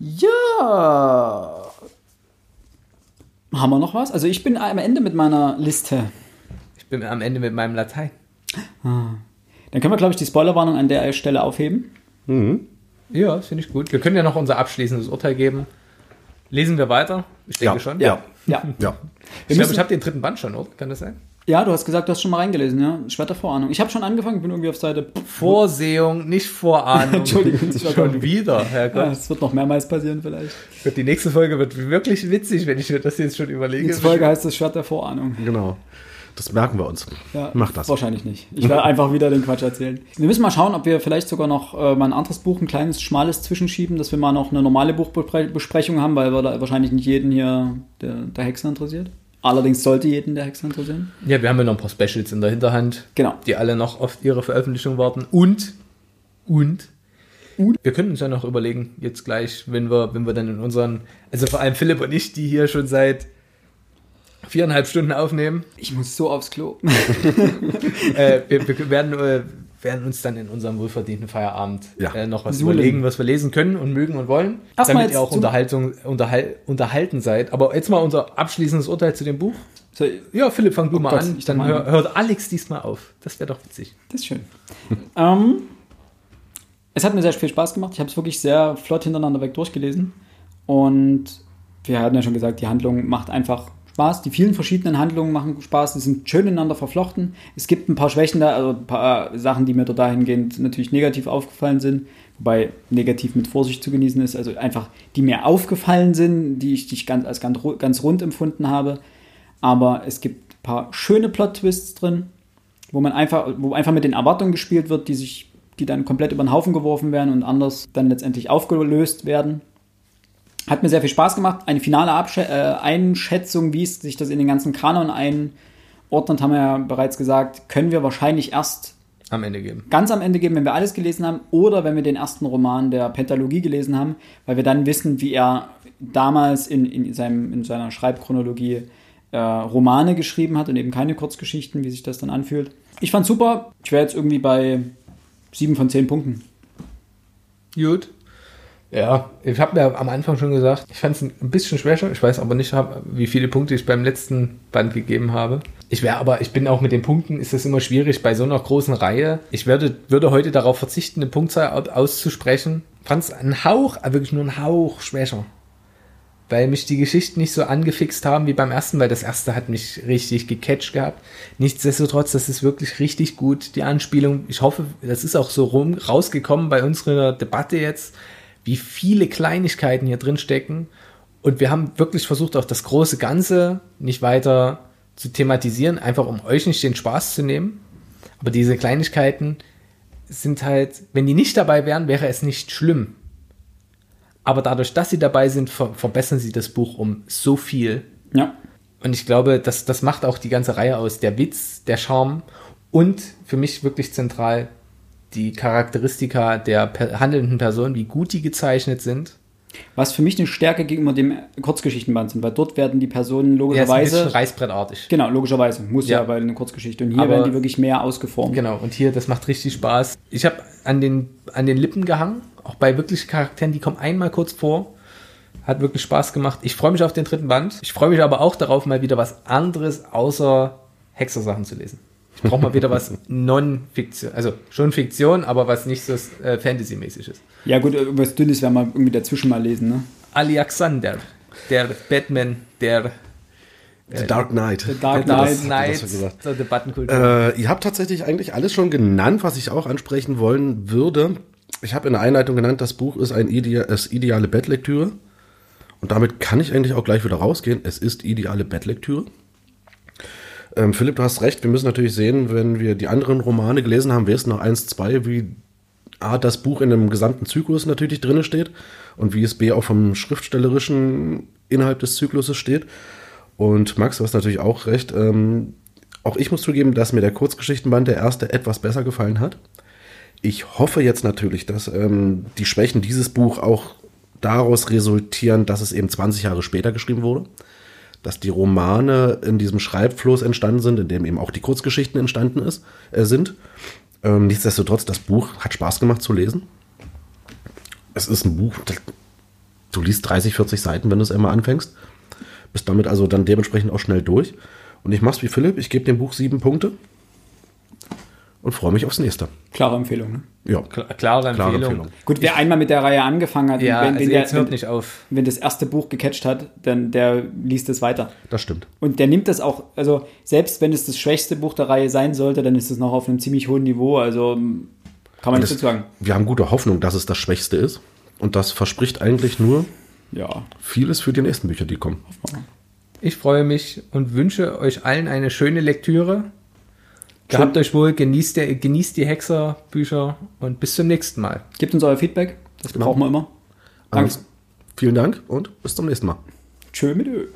Ja. Haben wir noch was? Also ich bin am Ende mit meiner Liste. Ich bin am Ende mit meinem Latein. Dann können wir, glaube ich, die Spoilerwarnung an der Stelle aufheben. Ja, das finde ich gut. Wir können ja noch unser abschließendes Urteil geben. Lesen wir weiter? Ich denke Ja, schon. ja. Ja. Ja. Ich glaube, ich habe den dritten Band schon, oder? Kann das sein? Ja, du hast gesagt, du hast schon mal reingelesen, ja? Schwert der Vorahnung. Ich habe schon angefangen, bin irgendwie auf Seite. Vorsehung, nicht Vorahnung. [laughs] Entschuldigung, ich war schon wieder. Ja, Herrgott. es wird noch mehrmals passieren vielleicht. Die nächste Folge wird wirklich witzig, wenn ich mir das jetzt schon überlege. Die Folge heißt das Schwert der Vorahnung. Genau. Das merken wir uns. Ja, Mach das. Wahrscheinlich nicht. Ich werde einfach wieder den Quatsch erzählen. Wir müssen mal schauen, ob wir vielleicht sogar noch äh, mal ein anderes Buch, ein kleines, schmales zwischenschieben, dass wir mal noch eine normale Buchbesprechung haben, weil wir da wahrscheinlich nicht jeden hier der, der Hexer interessiert. Allerdings sollte jeden der Hexer interessieren. Ja, wir haben ja noch ein paar Specials in der Hinterhand, Genau. die alle noch auf ihre Veröffentlichung warten. Und, und, Und? wir können uns ja noch überlegen, jetzt gleich, wenn wir, wenn wir dann in unseren, also vor allem Philipp und ich, die hier schon seit viereinhalb Stunden aufnehmen, Ich muss so aufs Klo. [laughs] äh, wir, wir werden, äh, werden uns dann in unserem wohlverdienten Feierabend Ja. äh, noch was Suhlen. überlegen, was wir lesen können und mögen und wollen, Erstmal damit ihr auch Unterhaltung, unterhal, unterhalten seid. Aber jetzt mal unser abschließendes Urteil zu dem Buch. So, Ja, Philipp, fang du mal Gott, an. ich Dann hör, hört Alex diesmal auf. Das wäre doch witzig. Das ist schön. [laughs] ähm, es hat mir sehr viel Spaß gemacht. Ich habe es wirklich sehr flott hintereinander weg durchgelesen. Und wir hatten ja schon gesagt, die Handlung macht einfach Spaß. Die vielen verschiedenen Handlungen machen Spaß. Die sind schön ineinander verflochten. Es gibt ein paar Schwächen da, also ein paar Sachen, die mir dort dahingehend natürlich negativ aufgefallen sind. Wobei negativ mit Vorsicht zu genießen ist. Also einfach, die mir aufgefallen sind, die ich, die ich ganz, als ganz, ganz rund empfunden habe. Aber es gibt ein paar schöne Plot-Twists drin wo man einfach, wo einfach mit den Erwartungen gespielt wird, die sich, die dann komplett über den Haufen geworfen werden und anders dann letztendlich aufgelöst werden. Hat mir sehr viel Spaß gemacht. Eine finale Absch äh, Einschätzung, wie es sich das in den ganzen Kanon einordnet, haben wir ja bereits gesagt, können wir wahrscheinlich erst Am Ende geben. ganz am Ende geben, wenn wir alles gelesen haben, oder wenn wir den ersten Roman der Pentalogie gelesen haben, weil wir dann wissen, wie er damals in, in, seinem, in seiner Schreibchronologie äh, Romane geschrieben hat und eben keine Kurzgeschichten, wie sich das dann anfühlt. Ich fand's super. Ich wäre jetzt irgendwie bei sieben von zehn Punkten. Gut. Ja, ich habe mir am Anfang schon gesagt, ich fand es ein bisschen schwächer. Ich weiß aber nicht, wie viele Punkte ich beim letzten Band gegeben habe. Ich wäre aber, ich bin auch mit den Punkten, ist das immer schwierig bei so einer großen Reihe. Ich werde, würde heute darauf verzichten, eine Punktzahl au- auszusprechen. Fand es einen Hauch, aber wirklich nur einen Hauch schwächer. Weil mich die Geschichten nicht so angefixt haben wie beim ersten, weil das erste hat mich richtig gecatcht gehabt. Nichtsdestotrotz, das ist wirklich richtig gut, die Anspielung. Ich hoffe, das ist auch so rum, rausgekommen bei unserer Debatte jetzt, wie viele Kleinigkeiten hier drin stecken. Und wir haben wirklich versucht, auch das große Ganze nicht weiter zu thematisieren, einfach um euch nicht den Spaß zu nehmen. Aber diese Kleinigkeiten sind halt, wenn die nicht dabei wären, wäre es nicht schlimm. Aber dadurch, dass sie dabei sind, ver verbessern sie das Buch um so viel. Ja. Und ich glaube, das, das macht auch die ganze Reihe aus. Der Witz, der Charme und für mich wirklich zentral die Charakteristika der per handelnden Person, wie gut die gezeichnet sind. Was für mich eine Stärke gegenüber dem Kurzgeschichtenband sind, weil dort werden die Personen Er ist ein logischerweise. bisschen reißbrettartig. genau, logischerweise. Muss ja, Ja. bei einer Kurzgeschichte. Und hier Aber- werden die wirklich mehr ausgeformt. Genau, und hier, das macht richtig Spaß. Ich habe an den, an den Lippen gehangen, auch bei wirklichen Charakteren, die kommen einmal kurz vor. Hat wirklich Spaß gemacht. Ich freue mich auf den dritten Band. Ich freue mich aber auch darauf, mal wieder was anderes außer Hexersachen zu lesen. Ich brauche mal wieder was Non-Fiktion, also schon Fiktion, aber was nicht so äh, Fantasy-mäßig ist. Ja, gut, äh, was Dünnes werden wir irgendwie dazwischen mal lesen, ne? Alexander, der Batman, der The Dark Knight. The Dark Knight. das Knight der Debattenkultur. Äh, ihr habt tatsächlich eigentlich alles schon genannt, was ich auch ansprechen wollen würde. Ich habe in der Einleitung genannt, das Buch ist ein Ide ist ideale Bettlektüre. Und damit kann ich eigentlich auch gleich wieder rausgehen. Es ist ideale Bettlektüre. Ähm, Philipp, du hast recht. Wir müssen natürlich sehen, wenn wir die anderen Romane gelesen haben, wer ist noch eins, zwei, wie A, das Buch in einem gesamten Zyklus natürlich drin steht und wie es B auch vom schriftstellerischen innerhalb des Zykluses steht. Und Max, du hast natürlich auch recht. Ähm, auch ich muss zugeben, dass mir der Kurzgeschichtenband der erste etwas besser gefallen hat. Ich hoffe jetzt natürlich, dass ähm, die Schwächen dieses Buch auch daraus resultieren, dass es eben 20 Jahre später geschrieben wurde. Dass die Romane in diesem Schreibfluss entstanden sind, in dem eben auch die Kurzgeschichten entstanden ist, äh, sind. Ähm, nichtsdestotrotz, das Buch hat Spaß gemacht zu lesen. Es ist ein Buch, das, du liest 30, 40 Seiten, wenn du es einmal anfängst. Bist damit also dann dementsprechend auch schnell durch. Und ich mach's wie Philipp, ich gebe dem Buch sieben Punkte und freue mich aufs nächste. Klare Empfehlung, ne? Ja, Kla- Klare klare Empfehlung. Empfehlung. Gut, wer einmal mit der Reihe angefangen hat, Ja, wenn, also wenn, der, jetzt hört wenn, nicht auf. wenn das erste Buch gecatcht hat, dann der liest es weiter. Das stimmt. Und der nimmt das auch, also selbst wenn es das schwächste Buch der Reihe sein sollte, dann ist es noch auf einem ziemlich hohen Niveau. Also m, kann man Und nicht das, so sagen. wir haben gute Hoffnung, dass es das Schwächste ist. Und das verspricht eigentlich nur Ja. vieles für die nächsten Bücher, die kommen. Ich freue mich und wünsche euch allen eine schöne Lektüre. Gehabt euch wohl, genießt, der, genießt die Hexerbücher und bis zum nächsten Mal. Gebt uns euer Feedback, das Genau. brauchen wir immer. Danke. Also, vielen Dank und bis zum nächsten Mal. Tschö mit Ö.